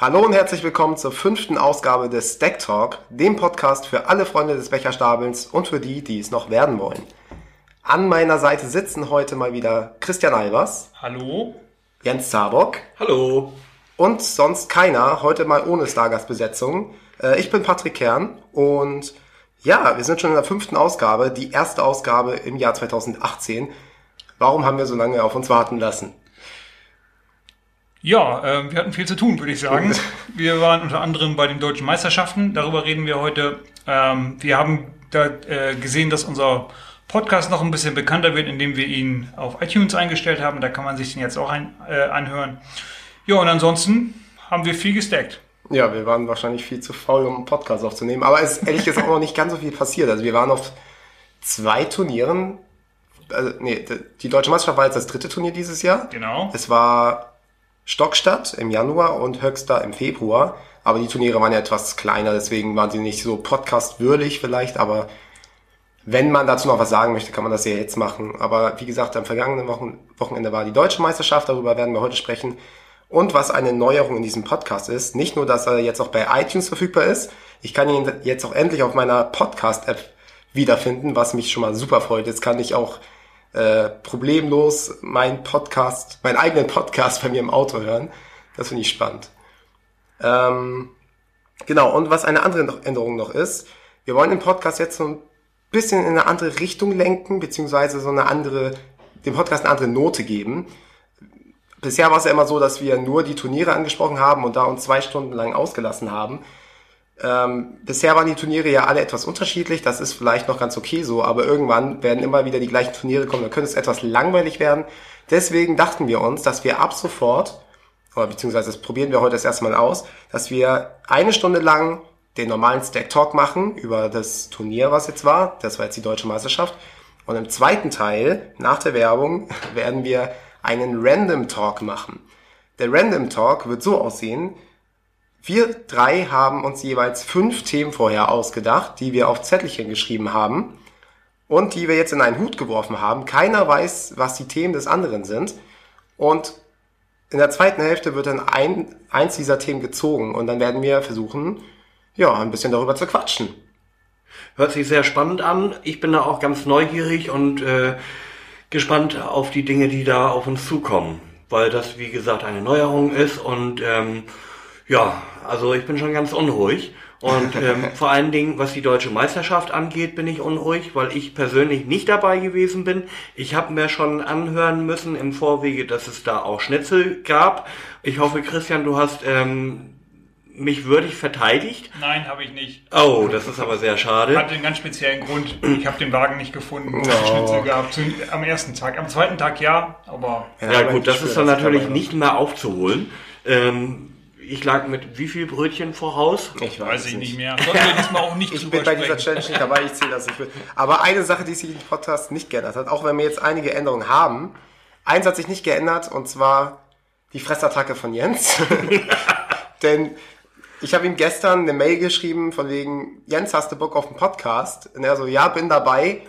Hallo und herzlich willkommen zur fünften Ausgabe des Stack Talk, dem Podcast für alle Freunde des Becherstapelns und für die, die es noch werden wollen. An meiner Seite sitzen heute mal wieder Christian Albers, Hallo. Jens Zabock Hallo. und sonst keiner, heute mal ohne Stargastbesetzung. Äh, Ich bin Patrick Kern und ja, wir sind schon in der fünften Ausgabe, die erste Ausgabe im Jahr 2018. Warum haben wir so lange auf uns warten lassen? Ja, ähm, wir hatten viel zu tun, würde ich sagen. Wir waren unter anderem bei den deutschen Meisterschaften. Darüber reden wir heute. Ähm, wir haben da äh, gesehen, dass unser Podcast noch ein bisschen bekannter wird, indem wir ihn auf iTunes eingestellt haben. Da kann man sich den jetzt auch ein, äh, anhören. Ja, und ansonsten haben wir viel gestackt. Ja, wir waren wahrscheinlich viel zu faul, um einen Podcast aufzunehmen. Aber es ist ehrlich gesagt auch noch nicht ganz so viel passiert. Also wir waren auf zwei Turnieren. Also, nee, die Deutsche Meisterschaft war jetzt das dritte Turnier dieses Jahr. Genau. Es war Stockstadt im Januar und Höxter im Februar. Aber die Turniere waren ja etwas kleiner, deswegen waren sie nicht so podcastwürdig vielleicht. Aber wenn man dazu noch was sagen möchte, kann man das ja jetzt machen. Aber wie gesagt, am vergangenen Wochen Wochenende war die Deutsche Meisterschaft. Darüber werden wir heute sprechen. Und was eine Neuerung in diesem Podcast ist, nicht nur, dass er jetzt auch bei iTunes verfügbar ist, ich kann ihn jetzt auch endlich auf meiner Podcast-App wiederfinden, was mich schon mal super freut. Jetzt kann ich auch äh, problemlos meinen Podcast, meinen eigenen Podcast bei mir im Auto hören. Das finde ich spannend. Ähm, genau, und was eine andere Änderung noch ist, wir wollen den Podcast jetzt so ein bisschen in eine andere Richtung lenken, beziehungsweise so eine andere, dem Podcast eine andere Note geben. Bisher war es ja immer so, dass wir nur die Turniere angesprochen haben und da uns zwei Stunden lang ausgelassen haben. Ähm, bisher waren die Turniere ja alle etwas unterschiedlich, das ist vielleicht noch ganz okay so, aber irgendwann werden immer wieder die gleichen Turniere kommen, dann könnte es etwas langweilig werden. Deswegen dachten wir uns, dass wir ab sofort, oder beziehungsweise das probieren wir heute das erste Mal aus, dass wir eine Stunde lang den normalen Stack Talk machen über das Turnier, was jetzt war. Das war jetzt die deutsche Meisterschaft. Und im zweiten Teil, nach der Werbung, werden wir einen Random Talk machen. Der Random Talk wird so aussehen, wir drei haben uns jeweils fünf Themen vorher ausgedacht, die wir auf Zettelchen geschrieben haben und die wir jetzt in einen Hut geworfen haben. Keiner weiß, was die Themen des anderen sind. Und in der zweiten Hälfte wird dann ein, eins dieser Themen gezogen und dann werden wir versuchen, ja, ein bisschen darüber zu quatschen. Hört sich sehr spannend an. Ich bin da auch ganz neugierig und äh, gespannt auf die Dinge, die da auf uns zukommen. Weil das, wie gesagt, eine Neuerung ist und ähm, ja, also ich bin schon ganz unruhig. Und ähm, vor allen Dingen, was die deutsche Meisterschaft angeht, bin ich unruhig, weil ich persönlich nicht dabei gewesen bin. Ich habe mir schon anhören müssen im Vorwege, dass es da auch Schnitzel gab. Ich hoffe, Christian, du hast ähm, mich würdig verteidigt. Nein, habe ich nicht. Oh, das ist aber sehr schade. Hatte einen ganz speziellen Grund. Ich habe den Wagen nicht gefunden. Oh. Schnitzel gehabt. Am ersten Tag. Am zweiten Tag ja, aber Ja gut, das ist dann natürlich nicht mehr aufzuholen. Ähm, ich lag mit wie viel Brötchen voraus? Ich weiß ich nicht mehr. Sollten wir diesmal auch nicht Ich bin bei dieser. Challenge nicht dabei, ich zähle das nicht mit. Aber eine Sache, die sich im Podcast nicht geändert hat, auch wenn wir jetzt einige Änderungen haben, eins hat sich nicht geändert und zwar die Fressattacke von Jens. Denn ich habe ihm gestern eine Mail geschrieben von wegen, Jens, hast du Bock auf einen Podcast? Und er so, ja, bin dabei.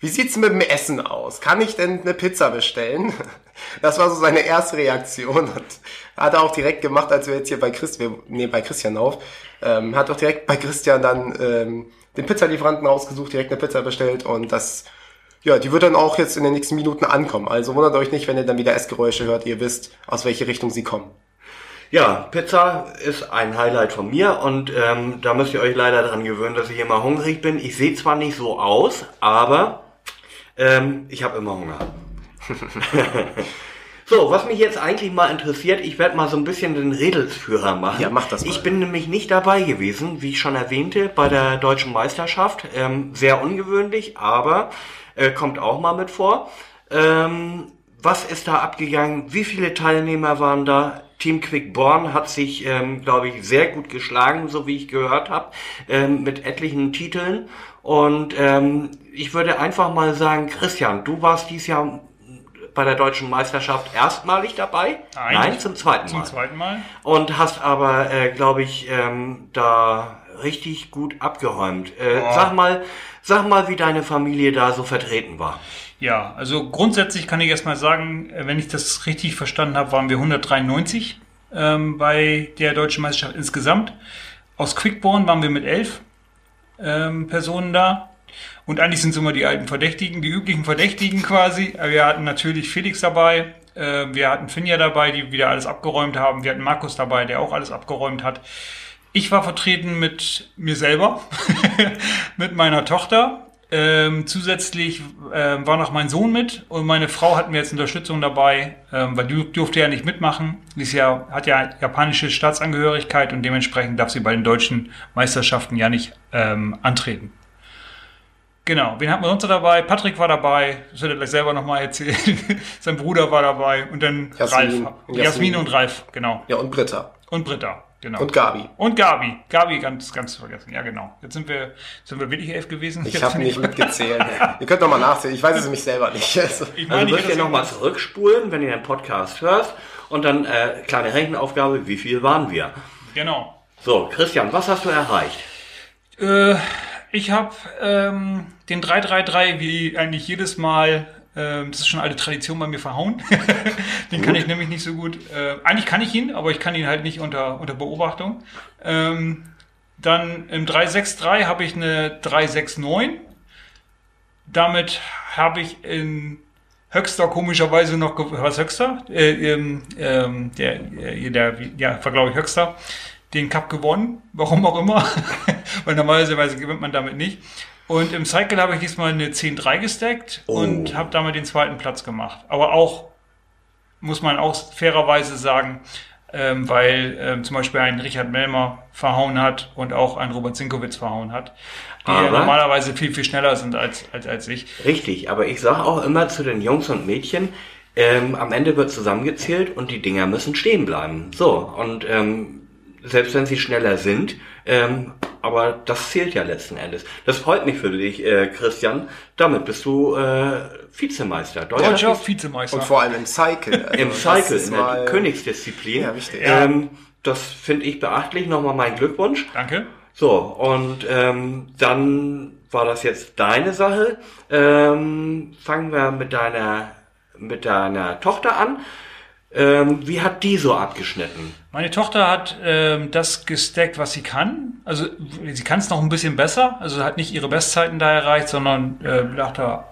Wie sieht's mit dem Essen aus? Kann ich denn eine Pizza bestellen? Das war so seine erste Reaktion. Und hat er auch direkt gemacht, als wir jetzt hier bei Christian, nehmen bei Christian auf, ähm, hat auch direkt bei Christian dann ähm, den Pizzalieferanten ausgesucht, direkt eine Pizza bestellt und das, ja, die wird dann auch jetzt in den nächsten Minuten ankommen. Also wundert euch nicht, wenn ihr dann wieder Essgeräusche hört, ihr wisst, aus welche Richtung sie kommen. Ja, Pizza ist ein Highlight von mir und ähm, da müsst ihr euch leider dran gewöhnen, dass ich immer hungrig bin. Ich sehe zwar nicht so aus, aber ähm, ich habe immer Hunger. so, was mich jetzt eigentlich mal interessiert, ich werde mal so ein bisschen den Redelsführer machen. Ja, mach das mal. Ich bin nämlich nicht dabei gewesen, wie ich schon erwähnte, bei der deutschen Meisterschaft. Ähm, sehr ungewöhnlich, aber äh, kommt auch mal mit vor. Ähm, was ist da abgegangen? Wie viele Teilnehmer waren da? Team Quickborn hat sich, ähm, glaube ich, sehr gut geschlagen, so wie ich gehört habe, ähm, mit etlichen Titeln. Und ähm, ich würde einfach mal sagen, Christian, du warst dieses Jahr bei der deutschen Meisterschaft erstmalig dabei? Nein. zum zweiten Mal. Zum zweiten Mal. Und hast aber, äh, glaube ich, ähm, da richtig gut abgeräumt. Äh, Oh. Sag mal, sag mal, wie deine Familie da so vertreten war. Ja, also grundsätzlich kann ich erstmal sagen, äh, wenn ich das richtig verstanden habe, waren wir 193 ähm, bei der deutschen Meisterschaft insgesamt. Aus Quickborn waren wir mit elf ähm, Personen da. Und eigentlich sind es immer die alten Verdächtigen, die üblichen Verdächtigen quasi. Wir hatten natürlich Felix dabei, äh, wir hatten Finja dabei, die wieder alles abgeräumt haben. Wir hatten Markus dabei, der auch alles abgeräumt hat. Ich war vertreten mit mir selber, mit meiner Tochter. Ähm, zusätzlich ähm, war noch mein Sohn mit und meine Frau hat mir jetzt Unterstützung dabei, ähm, weil die durfte ja nicht mitmachen. Sie ist ja, hat ja japanische Staatsangehörigkeit und dementsprechend darf sie bei den deutschen Meisterschaften ja nicht ähm, antreten. Genau, wen hatten wir sonst dabei? Patrick war dabei, das wird er gleich selber nochmal erzählen. Sein Bruder war dabei und dann Jasmin. Ralf. Jasmin. Jasmin und Ralf, genau. Ja, und Britta. Und Britta, genau. Und Gabi. Und Gabi. Gabi ganz, ganz vergessen. Ja, genau. Jetzt sind wir, sind wir wirklich elf gewesen. Ich habe nicht mitgezählt. Ihr könnt nochmal nachzählen. Ich weiß es nämlich selber nicht. Also, Ich Also meine, müsst ich ihr hätte nochmal zurückspulen, wenn ihr den Podcast hört. Und dann äh, kleine Rechenaufgabe, wie viel waren wir? Genau. So, Christian, was hast du erreicht? Äh, ich habe ähm, den 333 wie eigentlich jedes Mal, ähm, das ist schon eine alte Tradition bei mir verhauen. den kann ich nämlich nicht so gut. Äh, eigentlich kann ich ihn, aber ich kann ihn halt nicht unter, unter Beobachtung. Ähm, dann im 363 habe ich eine 369. Damit habe ich in Höxter komischerweise noch, was Höxter? Äh, ähm, ähm, der, äh, der, ja, war glaube ich Höxter, den Cup gewonnen, warum auch immer, weil normalerweise gewinnt man damit nicht. Und im Cycle habe ich diesmal eine 10-3 gestackt und habe damit den zweiten Platz gemacht. Aber auch, muss man auch fairerweise sagen, ähm, weil ähm, zum Beispiel ein Richard Melmer verhauen hat und auch ein Robert Zinkowitz verhauen hat, die ja Aber- normalerweise viel, viel schneller sind als, als, als ich. Richtig, aber ich sage auch immer zu den Jungs und Mädchen, ähm, am Ende wird zusammengezählt und die Dinger müssen stehen bleiben. So, und ähm, selbst wenn sie schneller sind, ähm, aber das zählt ja letzten Endes. Das freut mich für dich, äh, Christian. Damit bist du äh, Vizemeister. Deutscher Deutscher Vize- Vizemeister. und vor allem im Cycle. Also Im Cycle, ist in der Königsdisziplin. Ja, richtig. Ähm, das finde ich beachtlich. Nochmal mein Glückwunsch. Danke. So, und ähm, dann war das jetzt deine Sache. Ähm, fangen wir mit deiner, mit deiner Tochter an. Ähm, wie hat die so abgeschnitten? Meine Tochter hat ähm, das gestackt, was sie kann. Also sie kann es noch ein bisschen besser. Also hat nicht ihre Bestzeiten da erreicht, sondern äh, lag da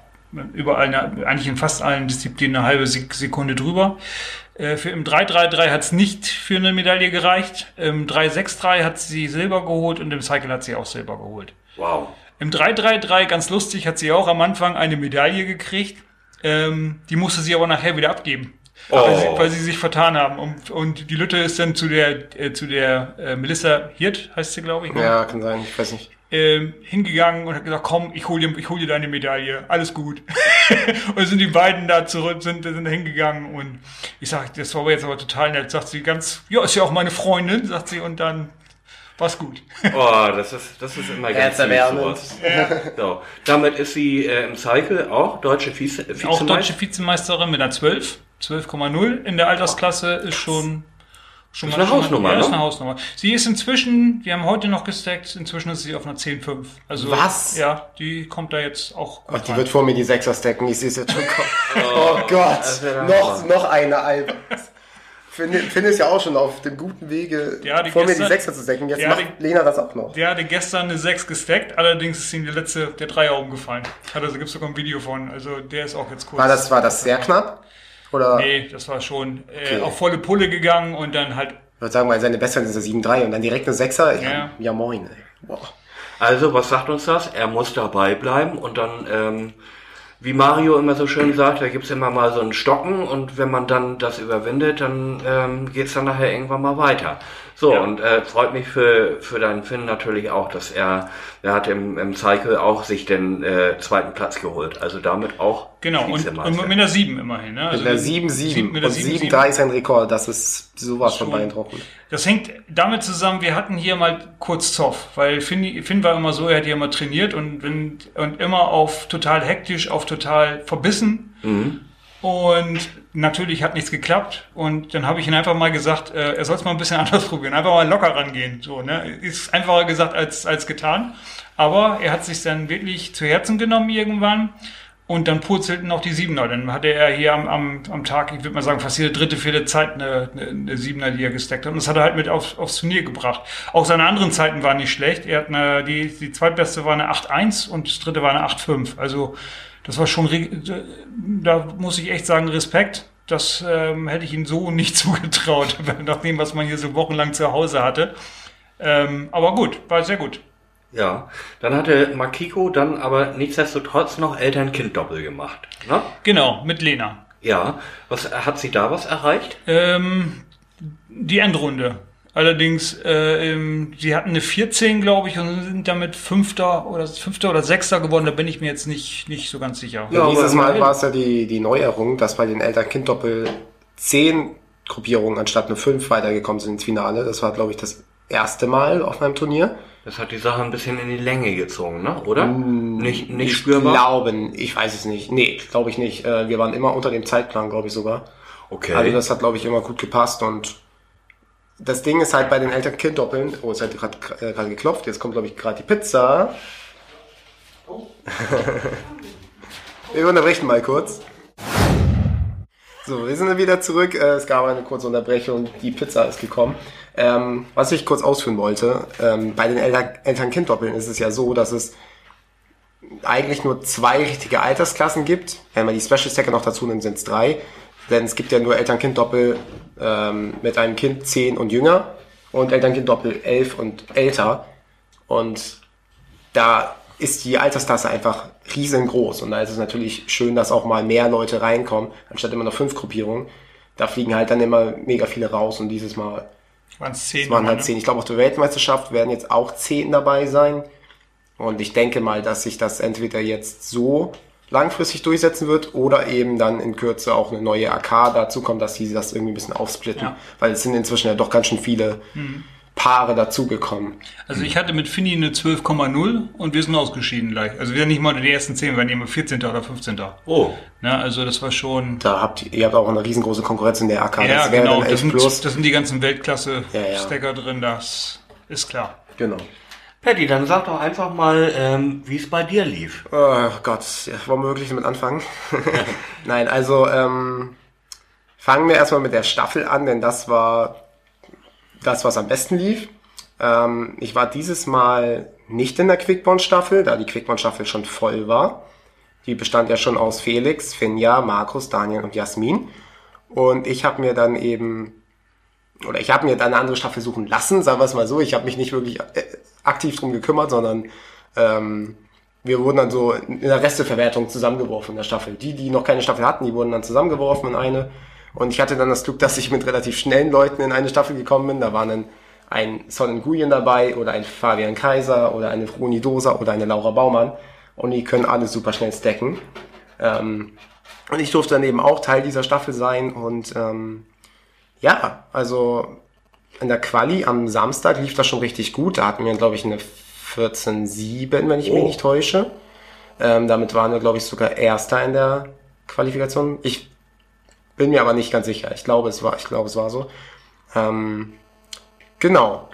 überall, eine, eigentlich in fast allen Disziplinen eine halbe Sek Sekunde drüber. Äh, für im 3-3-3 hat es nicht für eine Medaille gereicht. Im 3-6-3 hat sie Silber geholt und im Cycle hat sie auch Silber geholt. Wow. Im 3-3-3, ganz lustig, hat sie auch am Anfang eine Medaille gekriegt. Ähm, die musste sie aber nachher wieder abgeben. Weil, Oh. sie, weil sie sich vertan haben. Und, und die Lütte ist dann zu der, äh, zu der äh, Melissa Hirt, heißt sie, glaube ich, ne? Ja, kann sein. Ich weiß nicht. ähm, hingegangen und hat gesagt, komm, ich hol dir, ich hol dir deine Medaille, alles gut. und sind die beiden da zurück, sind, sind da hingegangen und ich sag, das war aber jetzt aber total nett, sagt sie ganz, ja, ist ja auch meine Freundin, sagt sie und dann war's gut. Oh, das ist, das ist immer ganz süß, sowas. So, damit ist sie äh, im Cycle auch deutsche Vize auch Vizemeister. deutsche Vizemeisterin mit einer 12, 12,0 in der Altersklasse ist schon schon Ist mal- eine Hausnummer, ja, ne? ist eine Hausnummer. Sie ist inzwischen, wir haben heute noch gestackt, inzwischen ist sie auf einer 10,5. Also Was? Ja, die kommt da jetzt auch gut Ach, die rein. wird vor mir die Sechser stacken. Ich sehe es jetzt schon kommen. Oh, Gott. wär der Noch, noch eine Albe. Finde Finn ist ja auch schon auf dem guten Wege, Ja, die vor mir die gestern- Sechser zu stacken. Jetzt Ja, macht die- Lena das auch noch. Der hatte gestern eine 6 gestackt, allerdings ist ihm die letzte, der Dreier umgefallen. Hat also gibt's sogar ein Video von, also der ist auch jetzt kurz. War das, war das sehr knapp? Oder? Nee, das war schon äh, Okay. auf volle Pulle gegangen und dann halt, Ich würde sagen, weil seine Bestzeit ist ja 7-3 und dann direkt eine Sechser. Ja, Ja. ja moin. Ey. Boah. Also, was sagt uns das? Er muss dabei bleiben und dann, ähm, wie Mario immer so schön sagt, da gibt's immer mal so einen Stocken und wenn man dann das überwindet, dann ähm, geht's dann nachher irgendwann mal weiter. So, Ja. und äh, freut mich für, für deinen Finn natürlich auch, dass er, er hat im, im Cycle auch sich den äh, zweiten Platz geholt. Also damit auch genau, und, und mit einer 7 immerhin. Ne? Also Mit einer sieben- 7-7 mit der und 7-7. 7-3 ist ein Rekord. Das ist sowas von Schon. beeindruckend. Das hängt damit zusammen, wir hatten hier mal kurz Zoff, weil Finn, Finn war immer so, er hat hier immer trainiert und, wenn, und immer auf total hektisch, auf total verbissen. Und natürlich hat nichts geklappt. Und dann habe ich ihn einfach mal gesagt, äh, er soll es mal ein bisschen anders probieren, einfach mal locker rangehen. So, ne? Ist einfacher gesagt als, als getan. Aber er hat sich dann wirklich zu Herzen genommen irgendwann Und dann purzelten auch die Siebener. Dann hatte er hier am, am, am Tag, ich würde mal sagen, fast jede dritte, vierte Zeit eine, eine, eine Siebener, die er gesteckt hat. Und das hat er halt mit auf, aufs Turnier gebracht. Auch seine anderen Zeiten waren nicht schlecht. Er hat eine, die, die zweitbeste war eine 8-1 und das dritte war eine 8-5. Also das war schon, da muss ich echt sagen, Respekt. Das ähm, hätte ich ihm so nicht zugetraut, nach dem, was man hier so wochenlang zu Hause hatte. Ähm, aber gut, war sehr gut. Ja, dann hatte Makiko dann aber nichtsdestotrotz noch Eltern-Kind-Doppel gemacht. Ne? Genau, mit Lena. Ja, was hat sie da was erreicht? Ähm, die Endrunde. Allerdings, äh, ähm, sie hatten eine 14, glaube ich, und sind damit Fünfter oder Fünfter oder Sechster geworden. Da bin ich mir jetzt nicht, nicht so ganz sicher. Ja, dieses Mal war es ja die, die Neuerung, dass bei den Eltern-Kind-Doppel zehn Gruppierungen anstatt nur fünf weitergekommen sind ins Finale. Das war, glaube ich, das erste Mal auf meinem Turnier. Das hat die Sache ein bisschen in die Länge gezogen, ne? oder? Mm, nicht, nicht ich spürbar? Glauben, ich weiß es nicht. Nee, glaube ich nicht. Äh, wir waren immer unter dem Zeitplan, glaube ich sogar. Okay. Also das hat, glaube ich, immer gut gepasst und das Ding ist halt bei den Eltern-Kind-Doppeln, oh, es hat gerade äh, geklopft, jetzt kommt, glaube ich, gerade die Pizza. Oh. wir unterbrechen mal kurz. So, wir sind wieder zurück. Äh, es gab eine kurze Unterbrechung. Die Pizza ist gekommen. Ähm, was ich kurz ausführen wollte, ähm, bei den Eltern-Kind-Doppeln ist es ja so, dass es eigentlich nur zwei richtige Altersklassen gibt. Wenn man die Special Stacker noch dazu nimmt, sind es drei. Denn es gibt ja nur Eltern-Kind-Doppel ähm, mit einem Kind 10 und jünger und Eltern-Kind-Doppel 11 und älter. Und da ist die Altersklasse einfach riesengroß. Und da ist es natürlich schön, dass auch mal mehr Leute reinkommen, anstatt immer noch fünf Gruppierungen. Da fliegen halt dann immer mega viele raus und dieses Mal waren es zehn. waren halt ne? zehn. Ich glaube, auf der Weltmeisterschaft werden jetzt auch zehn dabei sein. Und ich denke mal, dass sich das entweder jetzt so langfristig durchsetzen wird oder eben dann in Kürze auch eine neue AK dazu kommt, dass sie das irgendwie ein bisschen aufsplitten. Ja. Weil es sind inzwischen ja doch ganz schön viele. Mhm. Paare dazugekommen. Also ich hatte mit Finny eine 12,0 und wir sind ausgeschieden gleich. Also wir sind nicht mal die ersten 10, wir waren immer 14. oder 15. Oh. Na, also das war schon... Da habt ihr, ihr habt auch eine riesengroße Konkurrenz in der AK. Ja, das genau. Das sind, das sind, die ganzen Weltklasse-Stecker ja, ja. drin, das ist klar. Genau. Patty, dann sag doch einfach mal, ähm, wie es bei dir lief. Oh Gott, wollen wir wirklich damit anfangen? Nein, also ähm, fangen wir erstmal mit der Staffel an, denn das war das, was am besten lief. Ähm, ich war dieses Mal nicht in der Quickborn-Staffel, da die Quickborn-Staffel schon voll war. Die bestand ja schon aus Felix, Finja, Markus, Daniel und Jasmin. Und ich habe mir dann eben, oder ich habe mir dann eine andere Staffel suchen lassen, sagen wir es mal so. Ich habe mich nicht wirklich äh, aktiv drum gekümmert, sondern ähm, wir wurden dann so in der Resteverwertung zusammengeworfen in der Staffel. Die, die noch keine Staffel hatten, die wurden dann zusammengeworfen in eine. Und ich hatte dann das Glück, dass ich mit relativ schnellen Leuten in eine Staffel gekommen bin. Da waren dann ein Son Nguyen dabei oder ein Fabian Kaiser oder eine Froni Dosa oder eine Laura Baumann. Und die können alle super schnell stacken. Ähm, und ich durfte dann eben auch Teil dieser Staffel sein. Und ähm, ja, also in der Quali am Samstag lief das schon richtig gut. Da hatten wir, glaube ich, eine 14-7, wenn ich oh. mich nicht täusche. Ähm, damit waren wir, glaube ich, sogar Erster in der Qualifikation. Ich bin mir aber nicht ganz sicher. Ich glaube, es war, ich glaube, es war so. Ähm, genau.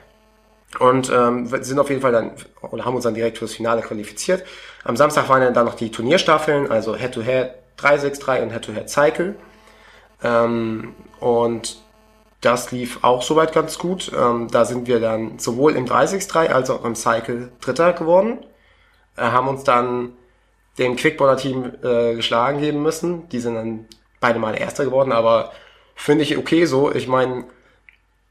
Und ähm, sind auf jeden Fall dann, oder haben uns dann direkt fürs Finale qualifiziert. Am Samstag waren dann noch die Turnierstaffeln, also Head-to-Head 363 und Head-to-Head Cycle. Ähm, und das lief auch soweit ganz gut. Ähm, da sind wir dann sowohl im 363 als auch im Cycle Dritter geworden. Äh, haben uns dann dem Quickborder-Team äh, geschlagen geben müssen. Die sind dann beide Mal Erster geworden, aber finde ich okay so. Ich meine,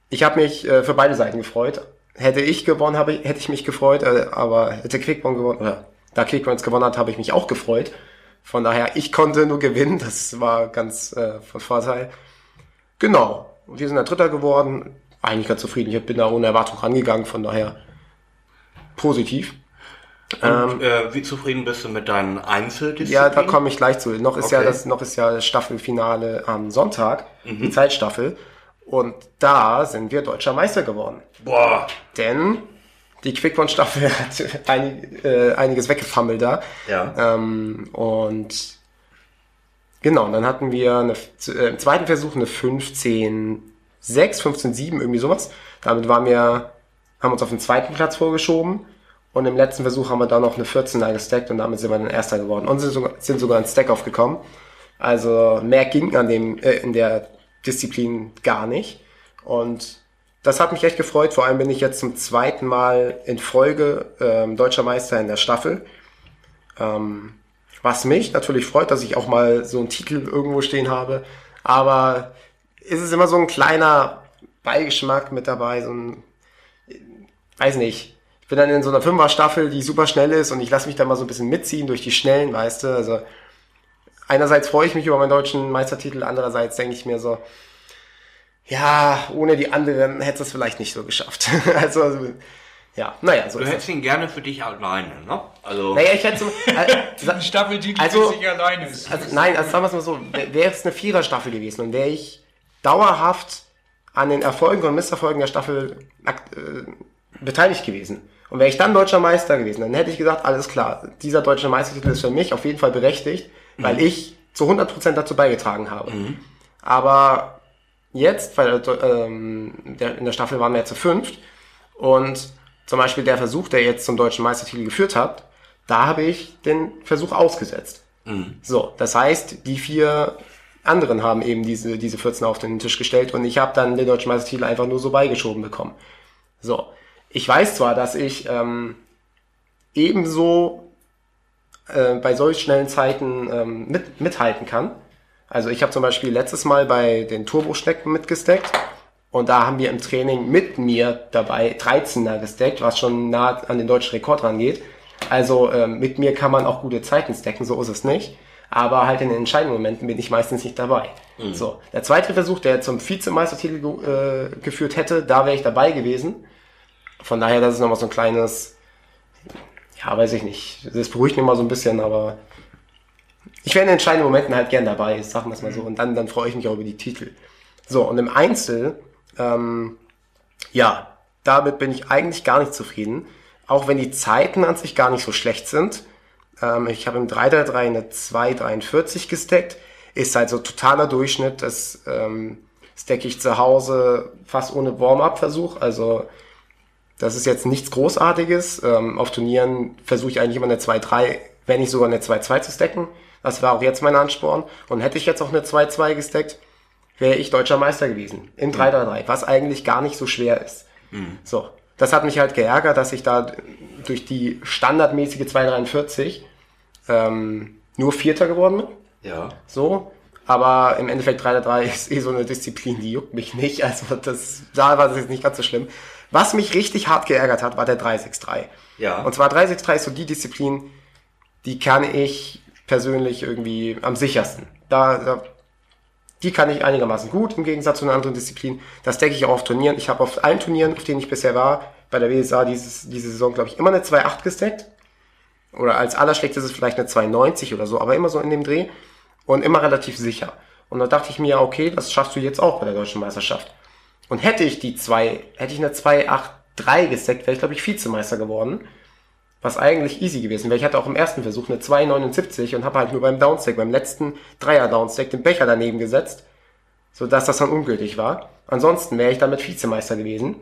ich habe mich äh, für beide Seiten gefreut. Hätte ich gewonnen, ich, hätte ich mich gefreut, äh, aber hätte Quickborn gewonnen, oder da Quickborn gewonnen hat, habe ich mich auch gefreut. Von daher, ich konnte nur gewinnen, das war ganz äh, von Vorteil. Genau, wir sind der Dritter geworden. Eigentlich ganz zufrieden. Ich bin da ohne Erwartung rangegangen, von daher positiv. Und ähm, äh, wie zufrieden bist du mit deinen Einzeldisziplinen? Ja, da komme ich gleich zu. Noch ist okay. ja das, noch ist ja das Staffelfinale am Sonntag, mhm. die Zeitstaffel. Und da sind wir deutscher Meister geworden. Boah. Denn die Quickborn-Staffel hat einig, äh, einiges weggefammelt da. Ja. Ähm, und genau, dann hatten wir eine, äh, im zweiten Versuch eine 15, 6, 15, 7, irgendwie sowas. Damit waren wir, haben uns auf den zweiten Platz vorgeschoben Und im letzten Versuch haben wir dann noch eine 14er gestackt und damit sind wir dann Erster geworden und sind sogar, sind sogar ins Stack aufgekommen. Also mehr ging an dem, äh, in der Disziplin gar nicht. Und das hat mich echt gefreut. Vor allem bin ich jetzt zum zweiten Mal in Folge ähm, deutscher Meister in der Staffel. Ähm, was mich natürlich freut, dass ich auch mal so einen Titel irgendwo stehen habe. Aber ist es immer so ein kleiner Beigeschmack mit dabei, so ein, weiß nicht. Ich bin dann in so einer Fünfer-Staffel, die super schnell ist und ich lasse mich da mal so ein bisschen mitziehen durch die Schnellen, weißt du. Also einerseits freue ich mich über meinen deutschen Meistertitel, andererseits denke ich mir so, ja, ohne die anderen hätte es vielleicht nicht so geschafft. also, ja, naja, so. Du hättest ihn gerne für dich alleine, ne? Also. Naja, ich hätte so, äh, Staffeltitel also, für sich alleine. Also, nein, also sagen wir es mal so, wäre es eine Vierer-Staffel gewesen und wäre ich dauerhaft an den Erfolgen und Misserfolgen der Staffel äh, beteiligt gewesen. Und wäre ich dann deutscher Meister gewesen, dann hätte ich gesagt, alles klar, dieser deutsche Meistertitel ist für mich auf jeden Fall berechtigt, weil mhm. ich zu 100% dazu beigetragen habe. Mhm. Aber jetzt, weil ähm, der, in der Staffel waren wir ja zu fünft und zum Beispiel der Versuch, der jetzt zum deutschen Meistertitel geführt hat, da habe ich den Versuch ausgesetzt. Mhm. So, das heißt, die vier anderen haben eben diese, diese 14 auf den Tisch gestellt und ich habe dann den deutschen Meistertitel einfach nur so beigeschoben bekommen. So, ich weiß zwar, dass ich ähm, ebenso äh, bei solch schnellen Zeiten ähm, mit, mithalten kann. Also ich habe zum Beispiel letztes Mal bei den Turbo-Schnecken mitgesteckt und da haben wir im Training mit mir dabei 13er gesteckt, was schon nah an den deutschen Rekord rangeht. Also ähm, mit mir kann man auch gute Zeiten stacken, so ist es nicht. Aber halt in den entscheidenden Momenten bin ich meistens nicht dabei. Mhm. So, der zweite Versuch, der zum Vizemeistertitel äh, geführt hätte, da wäre ich dabei gewesen. Von daher, das ist nochmal so ein kleines, ja, weiß ich nicht. Das beruhigt mich mal so ein bisschen, aber ich wäre in entscheidenden Momenten halt gern dabei, sagen wir es mal so. Und dann, dann freue ich mich auch über die Titel. So, und im Einzel, ähm, ja, damit bin ich eigentlich gar nicht zufrieden. Auch wenn die Zeiten an sich gar nicht so schlecht sind. Ähm, ich habe im 333 eine 243 gesteckt. Ist halt so totaler Durchschnitt. Das ähm, stecke ich zu Hause fast ohne Warm-up-Versuch. Also das ist jetzt nichts Großartiges. Ähm, auf Turnieren versuche ich eigentlich immer eine 2-3, wenn nicht sogar eine 2-2 zu stacken. Das war auch jetzt mein Ansporn. Und hätte ich jetzt auch eine 2-2 gesteckt, wäre ich deutscher Meister gewesen. In 3-3-3, mhm. was eigentlich gar nicht so schwer ist. Mhm. So. Das hat mich halt geärgert, dass ich da durch die standardmäßige 2-43 ähm, nur Vierter geworden bin. Ja. So. Aber im Endeffekt 3-3 ist eh so eine Disziplin, die juckt mich nicht. Also das, da war das jetzt nicht ganz so schlimm. Was mich richtig hart geärgert hat, war der 363. Ja. Und zwar 363 ist so die Disziplin, die kann ich persönlich irgendwie am sichersten. Da, da die kann ich einigermaßen gut im Gegensatz zu einer anderen Disziplin. Das decke ich auch auf Turnieren. Ich habe auf allen Turnieren, auf denen ich bisher war, bei der WSA dieses, diese Saison, glaube ich, immer eine 2.8 gesteckt. Oder als allerschlechtestes vielleicht eine 2,90 oder so, aber immer so in dem Dreh und immer relativ sicher. Und da dachte ich mir, okay, das schaffst du jetzt auch bei der deutschen Meisterschaft. Und hätte ich die zwei, hätte ich eine 283 gesteckt, wäre ich, glaube ich, Vizemeister geworden. Was eigentlich easy gewesen wäre. Ich hatte auch im ersten Versuch eine 279 und habe halt nur beim Downstack, beim letzten Dreier-Downstack, den Becher daneben gesetzt, sodass das dann ungültig war. Ansonsten wäre ich damit Vizemeister gewesen.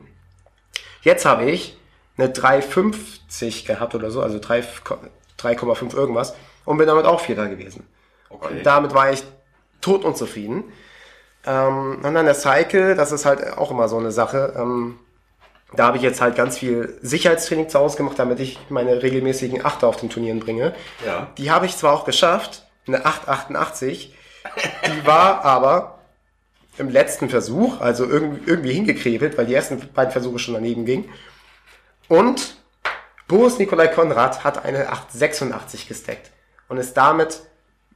Jetzt habe ich eine 350 gehabt oder so, also 3,5 irgendwas und bin damit auch Vierter gewesen. Okay. Und damit war ich tot unzufrieden. Ähm, und dann der Cycle, das ist halt auch immer so eine Sache. Ähm, da habe ich jetzt halt ganz viel Sicherheitstraining zu Hause gemacht, damit ich meine regelmäßigen Achter auf den Turnieren bringe. Ja. Die habe ich zwar auch geschafft, eine 888, die war aber im letzten Versuch, also irgendwie, irgendwie hingekrebelt, weil die ersten beiden Versuche schon daneben gingen. Und Boris Nikolai Konrad hat eine 886 gesteckt und ist damit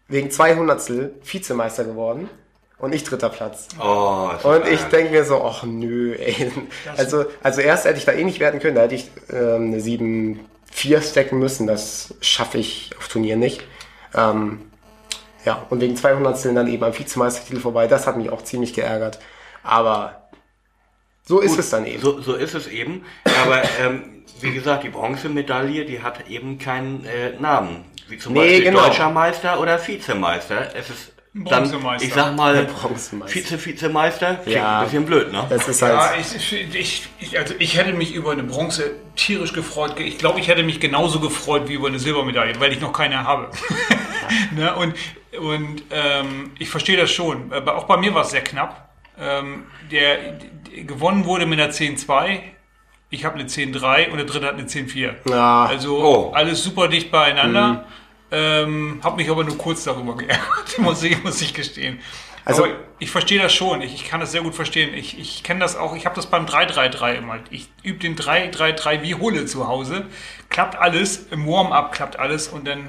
wegen 200 Vizemeister geworden und ich dritter Platz. Oh, und ich denke mir so, ach nö, ey. Also, also erst hätte ich da eh nicht werden können, da hätte ich ähm, eine 7-4 stacken müssen, das schaffe ich auf Turnier nicht. Ähm, ja, und wegen 200 dann eben am Vizemeistertitel vorbei, das hat mich auch ziemlich geärgert. Aber so ist Gut, es dann eben. So, so ist es eben. Aber ähm, wie gesagt, die Bronzemedaille, die hat eben keinen äh, Namen. Wie zum nee, Beispiel genau. Deutscher Meister oder Vizemeister. Es ist dann, Bronzemeister. ich sag mal. Vize-Vizemeister, klingt Ja. ein bisschen blöd, ne? Das ist Ja, halt. ich, ich, ich, also ich hätte mich über eine Bronze tierisch gefreut. Ich glaube, ich hätte mich genauso gefreut wie über eine Silbermedaille, weil ich noch keine habe. ne? Und, und ähm, ich verstehe das schon. Aber auch bei mir war es sehr knapp. Ähm, der, der gewonnen wurde mit einer 10-2. Ich habe eine 10-3 und der dritte hat eine 10-4. Ja. Also Oh. alles super dicht beieinander. Ähm, habe mich aber nur kurz darüber geärgert, muss ich, muss ich gestehen. Also- aber ich verstehe das schon. Ich, ich kann das sehr gut verstehen. Ich, ich kenne das auch. Ich habe das beim 3-3-3 immer. Ich übe den 3-3-3 wie Hulle zu Hause. Klappt alles. Im Warm-up klappt alles und dann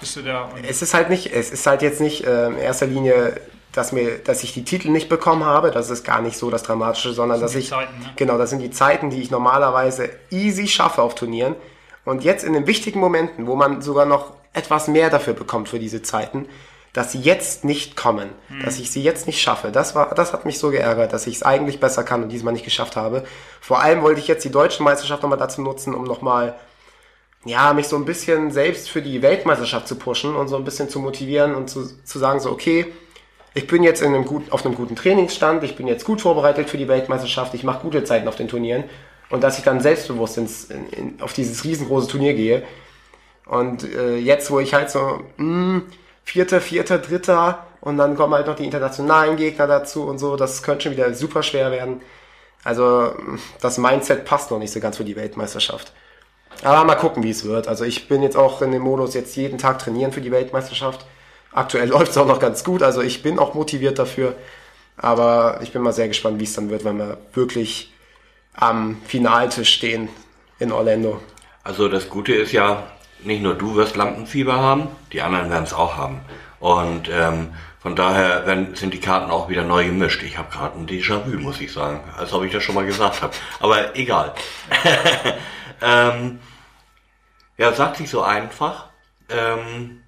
bist du da. Es ist halt nicht, es ist halt jetzt nicht äh, in erster Linie, dass mir, dass ich die Titel nicht bekommen habe. Das ist gar nicht so das Dramatische, sondern dass die ich Zeiten, ne? genau, das sind die Zeiten, die ich normalerweise easy schaffe auf Turnieren. Und jetzt in den wichtigen Momenten, wo man sogar noch etwas mehr dafür bekommt für diese Zeiten, dass sie jetzt nicht kommen, dass ich sie jetzt nicht schaffe. Das war, das hat mich so geärgert, dass ich es eigentlich besser kann und diesmal nicht geschafft habe. Vor allem wollte ich jetzt die deutsche Meisterschaft nochmal dazu nutzen, um nochmal ja, mich so ein bisschen selbst für die Weltmeisterschaft zu pushen und so ein bisschen zu motivieren und zu, zu sagen so, okay, ich bin jetzt in einem guten, auf einem guten Trainingsstand, ich bin jetzt gut vorbereitet für die Weltmeisterschaft, ich mache gute Zeiten auf den Turnieren und dass ich dann selbstbewusst ins, in, in, auf dieses riesengroße Turnier gehe. Und äh, jetzt, wo ich halt so, mh, vierter, vierter, dritter und dann kommen halt noch die internationalen Gegner dazu und so, das könnte schon wieder super schwer werden. Also das Mindset passt noch nicht so ganz für die Weltmeisterschaft. Aber mal gucken, wie es wird. Also ich bin jetzt auch in dem Modus, jetzt jeden Tag trainieren für die Weltmeisterschaft. Aktuell läuft es auch noch ganz gut, also ich bin auch motiviert dafür. Aber ich bin mal sehr gespannt, wie es dann wird, wenn wir wirklich am Finaltisch stehen in Orlando. Also das Gute ist ja, nicht nur du wirst Lampenfieber haben, die anderen werden es auch haben. Und ähm, von daher werden, sind die Karten auch wieder neu gemischt. Ich habe gerade ein Déjà-vu, muss ich sagen, als ob ich das schon mal gesagt habe. Aber egal. ähm, ja, sagt sich so einfach. Ähm,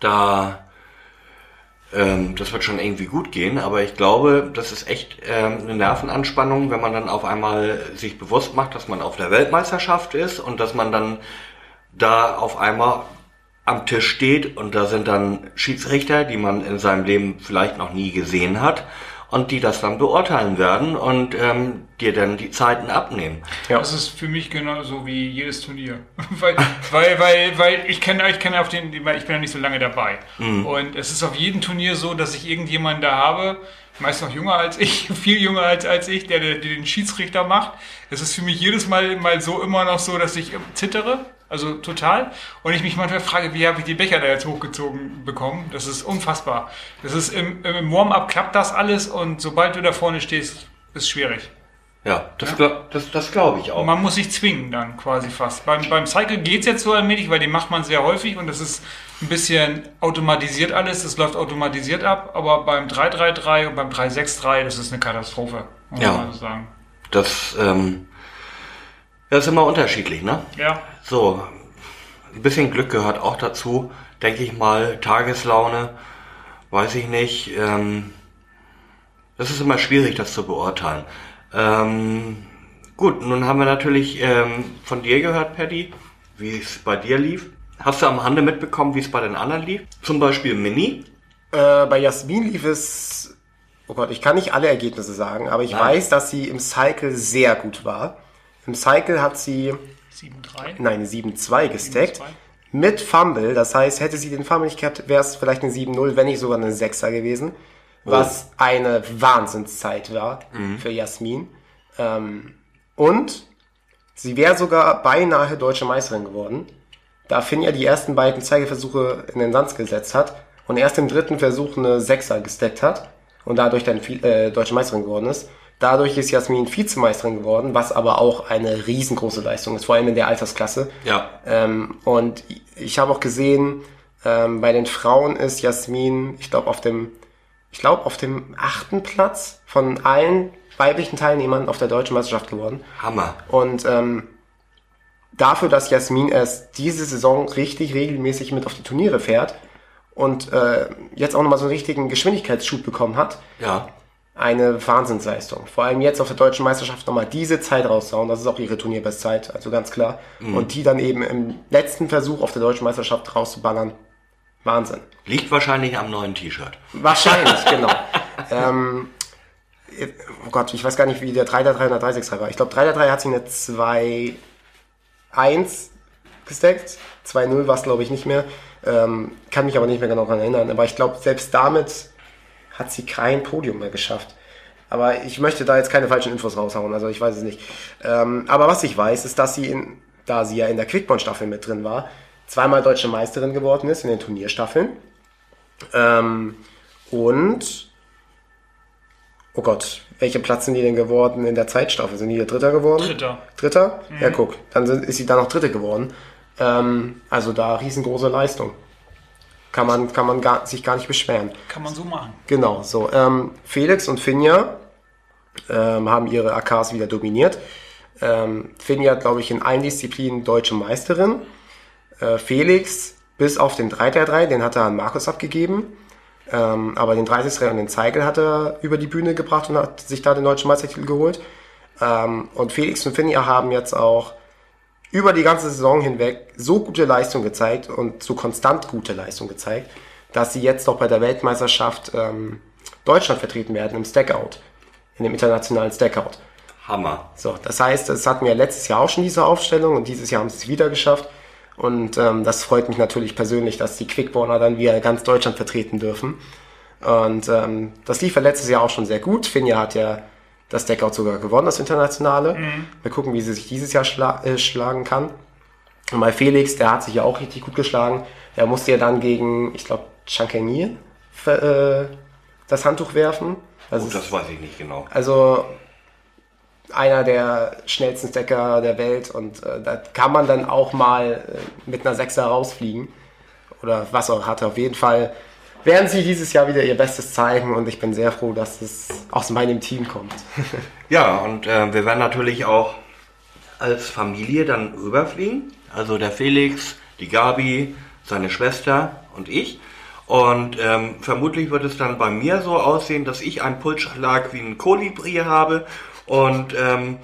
da ähm, das wird schon irgendwie gut gehen, aber ich glaube, das ist echt ähm, eine Nervenanspannung, wenn man dann auf einmal sich bewusst macht, dass man auf der Weltmeisterschaft ist und dass man dann da auf einmal am Tisch steht und da sind dann Schiedsrichter, die man in seinem Leben vielleicht noch nie gesehen hat und die das dann beurteilen werden und ähm, dir dann die Zeiten abnehmen. Ja. Das ist für mich genauso wie jedes Turnier. weil, weil, weil, weil ich kenne ich kenne auf den, ich bin ja nicht so lange dabei. Und es ist auf jedem Turnier so, dass ich irgendjemanden da habe, meist noch jünger als ich, viel jünger als, als ich, der, der den Schiedsrichter macht. Es ist für mich jedes Mal mal so immer noch so, dass ich zittere. Also total. Und ich mich manchmal frage, wie habe ich die Becher da jetzt hochgezogen bekommen? Das ist unfassbar. Das ist im, im Warm-up klappt das alles und sobald du da vorne stehst, ist schwierig. Ja, das, glaub- das, das glaube ich auch. Man muss sich zwingen dann quasi fast. Beim, beim Cycle geht's jetzt so allmählich, weil den macht man sehr häufig und das ist ein bisschen automatisiert alles, das läuft automatisiert ab, aber beim 333 und beim 363, das ist eine Katastrophe, muss Ja. man so sagen. Das, ähm, das ist immer unterschiedlich, ne? Ja, So, ein bisschen Glück gehört auch dazu, denke ich mal. Tageslaune, weiß ich nicht. Ähm, das ist immer schwierig, das zu beurteilen. Ähm, gut, nun haben wir natürlich ähm, von dir gehört, Paddy, wie es bei dir lief. Hast du am Rande mitbekommen, wie es bei den anderen lief? Zum Beispiel Mini. Äh, bei Jasmin lief es, oh Gott, ich kann nicht alle Ergebnisse sagen, aber ich Nein. weiß, dass sie im Cycle sehr gut war. Im Cycle hat sie, 7-3. nein, eine 7-2 gesteckt. 7-2. Mit Fumble, das heißt, hätte sie den Fumble nicht gehabt, wäre es vielleicht eine 7-0, wenn nicht sogar eine 6er gewesen. Was eine Wahnsinnszeit war für Jasmin. Ähm, und sie wäre sogar beinahe deutsche Meisterin geworden, da Finn ja die ersten beiden Zeigeversuche in den Sand gesetzt hat und erst im dritten Versuch eine 6er gesteckt hat und dadurch dann Vi- äh, deutsche Meisterin geworden ist. Dadurch ist Jasmin Vizemeisterin geworden, was aber auch eine riesengroße Leistung ist, vor allem in der Altersklasse. Ja. Ähm, und ich habe auch gesehen, ähm, bei den Frauen ist Jasmin, ich glaube, auf dem, ich glaube, auf dem achten Platz von allen weiblichen Teilnehmern auf der deutschen Meisterschaft geworden. Hammer. Und ähm, dafür, dass Jasmin erst diese Saison richtig regelmäßig mit auf die Turniere fährt und äh, jetzt auch nochmal so einen richtigen Geschwindigkeitsschub bekommen hat, Ja. Eine Wahnsinnsleistung. Vor allem jetzt auf der deutschen Meisterschaft nochmal diese Zeit rauszuhauen, das ist auch ihre Turnierbestzeit, also ganz klar. Und die dann eben im letzten Versuch auf der deutschen Meisterschaft rauszuballern, Wahnsinn. Liegt wahrscheinlich am neuen T-Shirt. Wahrscheinlich, genau. ähm, oh Gott, ich weiß gar nicht, wie der 3 der 3 und der 363 war. Ich glaube, 3 der 3 hat sich eine 2 1 gesteckt. 2-0 war es, glaube ich, nicht mehr. Ähm, kann mich aber nicht mehr genau daran erinnern. Aber ich glaube, selbst damit hat sie kein Podium mehr geschafft. Aber ich möchte da jetzt keine falschen Infos raushauen, also ich weiß es nicht. Ähm, aber was ich weiß, ist, dass sie, in, da sie ja in der Quickborn-Staffel mit drin war, zweimal deutsche Meisterin geworden ist in den Turnierstaffeln. Ähm, und, oh Gott, welche Platz sind die denn geworden in der Zeitstaffel? Sind die hier Dritter geworden? Dritter. Dritter? Ja, guck, dann sind, ist sie da noch Dritte geworden. Ähm, also da riesengroße Leistung. Kann man, kann man gar, sich gar nicht beschweren. Kann man so machen. Genau, so. Ähm, Felix und Finja ähm, haben ihre AKs wieder dominiert. Ähm, Finja glaube ich, in allen Disziplinen deutsche Meisterin. Äh, Felix bis auf den 3-3, den hat er an Markus abgegeben. Ähm, aber den 30 und den Zeigel hat er über die Bühne gebracht und hat sich da den deutschen Meistertitel geholt. Ähm, und Felix und Finja haben jetzt auch über die ganze Saison hinweg so gute Leistung gezeigt und so konstant gute Leistung gezeigt, dass sie jetzt auch bei der Weltmeisterschaft ähm, Deutschland vertreten werden im Stackout, in dem internationalen Stackout. Hammer. So, das heißt, es hatten wir letztes Jahr auch schon diese Aufstellung und dieses Jahr haben sie es wieder geschafft. Und ähm, das freut mich natürlich persönlich, dass die Quickborner dann wieder ganz Deutschland vertreten dürfen. Und ähm, das lief ja letztes Jahr auch schon sehr gut. Finja hat ja das Deckout sogar gewonnen, das internationale. Mhm. Wir gucken, wie sie sich dieses Jahr schla äh, schlagen kann. Und bei Felix, der hat sich ja auch richtig gut geschlagen. Er musste ja dann gegen, ich glaube, Chankengir äh, das Handtuch werfen. Das, oh, das weiß ich nicht genau. Also einer der schnellsten Stacker der Welt und äh, da kann man dann auch mal äh, mit einer Sechser rausfliegen. Oder was auch hatte. Auf jeden Fall werden sie dieses Jahr wieder ihr Bestes zeigen und ich bin sehr froh, dass es aus meinem Team kommt. ja, und äh, wir werden natürlich auch als Familie dann rüberfliegen. Also der Felix, die Gabi, seine Schwester und ich. Und ähm, vermutlich wird es dann bei mir so aussehen, dass ich einen Pulsschlag wie ein Kolibri habe und ähm,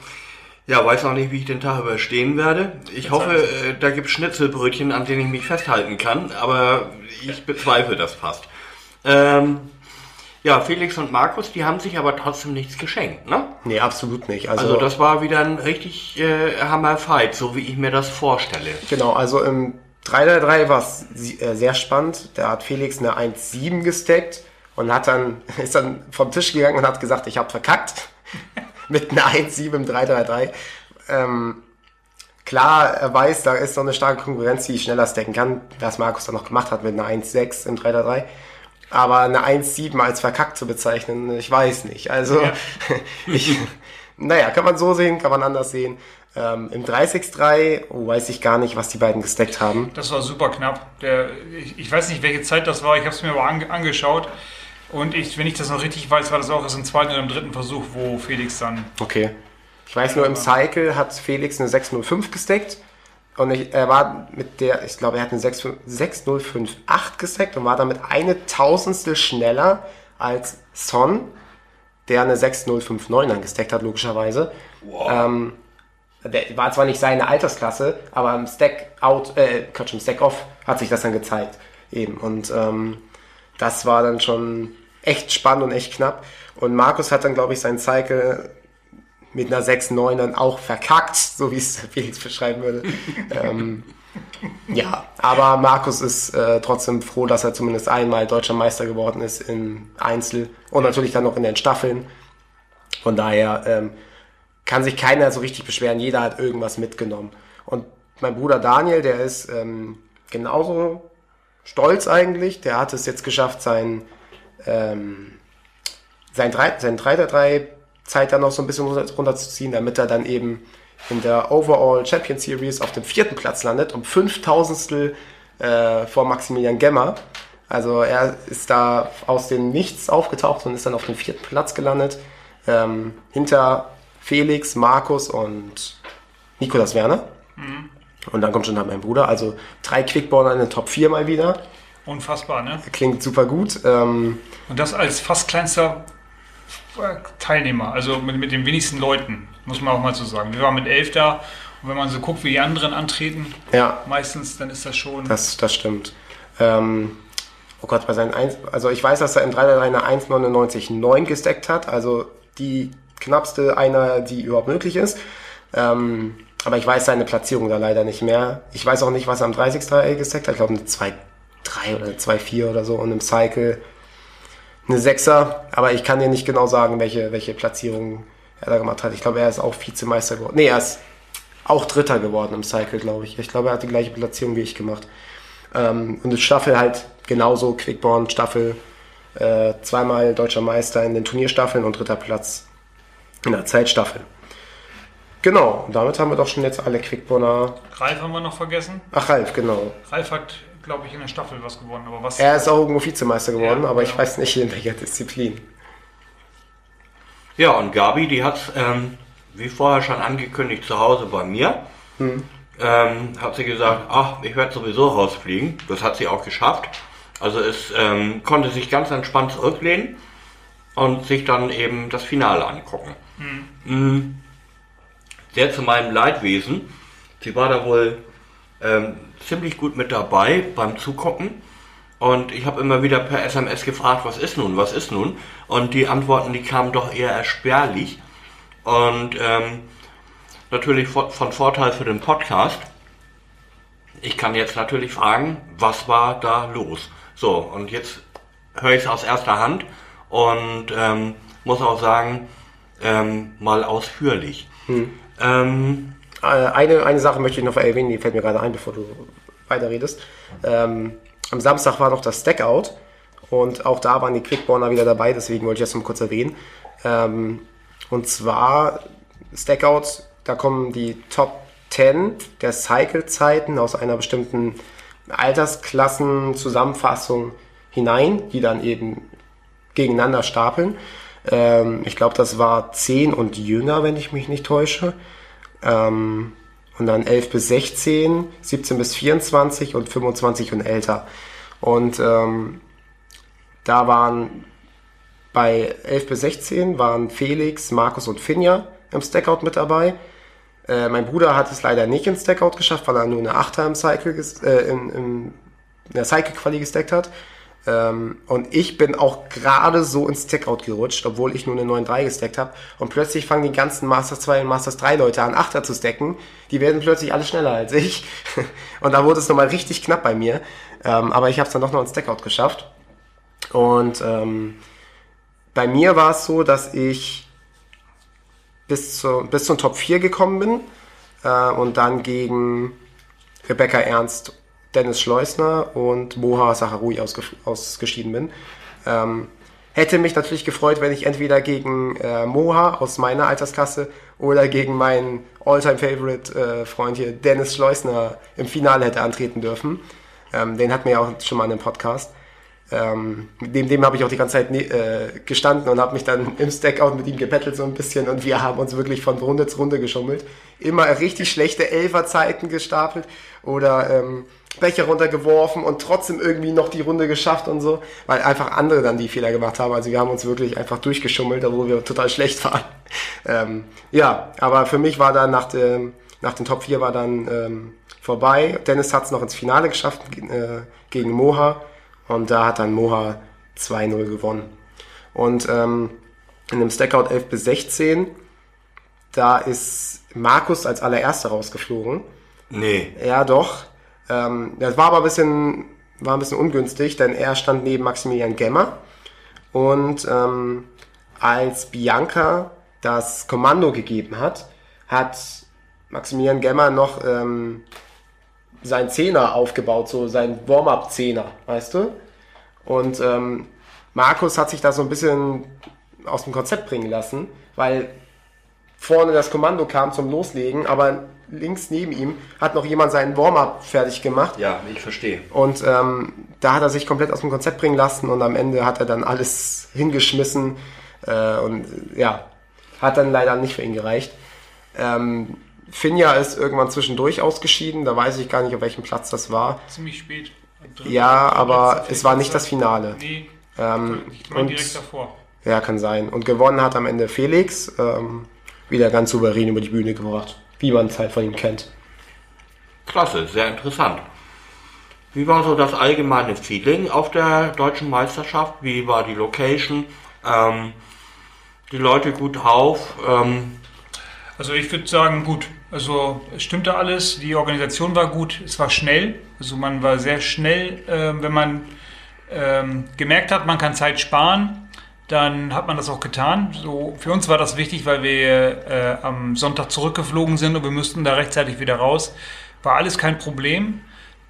ja, weiß noch nicht, wie ich den Tag überstehen werde. Ich Jetzt hoffe, äh, da gibt es Schnitzelbrötchen, an denen ich mich festhalten kann, aber ich bezweifle das fast. Ähm, ja, Felix und Markus, die haben sich aber trotzdem nichts geschenkt, ne? Nee, absolut nicht. Also, also das war wieder ein richtig äh, Hammer-Fight, so wie ich mir das vorstelle. Genau, also im 3-3 war es äh, sehr spannend. Da hat Felix eine 1-7 gesteckt und hat dann, ist dann vom Tisch gegangen und hat gesagt, ich habe verkackt. Mit einer 1-7 im 3-3-3. Ähm, klar, er weiß, da ist noch eine starke Konkurrenz, die schneller stacken kann, was Markus dann noch gemacht hat mit einer 1-6 im 3-3-3. Aber eine 1,7 als verkackt zu bezeichnen, ich weiß nicht. Also, ja. ich, naja, kann man so sehen, kann man anders sehen. Ähm, Im 363 oh, weiß ich gar nicht, was die beiden gesteckt haben. Das war super knapp. Der, ich, ich weiß nicht, welche Zeit das war. Ich habe es mir aber ange, angeschaut. Und ich, wenn ich das noch richtig weiß, war das auch erst im zweiten oder im dritten Versuch, wo Felix dann. Okay. Ich weiß nur, im Cycle hat Felix eine 605 gesteckt und ich, er war mit der, ich glaube, er hat eine 6058 gesteckt und war damit eine Tausendstel schneller als Son, der eine 6059 angesteckt hat, logischerweise. Wow. Ähm, der war zwar nicht seine Altersklasse, aber im Stack out, äh, Quatsch, im Stack off hat sich das dann gezeigt. Eben. Und ähm, das war dann schon echt spannend und echt knapp. Und Markus hat dann, glaube ich, sein Cycle mit einer 6-9 dann auch verkackt, so wie es Felix beschreiben würde. ähm, ja, aber Markus ist äh, trotzdem froh, dass er zumindest einmal deutscher Meister geworden ist in Einzel und natürlich dann noch in den Staffeln. Von daher ähm, kann sich keiner so richtig beschweren. Jeder hat irgendwas mitgenommen. Und mein Bruder Daniel, der ist ähm, genauso stolz eigentlich. Der hat es jetzt geschafft, sein ähm, sein 3 sein 3 3 Zeit dann noch so ein bisschen runterzuziehen, damit er dann eben in der Overall Champion Series auf dem vierten Platz landet, um fünftausendstel äh, vor Maximilian Gemmer. Also er ist da aus dem Nichts aufgetaucht und ist dann auf dem vierten Platz gelandet. Ähm, hinter Felix, Markus und Nikolas Werner. Mhm. Und dann kommt schon dann mein Bruder. Also drei Quickborner in den Top 4 mal wieder. Unfassbar, ne? Klingt super gut. Ähm, und das als fast kleinster Teilnehmer, also mit, mit den wenigsten Leuten, muss man auch mal so sagen. Wir waren mit elf da und wenn man so guckt, wie die anderen antreten, ja. meistens, dann ist das schon. Das, das stimmt. Ähm, oh Gott, bei seinen 1, also ich weiß, dass er im 3 eine 1,99,9 gesteckt hat, also die knappste einer, die überhaupt möglich ist. Ähm, aber ich weiß seine Platzierung da leider nicht mehr. Ich weiß auch nicht, was er am 30 Dreieck gesteckt hat. Ich glaube eine 2,3 oder eine 2,4 oder so und im Cycle eine 6er. Aber ich kann dir nicht genau sagen, welche, welche Platzierung er da gemacht hat. Ich glaube, er ist auch Vizemeister geworden. Nee, er ist auch Dritter geworden im Cycle, glaube ich. Ich glaube, er hat die gleiche Platzierung wie ich gemacht. Ähm, und die Staffel halt genauso, Quickborn, Staffel, äh, zweimal deutscher Meister in den Turnierstaffeln und dritter Platz in der Zeitstaffel. Genau, damit haben wir doch schon jetzt alle Quickborner. Ralf haben wir noch vergessen. Ach, Ralf, genau. Ralf hat, glaube ich, in der Staffel was gewonnen. Aber was? Er ist auch irgendwo Vizemeister geworden, Ja, aber ich genau. weiß nicht in welcher Disziplin. Ja, und Gabi, die hat ähm, wie vorher schon angekündigt, zu Hause bei mir. Ähm, hat sie gesagt, ach, ich werde sowieso rausfliegen. Das hat sie auch geschafft. Also es ähm, konnte sich ganz entspannt zurücklehnen und sich dann eben das Finale angucken. Mhm. Sehr zu meinem Leidwesen. Sie war da wohl ähm, ziemlich gut mit dabei beim Zugucken. Und ich habe immer wieder per SMS gefragt, was ist nun, was ist nun? Und die Antworten, die kamen doch eher erspärlich. Und ähm, natürlich von, Vorteil für den Podcast. Ich kann jetzt natürlich fragen, was war da los? So, und jetzt höre ich es aus erster Hand und ähm, muss auch sagen, ähm, mal ausführlich. Ähm, Äh, eine, eine Sache möchte ich noch erwähnen, die fällt mir gerade ein, bevor du weiterredest. Ähm, am Samstag war noch das Stackout und auch da waren die Quickborner wieder dabei, deswegen wollte ich das mal kurz erwähnen. Ähm, und zwar Stackout, da kommen die Top 10 der Cycle-Zeiten aus einer bestimmten Altersklassenzusammenfassung hinein, die dann eben gegeneinander stapeln. Ähm, ich glaube, das war 10 und jünger, wenn ich mich nicht täusche. Ähm, und dann 11 bis 16, 17 bis 24 und 25 und älter. Und ähm, da waren bei 11 bis 16 waren Felix, Markus und Finja im Stackout mit dabei. Äh, mein Bruder hat es leider nicht ins Stackout geschafft, weil er nur eine 8er im Cycle, äh, in, in, in der Cycle-Quali gestackt hat. Ähm, und ich bin auch gerade so ins Stackout gerutscht, obwohl ich nur eine 9.3 gestackt habe. Und plötzlich fangen die ganzen Masters 2 und Masters 3 Leute an, 8er zu stacken. Die werden plötzlich alle schneller als ich. Und da wurde es nochmal richtig knapp bei mir. Ähm, aber ich habe es dann doch noch ins Stackout geschafft. Und ähm, bei mir war es so, dass ich bis, zu, bis zum Top 4 gekommen bin äh, und dann gegen Rebecca Ernst, Dennis Schleusner und Moha Saharui ausge, ausgeschieden bin. Ähm, hätte mich natürlich gefreut, wenn ich entweder gegen äh, Moha aus meiner Altersklasse oder gegen meinen All-Time-Favorite-Freund hier Dennis Schleusner im Finale hätte antreten dürfen. Ähm, den hatten wir ja auch schon mal in einem Podcast. Ähm, dem dem habe ich auch die ganze Zeit äh, gestanden und habe mich dann im Stackout mit ihm gebettelt so ein bisschen und wir haben uns wirklich von Runde zu Runde geschummelt. Immer richtig schlechte Elferzeiten gestapelt oder ähm, Becher runtergeworfen und trotzdem irgendwie noch die Runde geschafft und so, weil einfach andere dann die Fehler gemacht haben. Also wir haben uns wirklich einfach durchgeschummelt, obwohl wir total schlecht waren. Ähm, ja, aber für mich war dann nach dem, nach den Top 4 war dann ähm, vorbei. Dennis hat es noch ins Finale geschafft äh, gegen Moha. Und da hat dann Moha 2-0 gewonnen. Und ähm, in dem Stackout 11 bis 16, da ist Markus als allererster rausgeflogen. nee. Ja, doch. Ähm, das war aber ein bisschen, war ein bisschen ungünstig, denn er stand neben Maximilian Gemmer. Und ähm, als Bianca das Kommando gegeben hat, hat Maximilian Gemmer noch ähm, sein Zehner aufgebaut, so sein Warm-up-Zehner, weißt du? Und ähm, Markus hat sich da so ein bisschen aus dem Konzept bringen lassen, weil vorne das Kommando kam zum Loslegen, aber links neben ihm hat noch jemand seinen Warm-up fertig gemacht. Ja, ich verstehe. Und ähm, da hat er sich komplett aus dem Konzept bringen lassen und am Ende hat er dann alles hingeschmissen äh, und ja, hat dann leider nicht für ihn gereicht. Ähm, Finja ist irgendwann zwischendurch ausgeschieden, da weiß ich gar nicht, auf welchem Platz das war. Ziemlich spät. Ja, aber es war nicht das Finale. Nee, Ähm, ich meine und- direkt davor. Ja, kann sein. Und gewonnen hat am Ende Felix, ähm, wieder ganz souverän über die Bühne gebracht, wie man es halt von ihm kennt. Klasse, sehr interessant. Wie war so das allgemeine Feeling auf der deutschen Meisterschaft? Wie war die Location? Ähm, die Leute gut drauf? Ähm, also ich würde sagen, gut. Also es stimmte alles, die Organisation war gut, es war schnell. Also man war sehr schnell, äh, wenn man ähm, gemerkt hat, man kann Zeit sparen, dann hat man das auch getan. So, für uns war das wichtig, weil wir äh, am Sonntag zurückgeflogen sind und wir müssten da rechtzeitig wieder raus. War alles kein Problem.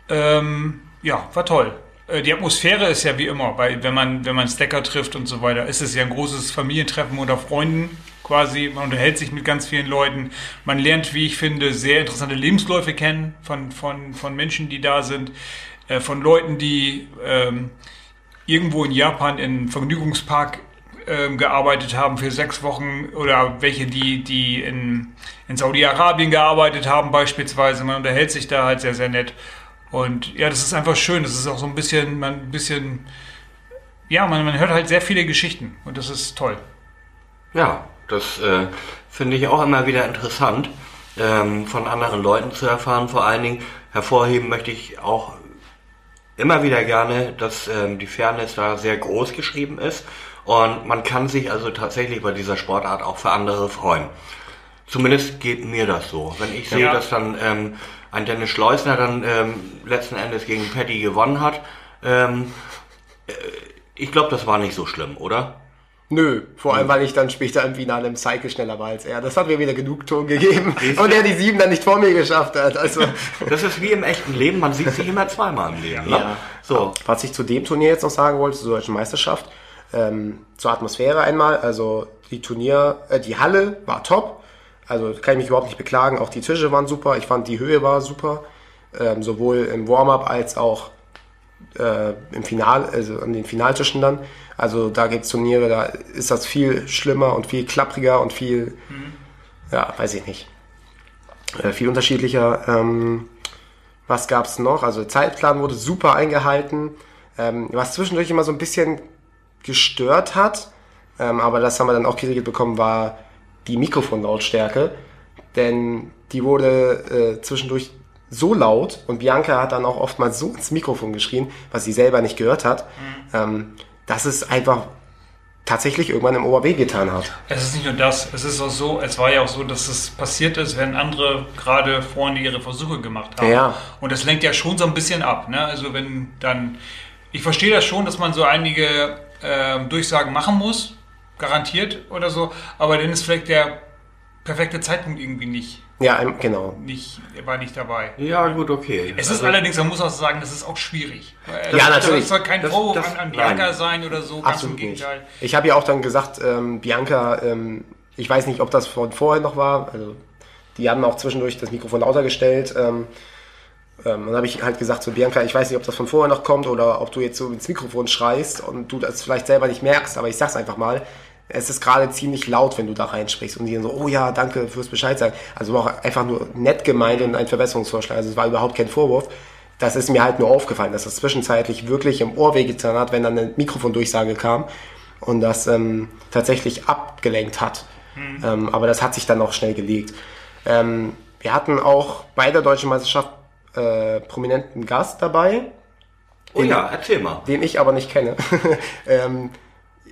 Ähm, ja, war toll. Äh, die Atmosphäre ist ja wie immer, weil wenn man, wenn man Stacker trifft und so weiter, ist es ja ein großes Familientreffen unter Freunden quasi. Man unterhält sich mit ganz vielen Leuten. Man lernt, wie ich finde, sehr interessante Lebensläufe kennen von, von, von Menschen, die da sind, äh, von Leuten, die ähm, irgendwo in Japan in Vergnügungspark ähm, gearbeitet haben für sechs Wochen oder welche, die, die in, in Saudi-Arabien gearbeitet haben beispielsweise. Man unterhält sich da halt sehr, sehr nett. Und ja, das ist einfach schön. Das ist auch so ein bisschen, man, ein bisschen, ja, man, man hört halt sehr viele Geschichten und das ist toll. Ja, das äh, finde ich auch immer wieder interessant, ähm, von anderen Leuten zu erfahren. Vor allen Dingen hervorheben möchte ich auch immer wieder gerne, dass ähm, die Fairness da sehr groß geschrieben ist und man kann sich also tatsächlich bei dieser Sportart auch für andere freuen. Zumindest geht mir das so. Wenn ich sehe, ja. dass dann ähm, ein Dennis Schleusner dann ähm, letzten Endes gegen Patty gewonnen hat. Ähm, äh, ich glaube, das war nicht so schlimm, oder? Nö, vor allem, weil ich dann später im Finale im Cycle schneller war als er. Das hat mir wieder genug Ton gegeben. Und er die sieben dann nicht vor mir geschafft hat. Also. Das ist wie im echten Leben, man sieht sich immer zweimal im Leben. Ne? Ja. So. Was ich zu dem Turnier jetzt noch sagen wollte, zur deutschen Meisterschaft, ähm, zur Atmosphäre einmal, also die Turnier, äh, die Halle war top. Also kann ich mich überhaupt nicht beklagen. Auch die Tische waren super. Ich fand die Höhe war super. Ähm, sowohl im Warm-up als auch äh, im Final, also an den Finaltischen dann. Also da gibt es Turniere, da ist das viel schlimmer und viel klappriger und viel, mhm. ja, weiß ich nicht, äh, viel unterschiedlicher. Ähm, was gab es noch? Also der Zeitplan wurde super eingehalten. Ähm, was zwischendurch immer so ein bisschen gestört hat, ähm, aber das haben wir dann auch geregelt bekommen, war die Mikrofonlautstärke, denn die wurde äh, zwischendurch so laut und Bianca hat dann auch oftmals so ins Mikrofon geschrien, was sie selber nicht gehört hat, mhm. ähm, dass es einfach tatsächlich irgendwann im Ohr getan hat. Es ist nicht nur das, es ist auch so, es war ja auch so, dass es passiert ist, wenn andere gerade vorne ihre Versuche gemacht haben. Ja. Und das lenkt ja schon so ein bisschen ab. Ne? Also wenn dann, ich verstehe das schon, dass man so einige äh, Durchsagen machen muss, garantiert oder so, aber dann ist vielleicht der perfekte Zeitpunkt irgendwie nicht. Ja, genau. Nicht, er war nicht dabei. Ja, gut, okay. Es ist also, allerdings, man muss auch sagen, das ist auch schwierig. Das, ja, natürlich. Das soll kein Vorwurf an, an Bianca nein. sein oder so, ganz Absolut im Gegenteil. Nicht. Ich habe ja auch dann gesagt, ähm, Bianca, ähm, ich weiß nicht, ob das von vorher noch war, also die haben auch zwischendurch das Mikrofon lauter gestellt. Ähm, ähm, dann habe ich halt gesagt zu so, Bianca, ich weiß nicht, ob das von vorher noch kommt oder ob du jetzt so ins Mikrofon schreist und du das vielleicht selber nicht merkst, aber ich sag's einfach mal. Es ist gerade ziemlich laut, wenn du da reinsprichst und die dann so, oh ja, danke fürs Bescheid sagen. Also war auch einfach nur nett gemeint und ein Verbesserungsvorschlag. Also es war überhaupt kein Vorwurf. Das ist mir halt nur aufgefallen, dass das zwischenzeitlich wirklich im Ohr wehgetan hat, wenn dann eine Mikrofondurchsage kam und das ähm, tatsächlich abgelenkt hat. Mhm. Ähm, aber das hat sich dann auch schnell gelegt. Ähm, wir hatten auch bei der Deutschen Meisterschaft äh, prominenten Gast dabei. Oh ja, erzähl mal. Den ich aber nicht kenne. ähm,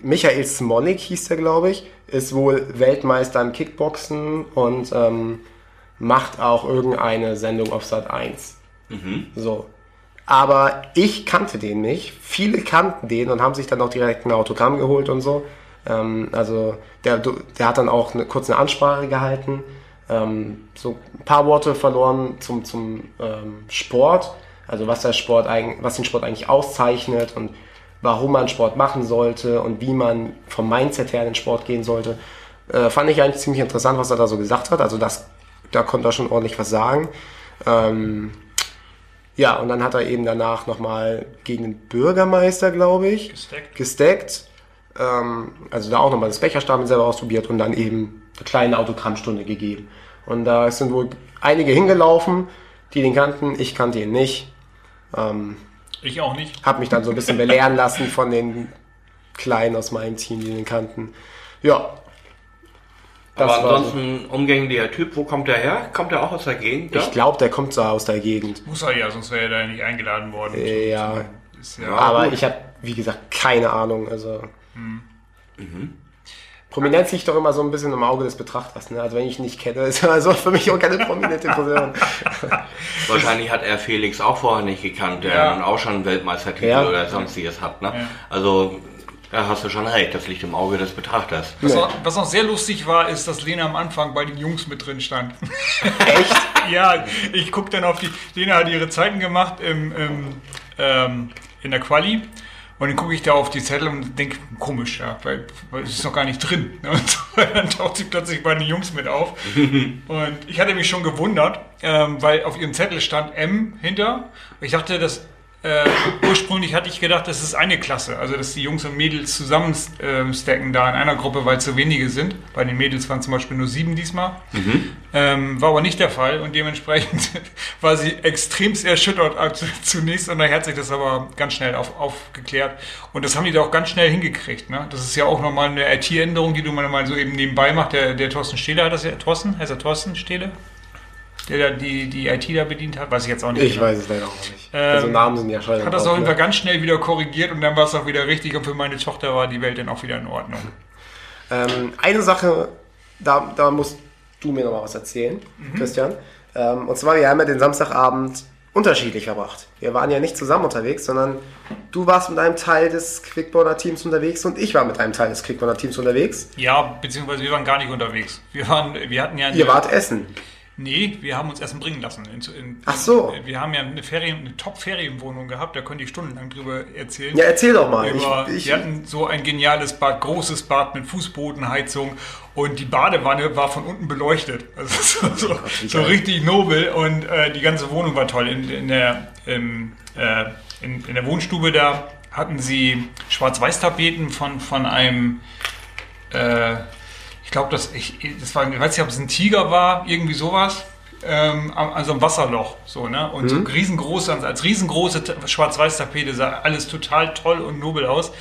Michael Smolik hieß der, glaube ich, ist wohl Weltmeister im Kickboxen und ähm, macht auch irgendeine Sendung auf Sat 1. Mhm. So. Aber ich kannte den nicht. Viele kannten den und haben sich dann auch direkt ein Autogramm geholt und so. Ähm, also der, der hat dann auch eine, kurz eine Ansprache gehalten ähm, so ein paar Worte verloren zum, zum ähm, Sport, also was der Sport eigentlich, was den Sport eigentlich auszeichnet und warum man Sport machen sollte und wie man vom Mindset her in den Sport gehen sollte. Äh, fand ich eigentlich ziemlich interessant, was er da so gesagt hat. Also das, da konnte er schon ordentlich was sagen. Ähm, ja, und dann hat er eben danach nochmal gegen den Bürgermeister, glaube ich, gesteckt. gesteckt. Ähm, also da auch nochmal das Becherstapeln selber ausprobiert und dann eben eine kleine Autogrammstunde gegeben. Und da sind wohl einige hingelaufen, die den kannten. Ich kannte ihn nicht. Ähm, ich auch nicht. Hab mich dann so ein bisschen belehren lassen von den Kleinen aus meinem Team, die den kannten. Ja. Das Aber war ansonsten umgänglicher Typ, wo kommt der her? Kommt er auch aus der Gegend? da? Ich glaube, der kommt so aus der Gegend. Muss er ja, sonst wäre er da nicht eingeladen worden. Ja. Ist ja Aber gut. ich habe, wie gesagt, keine Ahnung. Also Hm. Prominenz liegt doch immer so ein bisschen im Auge des Betrachters. Ne? Also wenn ich ihn nicht kenne, ist er also für mich auch keine prominente Person. Wahrscheinlich hat er Felix auch vorher nicht gekannt, der Ja. nun auch schon einen Weltmeistertitel Ja. oder sonstiges hat. Ne? Ja. Also, da hast du schon recht, das liegt im Auge des Betrachters. Was, auch, was auch sehr lustig war, ist, dass Lena am Anfang bei den Jungs mit drin stand. Echt? ja, ich gucke dann auf die. Lena hat ihre Zeiten gemacht im, im, ähm, in der Quali. Und dann gucke ich da auf die Zettel und denke, komisch, ja, weil, weil es ist noch gar nicht drin. Und dann taucht sie plötzlich bei den Jungs mit auf. Und ich hatte mich schon gewundert, ähm, weil auf ihrem Zettel stand M hinter. Ich dachte, dass äh, ursprünglich hatte ich gedacht, das ist eine Klasse, also dass die Jungs und Mädels zusammen ähm, stacken da in einer Gruppe, weil es so wenige sind. Bei den Mädels waren zum Beispiel nur sieben diesmal. Ähm, war aber nicht der Fall und dementsprechend war sie extremst erschüttert zunächst und dann hat sich das aber ganz schnell auf, aufgeklärt. Und das haben die da auch ganz schnell hingekriegt. Ne? Das ist ja auch nochmal eine IT-Änderung, die du mal so eben nebenbei machst. Der, der Thorsten Stehler hat das ja, Thorsten? Heißt er Thorsten Stehle? Der die, die IT da bedient hat? Weiß ich jetzt auch nicht. Ich genau. weiß es leider auch nicht. Ähm, also Namen sind ja schon. Hat das auf jeden Fall ganz schnell wieder korrigiert und dann war es auch wieder richtig und für meine Tochter war die Welt dann auch wieder in Ordnung. Ähm, eine Sache, da, da musst du mir noch mal was erzählen, Mhm. Christian. Ähm, und zwar, wir haben ja den Samstagabend unterschiedlich verbracht. Wir waren ja nicht zusammen unterwegs, sondern du warst mit einem Teil des Quickborner Teams unterwegs und ich war mit einem Teil des Quickborner Teams unterwegs. Ja, beziehungsweise wir waren gar nicht unterwegs. Wir waren, wir hatten ja Ihr wart essen. Nee, wir haben uns Essen bringen lassen. In, in, Ach so. Wir haben ja eine Ferien, eine Top-Ferienwohnung gehabt, da könnte ich stundenlang drüber erzählen. Ja, erzähl doch mal. Über, Ich, ich, wir hatten so ein geniales Bad, großes Bad mit Fußbodenheizung und die Badewanne war von unten beleuchtet. Also so, so, wie so richtig nobel und äh, die ganze Wohnung war toll. In, in, der, im, äh, in, in der Wohnstube da hatten sie Schwarz-Weiß-Tapeten von, von einem äh, ich glaube, das, ich, das war, ich weiß nicht, ob es ein Tiger war, irgendwie sowas. Ähm, also ein Wasserloch, so, ne? Und so riesengroße, als riesengroße Schwarz-Weiß-Tapete sah alles total toll und nobel aus.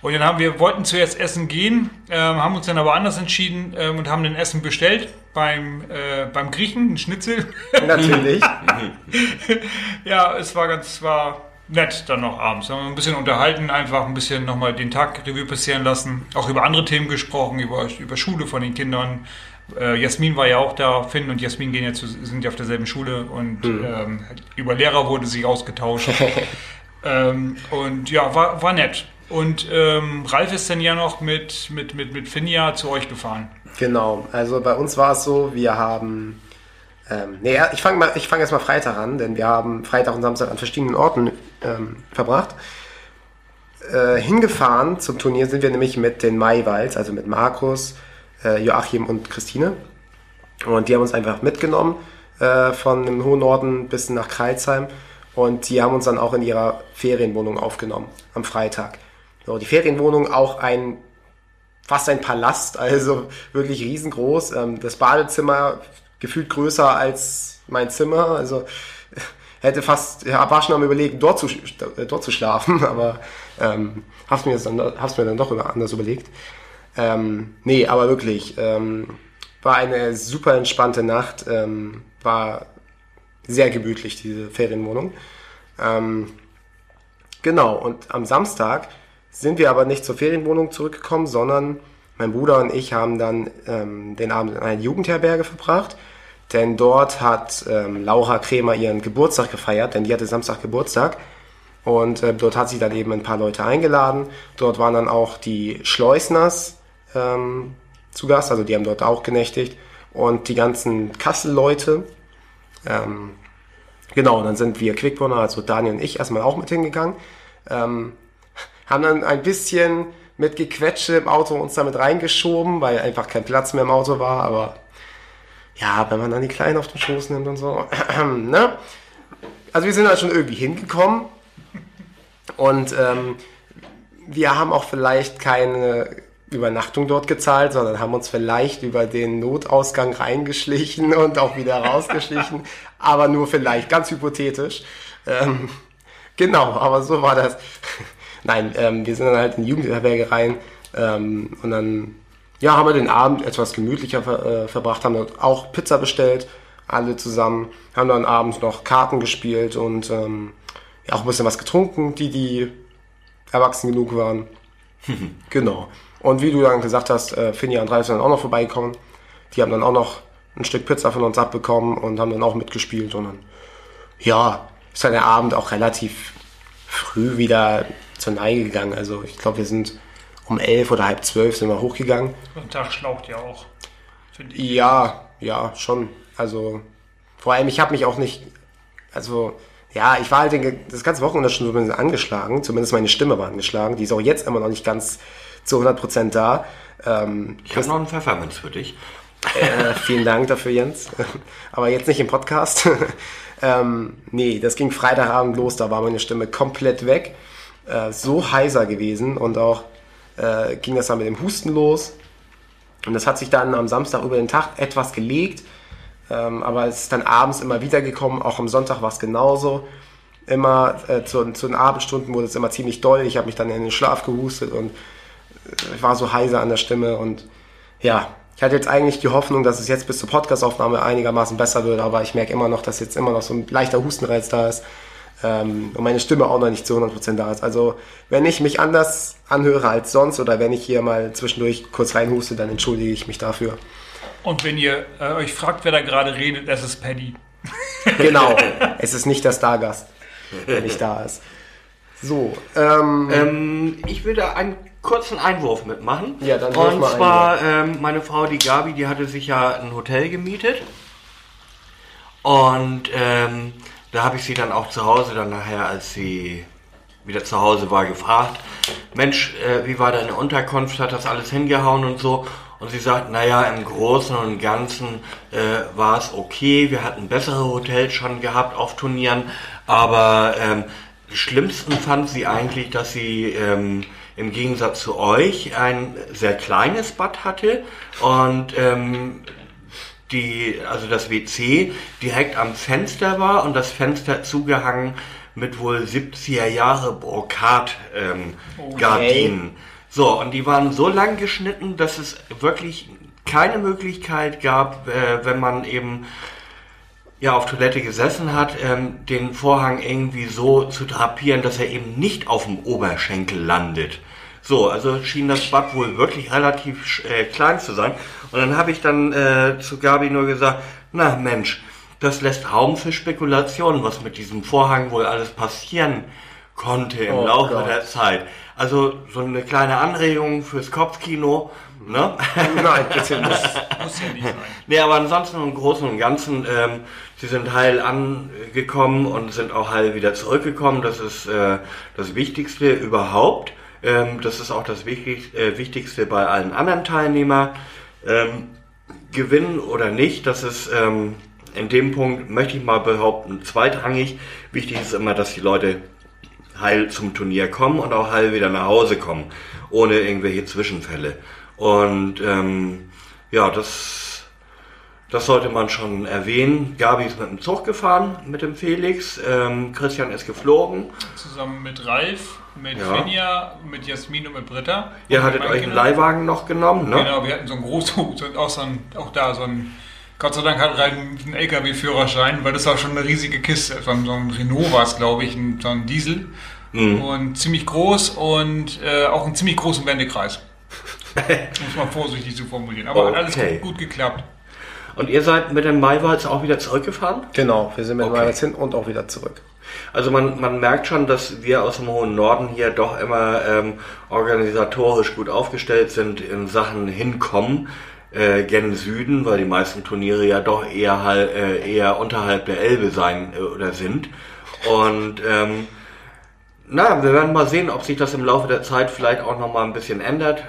Und dann haben wir, wollten zuerst essen gehen, ähm, haben uns dann aber anders entschieden ähm, und haben den Essen bestellt beim, äh, beim Griechen, ein Schnitzel. natürlich. ja, es war ganz, war nett dann noch abends. Haben wir ein bisschen unterhalten, einfach ein bisschen nochmal den Tag Revue passieren lassen. Auch über andere Themen gesprochen, über, über Schule von den Kindern. Äh, Jasmin war ja auch da, Finn und Jasmin gehen zu, sind ja auf derselben Schule und ähm, über Lehrer wurde sich ausgetauscht. ähm, und ja, war, war nett. Und ähm, Ralf ist dann ja noch mit, mit, mit, mit Finja zu euch gefahren. Genau, also bei uns war es so, wir haben. Ähm, nee, ich fange mal, ich fange erstmal Freitag an, denn wir haben Freitag und Samstag an verschiedenen Orten ähm, verbracht. Äh, hingefahren zum Turnier sind wir nämlich mit den Maiwalds, also mit Markus, äh, Joachim und Christine. Und die haben uns einfach mitgenommen äh, von dem hohen Norden bis nach Kreilsheim. Und die haben uns dann auch in ihrer Ferienwohnung aufgenommen am Freitag. So, die Ferienwohnung auch ein fast ein Palast, also wirklich riesengroß. Ähm, das Badezimmer gefühlt größer als mein Zimmer, also hätte fast, ja, war schon am überlegen, dort zu, äh, dort zu schlafen, aber ähm, hab's mir, dann, hab's mir dann doch anders überlegt. Ähm, nee, aber wirklich, ähm, war eine super entspannte Nacht, ähm, war sehr gemütlich, diese Ferienwohnung. Ähm, genau, und am Samstag sind wir aber nicht zur Ferienwohnung zurückgekommen, sondern mein Bruder und ich haben dann ähm, den Abend in einer Jugendherberge verbracht. Denn dort hat ähm, Laura Kremer ihren Geburtstag gefeiert, denn die hatte Samstag Geburtstag. Und äh, dort hat sie dann eben ein paar Leute eingeladen. Dort waren dann auch die Schleusners ähm, zu Gast, also die haben dort auch genächtigt. Und die ganzen Kassel-Leute. Ähm, genau, dann sind wir Quickburner, also Daniel und ich, erstmal auch mit hingegangen. Ähm, haben dann ein bisschen mit Gequetsche im Auto uns damit reingeschoben, weil einfach kein Platz mehr im Auto war, aber ja, wenn man dann die Kleinen auf den Schoß nimmt und so, ne? Also wir sind halt schon irgendwie hingekommen und ähm, wir haben auch vielleicht keine Übernachtung dort gezahlt, sondern haben uns vielleicht über den Notausgang reingeschlichen und auch wieder rausgeschlichen, aber nur vielleicht, ganz hypothetisch. Ähm, genau, aber so war das. Nein, ähm, wir sind dann halt in die Jugendherberge rein ähm, und dann ja, haben wir den Abend etwas gemütlicher ver äh, verbracht, haben dort auch Pizza bestellt, alle zusammen, haben dann abends noch Karten gespielt und ähm, ja, auch ein bisschen was getrunken, die, die erwachsen genug waren. genau. Und wie du dann gesagt hast, äh, Finja und Ralf sind dann auch noch vorbeigekommen. Die haben dann auch noch ein Stück Pizza von uns abbekommen und haben dann auch mitgespielt. Und dann, ja, ist dann der Abend auch relativ früh wieder zur Neige gegangen. Also ich glaube, wir sind um elf oder halb zwölf sind wir hochgegangen. Ein Tag schlaucht ja auch. Ja, ja, schon. Also vor allem, ich habe mich auch nicht, also ja, ich war halt den, das ganze Wochenende schon so ein bisschen angeschlagen. Zumindest meine Stimme war angeschlagen. Die ist auch jetzt immer noch nicht ganz zu 100% da. Ähm, Ich habe noch einen Pfefferminz für dich. äh, vielen Dank dafür, Jens. Aber jetzt nicht im Podcast. ähm, nee, das ging Freitagabend los, da war meine Stimme komplett weg. Äh, so heiser gewesen und auch äh, ging das dann mit dem Husten los. Und das hat sich dann am Samstag über den Tag etwas gelegt. Ähm, aber es ist dann abends immer wieder gekommen. Auch am Sonntag war es genauso. Immer äh, zu, zu den Abendstunden wurde es immer ziemlich doll. Ich habe mich dann in den Schlaf gehustet und äh, ich war so heiser an der Stimme. Und ja, ich hatte jetzt eigentlich die Hoffnung, dass es jetzt bis zur Podcastaufnahme einigermaßen besser wird. Aber ich merke immer noch, dass jetzt immer noch so ein leichter Hustenreiz da ist. Ähm, und meine Stimme auch noch nicht zu 100% da ist. Also wenn ich mich anders anhöre als sonst oder wenn ich hier mal zwischendurch kurz reinhuste, dann entschuldige ich mich dafür. Und wenn ihr äh, euch fragt, wer da gerade redet, es ist Paddy. Genau, es ist nicht der Stargast, der nicht da ist. So, ähm, Ähm, ich würde einen kurzen Einwurf mitmachen. Ja, dann Und mal zwar, ähm, meine Frau, die Gabi, die hatte sich ja ein Hotel gemietet. Und ähm, da habe ich sie dann auch zu Hause, dann nachher, als sie wieder zu Hause war, gefragt, Mensch, äh, wie war deine Unterkunft, hat das alles hingehauen und so. Und sie sagt, naja, im Großen und Ganzen äh, war es okay. Wir hatten bessere Hotels schon gehabt auf Turnieren, aber ähm, schlimmsten fand sie eigentlich, dass sie ähm, im Gegensatz zu euch ein sehr kleines Bad hatte und ähm, die, also das WC direkt am Fenster war und das Fenster zugehangen mit wohl 70er Jahre Brokat ähm, Gardinen. So, und die waren so lang geschnitten, dass es wirklich keine Möglichkeit gab, äh, wenn man eben ja auf Toilette gesessen hat, ähm, den Vorhang irgendwie so zu drapieren, dass er eben nicht auf dem Oberschenkel landet. So, also schien das Bad wohl wirklich relativ äh, klein zu sein. Und dann habe ich dann äh, zu Gabi nur gesagt, na Mensch, das lässt Raum für Spekulationen, was mit diesem Vorhang wohl alles passieren konnte im Oh Laufe Gott. der Zeit. Also so eine kleine Anregung fürs Kopfkino, ne? nein, bitte nicht. Muss ja nicht sein. Nee, aber ansonsten im Großen und Ganzen, ähm, sie sind heil angekommen und sind auch heil wieder zurückgekommen. Das ist äh, das Wichtigste überhaupt. Ähm, das ist auch das Wichtig äh, Wichtigste bei allen anderen Teilnehmern. Ähm, gewinnen oder nicht, das ist ähm, in dem Punkt, möchte ich mal behaupten, zweitrangig. Wichtig ist immer, dass die Leute heil zum Turnier kommen und auch heil wieder nach Hause kommen, ohne irgendwelche Zwischenfälle. Und ähm, ja, das, das sollte man schon erwähnen. Gabi ist mit dem Zug gefahren, mit dem Felix. Ähm, Christian ist geflogen. Zusammen mit Ralf, mit Ja. Finja, mit Jasmin und mit Britta. Ihr hattet euch einen. Leihwagen noch genommen, ne? Genau, wir hatten so einen großen, so, auch, so auch da so ein, Gott sei Dank hat Ralf einen LKW-Führerschein, weil das war schon eine riesige Kiste. So ein, Renault war es, glaube ich, ein, so ein Diesel. Mhm. Und ziemlich groß und äh, auch einen ziemlich großen Wendekreis. Muss man vorsichtig zu formulieren. Aber hat alles Okay. gut, gut geklappt. Und ihr seid mit dem Maiwalz auch wieder zurückgefahren? Genau, wir sind mit Okay. okay. hin und auch wieder zurück. Also man, man merkt schon, dass wir aus dem hohen Norden hier doch immer ähm, organisatorisch gut aufgestellt sind in Sachen Hinkommen äh, gen Süden, weil die meisten Turniere ja doch eher, äh, eher unterhalb der Elbe sein äh, oder sind. Und ähm, na, wir werden mal sehen, ob sich das im Laufe der Zeit vielleicht auch noch mal ein bisschen ändert,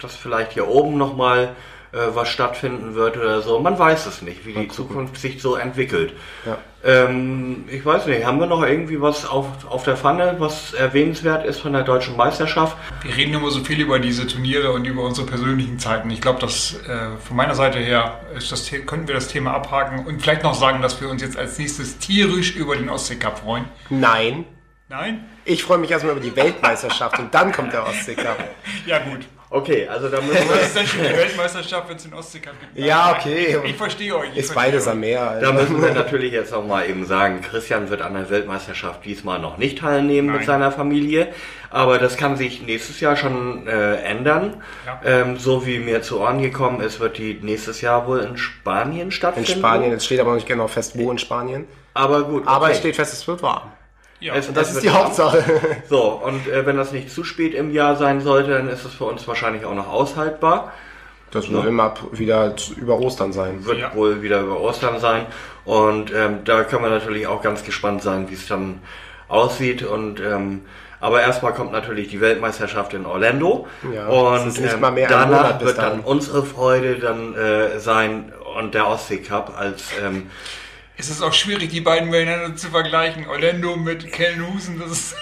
dass vielleicht hier oben noch mal äh, was stattfinden wird oder so. Man weiß es nicht, wie die Zukunft sich so entwickelt. Ja. Ähm, ich weiß nicht, haben wir noch irgendwie was auf, auf der Pfanne, was erwähnenswert ist von der deutschen Meisterschaft? Wir reden immer so viel über diese Turniere und über unsere persönlichen Zeiten. Ich glaube, dass äh, von meiner Seite her ist das, könnten wir das Thema abhaken und vielleicht noch sagen, dass wir uns jetzt als nächstes tierisch über den Ostsee Cup freuen. Nein, Nein? ich freue mich erstmal über die Weltmeisterschaft und dann kommt der Ostsee Cup. Ja gut. Okay, also da müssen wir, ist denn schon die Weltmeisterschaft, wenn es den Ostseecup gibt? Ja, okay. Ich, ich verstehe euch. Ich Ist verstehe beides euch. am Meer. da müssen wir natürlich jetzt noch mal eben sagen, Christian wird an der Weltmeisterschaft diesmal noch nicht teilnehmen mit Nein. seiner Familie, aber das kann sich nächstes Jahr schon äh, ändern. Ja. Ähm, so wie mir zu Ohren gekommen ist, wird die nächstes Jahr wohl in Spanien In stattfinden. Spanien, es steht aber noch nicht genau fest, wo in Spanien. Aber gut. Aber okay. es steht fest, es wird warm. Ja. Es- Und das es ist die. Hauptsache. So, und äh, wenn das nicht zu spät im Jahr sein sollte, dann ist es für uns wahrscheinlich auch noch aushaltbar. Das wird immer wieder über Ostern sein. Wird Ja. wohl wieder über Ostern sein. Und ähm, da können wir natürlich auch ganz gespannt sein, wie es dann aussieht. Und ähm, aber erstmal kommt natürlich die Weltmeisterschaft in Orlando. Ja, und es ist nicht ähm, mal mehr ein danach Monat bis wird dann dahin. unsere Freude dann äh, sein und der Ostsee Cup als ähm, Es ist auch schwierig, die beiden miteinander zu vergleichen. Orlando mit Kellenhusen, das ist.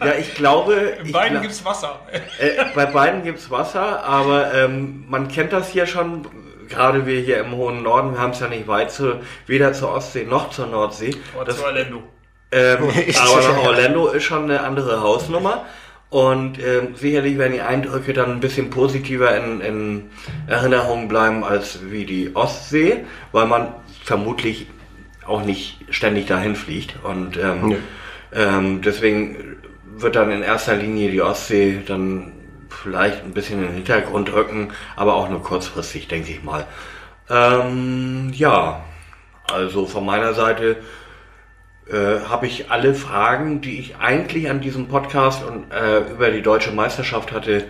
ja ich glaube In beiden gla- gibt's Wasser. Äh, bei beiden gibt's Wasser, aber ähm, man kennt das hier schon, gerade wir hier im hohen Norden, wir haben es ja nicht weit zu, weder zur Ostsee noch zur Nordsee. Aber Das, zu Orlando. ähm, aber nach Orlando ist schon eine andere Hausnummer. Und ähm, sicherlich werden die Eindrücke dann ein bisschen positiver in, in Erinnerung bleiben als wie die Ostsee, weil man vermutlich auch nicht ständig dahin fliegt. Und ähm, Nö. ähm, deswegen wird dann in erster Linie die Ostsee dann vielleicht ein bisschen in den Hintergrund rücken, aber auch nur kurzfristig, denke ich mal. Ähm, ja, also von meiner Seite äh, habe ich alle Fragen, die ich eigentlich an diesem Podcast und äh, über die deutsche Meisterschaft hatte,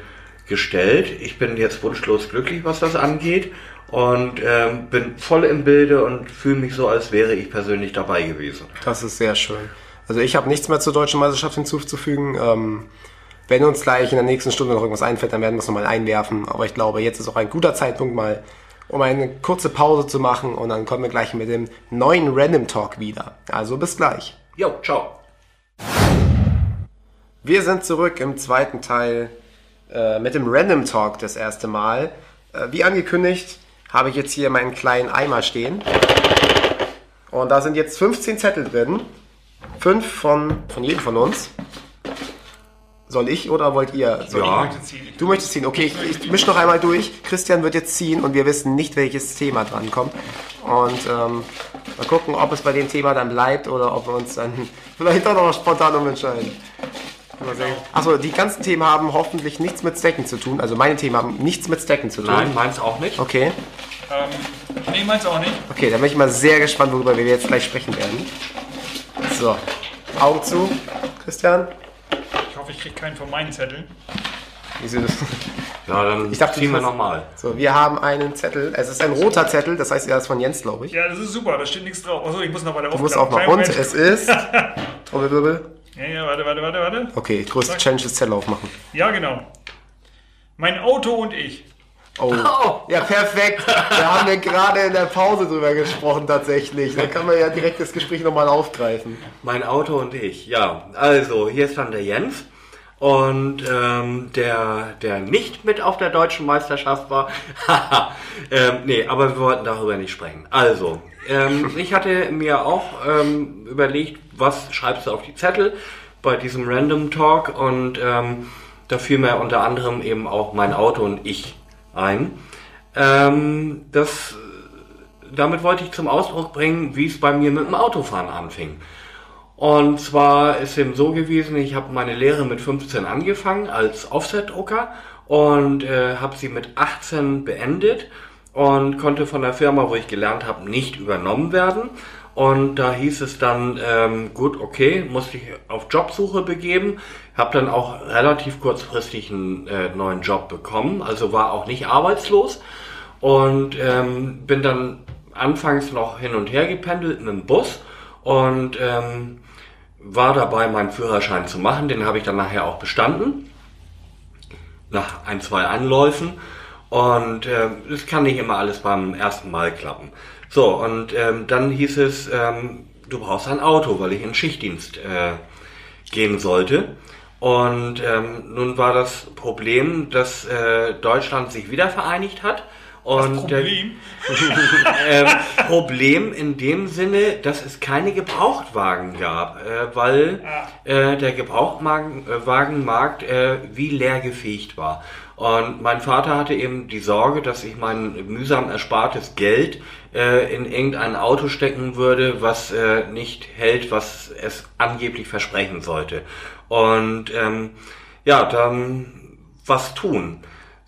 gestellt. Ich bin jetzt wunschlos glücklich, was das angeht und ähm, bin voll im Bilde und fühle mich so, als wäre ich persönlich dabei gewesen. Das ist sehr schön. Also ich habe nichts mehr zur deutschen Meisterschaft hinzuzufügen. Ähm, wenn uns gleich in der nächsten Stunde noch irgendwas einfällt, dann werden wir es nochmal einwerfen. Aber ich glaube, jetzt ist auch ein guter Zeitpunkt mal, um eine kurze Pause zu machen und dann kommen wir gleich mit dem neuen Random Talk wieder. Also bis gleich. Jo, ciao. Wir sind zurück im zweiten Teil äh, mit dem Random Talk das erste Mal. Äh, wie angekündigt habe ich jetzt hier meinen kleinen Eimer stehen. Und da sind jetzt 15 Zettel drin. Fünf von, von jedem von uns. Soll ich oder wollt ihr? Soll Ja. Ich. Du möchtest ziehen. Okay, ich, ich mische noch einmal durch. Christian wird jetzt ziehen und wir wissen nicht, welches Thema drankommt. Und ähm, mal gucken, ob es bei dem Thema dann bleibt oder ob wir uns dann vielleicht doch noch spontan umentscheiden. Achso, die ganzen Themen haben hoffentlich nichts mit Stacken zu tun. Also meine Themen haben nichts mit Stacken zu tun. Nein, meins auch nicht. Okay. Ähm, nee, meins auch nicht. Okay, dann bin ich mal sehr gespannt, worüber wir jetzt gleich sprechen werden. So, Augen zu. Christian. Ich hoffe, ich kriege keinen von meinen Zetteln. Wieso das? Ja, dann Ich dachte, ziehen wir nochmal. So, wir haben einen Zettel. Es ist ein roter Zettel, das heißt, er ist von Jens, glaube ich. Ja, das ist super, da steht nichts drauf. Achso, ich muss noch bei der Du musst auch mal. Und es ist. Trommelwirbel. Ja, ja, warte, warte, warte, warte. Okay, größte Challenge ist Zettel aufmachen. Ja, genau. Mein Auto und ich. Oh. Ja, perfekt. Wir haben ja gerade in der Pause drüber gesprochen, tatsächlich. Dann kann man ja direkt das Gespräch nochmal aufgreifen. Mein Auto und ich, ja. Also, hier ist dann der Jens. Und ähm, der, der nicht mit auf der deutschen Meisterschaft war. Haha. ähm, nee, aber wir wollten darüber nicht sprechen. Also, ähm, ich hatte mir auch ähm, überlegt, was schreibst du auf die Zettel bei diesem Random Talk. Und ähm, da fiel mir unter anderem eben auch mein Auto und ich ein. Ähm, das damit wollte ich zum Ausdruck bringen, wie es bei mir mit dem Autofahren anfing. Und zwar ist eben so gewesen, ich habe meine Lehre mit 15 angefangen als Offset-Drucker und äh, habe sie mit 18 beendet und konnte von der Firma, wo ich gelernt habe, nicht übernommen werden. Und da hieß es dann, ähm, gut, okay, musste ich auf Jobsuche begeben, habe dann auch relativ kurzfristig einen äh, neuen Job bekommen, also war auch nicht arbeitslos und ähm, bin dann anfangs noch hin und her gependelt mit dem Bus und ähm, war dabei, meinen Führerschein zu machen. Den habe ich dann nachher auch bestanden, nach ein, zwei Anläufen. Und ähm, das kann nicht immer alles beim ersten Mal klappen. So, und ähm, dann hieß es, ähm, du brauchst ein Auto, weil ich in Schichtdienst äh, gehen sollte. Und ähm, nun war das Problem, dass äh, Deutschland sich wieder vereinigt hat Und Problem. ähm, Problem in dem Sinne, dass es keine Gebrauchtwagen gab, äh, weil äh, der Gebrauchtwagenmarkt äh, wie leer gefegt war. Und mein Vater hatte eben die Sorge, dass ich mein mühsam erspartes Geld äh, in irgendein Auto stecken würde, was äh, nicht hält, was es angeblich versprechen sollte. Und ähm, ja, dann was tun.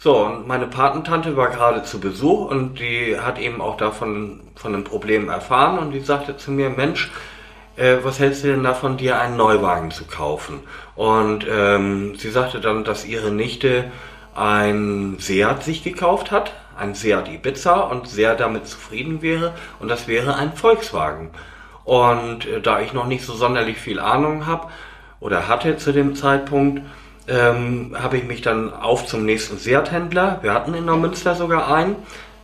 So, und meine Patentante war gerade zu Besuch und die hat eben auch davon von dem Problem erfahren und die sagte zu mir, Mensch, äh, was hältst du denn davon, dir einen Neuwagen zu kaufen? Und ähm, sie sagte dann, dass ihre Nichte ein Seat sich gekauft hat, ein Seat Ibiza und sehr damit zufrieden wäre und das wäre ein Volkswagen. Und äh, da ich noch nicht so sonderlich viel Ahnung habe oder hatte zu dem Zeitpunkt, ähm, habe ich mich dann auf zum nächsten Seat-Händler, wir hatten in Neumünster sogar einen,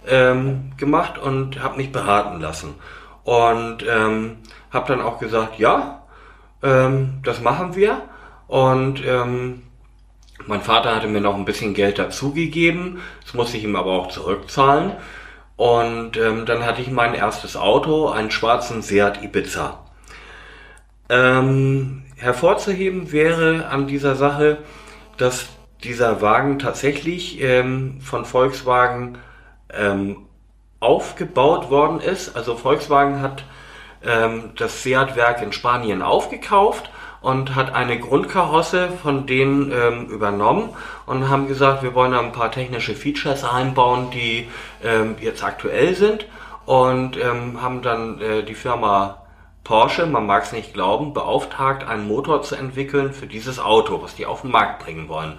ähm, gemacht und habe mich beraten lassen. Und ähm, habe dann auch gesagt, ja, ähm, das machen wir. Und ähm, mein Vater hatte mir noch ein bisschen Geld dazugegeben, das musste ich ihm aber auch zurückzahlen. Und ähm, dann hatte ich mein erstes Auto, einen schwarzen Seat Ibiza. Ähm, hervorzuheben wäre an dieser Sache, dass dieser Wagen tatsächlich ähm, von Volkswagen ähm, aufgebaut worden ist. Also Volkswagen hat ähm, das Seat-Werk in Spanien aufgekauft und hat eine Grundkarosse von denen ähm, übernommen und haben gesagt, wir wollen ein paar technische Features einbauen, die ähm, jetzt aktuell sind und ähm, haben dann äh, die Firma Porsche, man mag es nicht glauben, beauftragt, einen Motor zu entwickeln für dieses Auto, was die auf den Markt bringen wollen.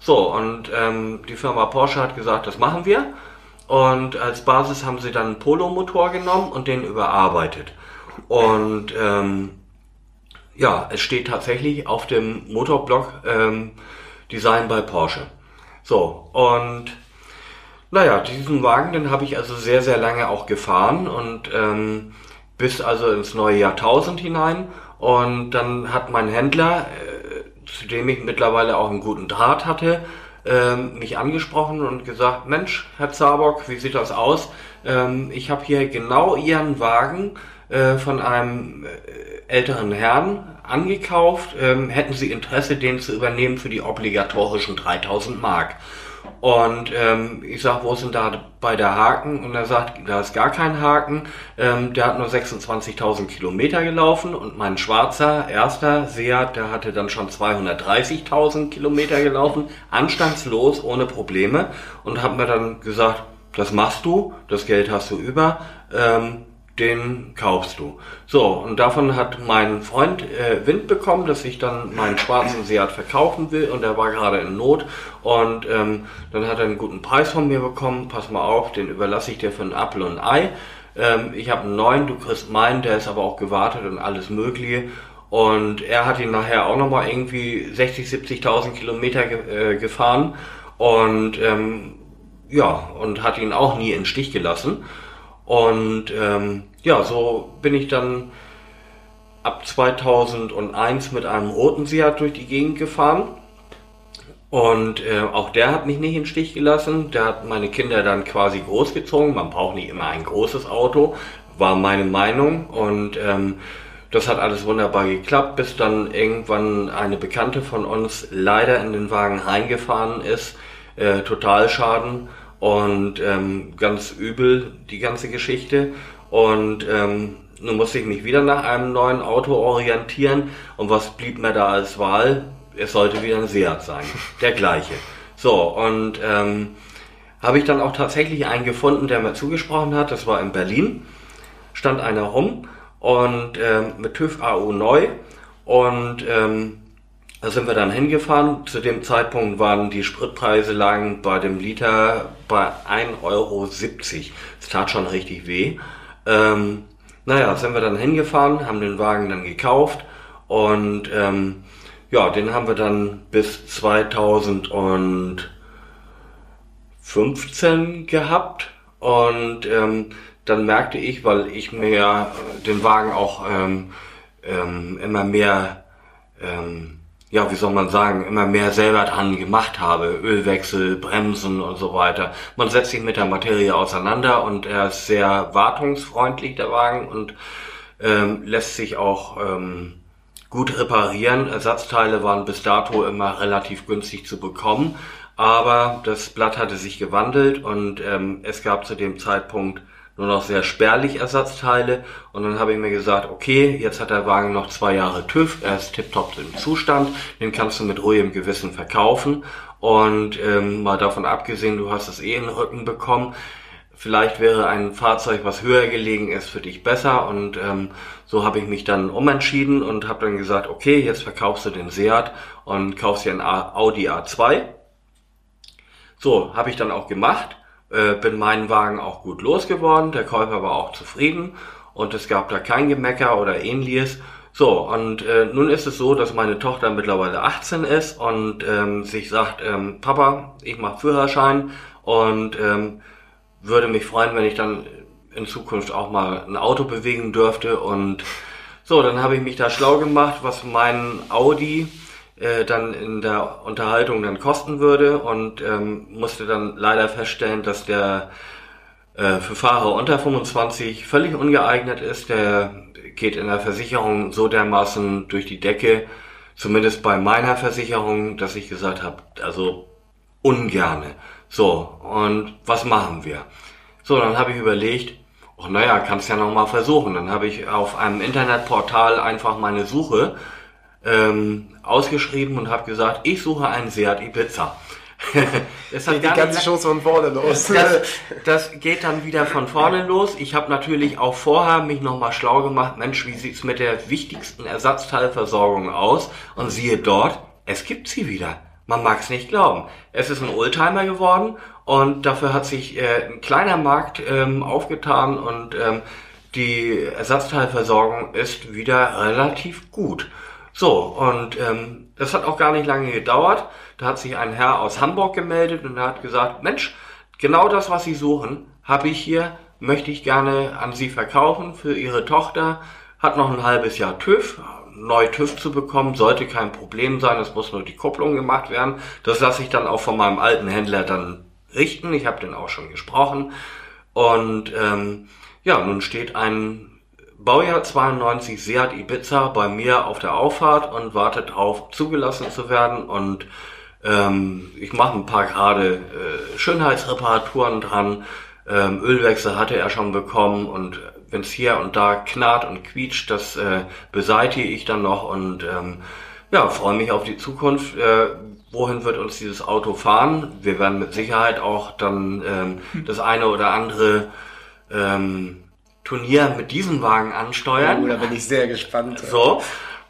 So, und ähm, die Firma Porsche hat gesagt, das machen wir. Und als Basis haben sie dann einen Polo-Motor genommen und den überarbeitet. Und ähm, ja, es steht tatsächlich auf dem Motorblock ähm, Design bei Porsche. So, und naja, diesen Wagen, den habe ich also sehr, sehr lange auch gefahren und ähm, bis also ins neue Jahrtausend hinein. Und dann hat mein Händler, äh, zu dem ich mittlerweile auch einen guten Draht hatte, ähm, mich angesprochen und gesagt, Mensch, Herr Zabock, wie sieht das aus? Ähm, ich habe hier genau Ihren Wagen äh, von einem äh, älteren Herrn angekauft. Ähm, hätten Sie Interesse, den zu übernehmen für die obligatorischen 3000 Mark? Und ähm, ich sag, wo ist denn da bei der Haken? Und er sagt, da ist gar kein Haken. Ähm, der hat nur 26.000 Kilometer gelaufen und mein schwarzer erster Seat, der hatte dann schon 230.000 Kilometer gelaufen, anstandslos, ohne Probleme. Und hat mir dann gesagt, das machst du, das Geld hast du über. Ähm, den kaufst du. So, und davon hat mein Freund äh, Wind bekommen, dass ich dann meinen schwarzen Seat verkaufen will und er war gerade in Not und ähm, dann hat er einen guten Preis von mir bekommen, pass mal auf, den überlasse ich dir für ein Apfel und Ei. Ähm, ich habe einen neuen, du kriegst meinen, der ist aber auch gewartet und alles mögliche. Und er hat ihn nachher auch nochmal irgendwie 60, 70.000 Kilometer ge äh, gefahren und ähm, ja, und hat ihn auch nie in Stich gelassen. Und ähm, ja, so bin ich dann ab 2001 mit einem roten Seat durch die Gegend gefahren. Und äh, auch der hat mich nicht im Stich gelassen. Der hat meine Kinder dann quasi großgezogen. Man braucht nicht immer ein großes Auto, war meine Meinung. Und ähm, das hat alles wunderbar geklappt, bis dann irgendwann eine Bekannte von uns leider in den Wagen reingefahren ist. Äh, Totalschaden und ähm, ganz übel die ganze Geschichte. Und ähm, nun musste ich mich wieder nach einem neuen Auto orientieren. Und was blieb mir da als Wahl? Es sollte wieder ein Seat sein. Der gleiche. So, und ähm, habe ich dann auch tatsächlich einen gefunden, der mir zugesprochen hat. Das war in Berlin. Stand einer rum und ähm, mit TÜV AU neu. Und ähm, da sind wir dann hingefahren. Zu dem Zeitpunkt waren die Spritpreise lagen bei dem Liter bei 1,70 Euro. Das tat schon richtig weh. Ähm, naja, sind wir dann hingefahren, haben den Wagen dann gekauft und ähm, ja, den haben wir dann bis 2015 gehabt und ähm, dann merkte ich, weil ich mir den Wagen auch ähm, ähm, immer mehr ähm, ja, wie soll man sagen, immer mehr selber dran gemacht habe. Ölwechsel, Bremsen und so weiter. Man setzt sich mit der Materie auseinander und er ist sehr wartungsfreundlich, der Wagen, und ähm, lässt sich auch ähm, gut reparieren. Ersatzteile waren bis dato immer relativ günstig zu bekommen, aber das Blatt hatte sich gewandelt und ähm, es gab zu dem Zeitpunkt nur noch sehr spärlich Ersatzteile. Und dann habe ich mir gesagt, okay, jetzt hat der Wagen noch zwei Jahre TÜV, er ist tiptop im Zustand, den kannst du mit ruhigem Gewissen verkaufen. Und ähm, mal davon abgesehen, du hast es eh in den Rücken bekommen. Vielleicht wäre ein Fahrzeug, was höher gelegen ist, für dich besser. Und ähm, so habe ich mich dann umentschieden und habe dann gesagt, okay, jetzt verkaufst du den Seat und kaufst dir ein Audi A2. So, habe ich dann auch gemacht äh, bin meinen Wagen auch gut losgeworden, der Käufer war auch zufrieden und es gab da kein Gemecker oder ähnliches. So, und äh, nun ist es so, dass meine Tochter mittlerweile 18 ist und ähm, sich sagt, ähm, Papa, ich mache Führerschein und ähm, würde mich freuen, wenn ich dann in Zukunft auch mal ein Auto bewegen dürfte. Und so, dann habe ich mich da schlau gemacht, was mein Audi äh, dann in der Unterhaltung dann kosten würde und ähm, musste dann leider feststellen, dass der äh, für Fahrer unter 25 völlig ungeeignet ist. Der geht in der Versicherung so dermaßen durch die Decke, zumindest bei meiner Versicherung, dass ich gesagt habe, also ungerne. So, und was machen wir? So, dann habe ich überlegt, oh naja, kannst ja noch mal versuchen. Dann habe ich auf einem Internetportal einfach meine Suche ähm, ausgeschrieben und habe gesagt, ich suche einen Seat Ibiza. das hat die ganze Show von vorne los. Das, das, geht dann wieder von vorne los. Ich habe natürlich auch vorher mich nochmal schlau gemacht, Mensch, wie sieht's mit der wichtigsten Ersatzteilversorgung aus? Und siehe dort, es gibt sie wieder. Man mag es nicht glauben. Es ist ein Oldtimer geworden und dafür hat sich äh, ein kleiner Markt ähm, aufgetan und ähm, die Ersatzteilversorgung ist wieder relativ gut. So, und ähm, das hat auch gar nicht lange gedauert. Da hat sich ein Herr aus Hamburg gemeldet und hat gesagt, Mensch, genau das, was Sie suchen, habe ich hier, möchte ich gerne an Sie verkaufen für Ihre Tochter. Hat noch ein halbes Jahr TÜV. Neu TÜV zu bekommen, sollte kein Problem sein. Es muss nur die Kupplung gemacht werden. Das lasse ich dann auch von meinem alten Händler dann richten. Ich habe den auch schon gesprochen. Und ähm, ja, nun steht ein Baujahr 92 Seat Ibiza bei mir auf der Auffahrt und wartet darauf, zugelassen zu werden. Und ähm, ich mache ein paar gerade äh, Schönheitsreparaturen dran. Ähm, Ölwechsel hatte er schon bekommen und wenn es hier und da knarrt und quietscht, das äh, beseitige ich dann noch und ähm, ja, freue mich auf die Zukunft. Äh, wohin wird uns dieses Auto fahren? Wir werden mit Sicherheit auch dann ähm, das eine oder andere ähm, Turnier mit diesem Wagen ansteuern. Oh, da bin ich sehr gespannt. So.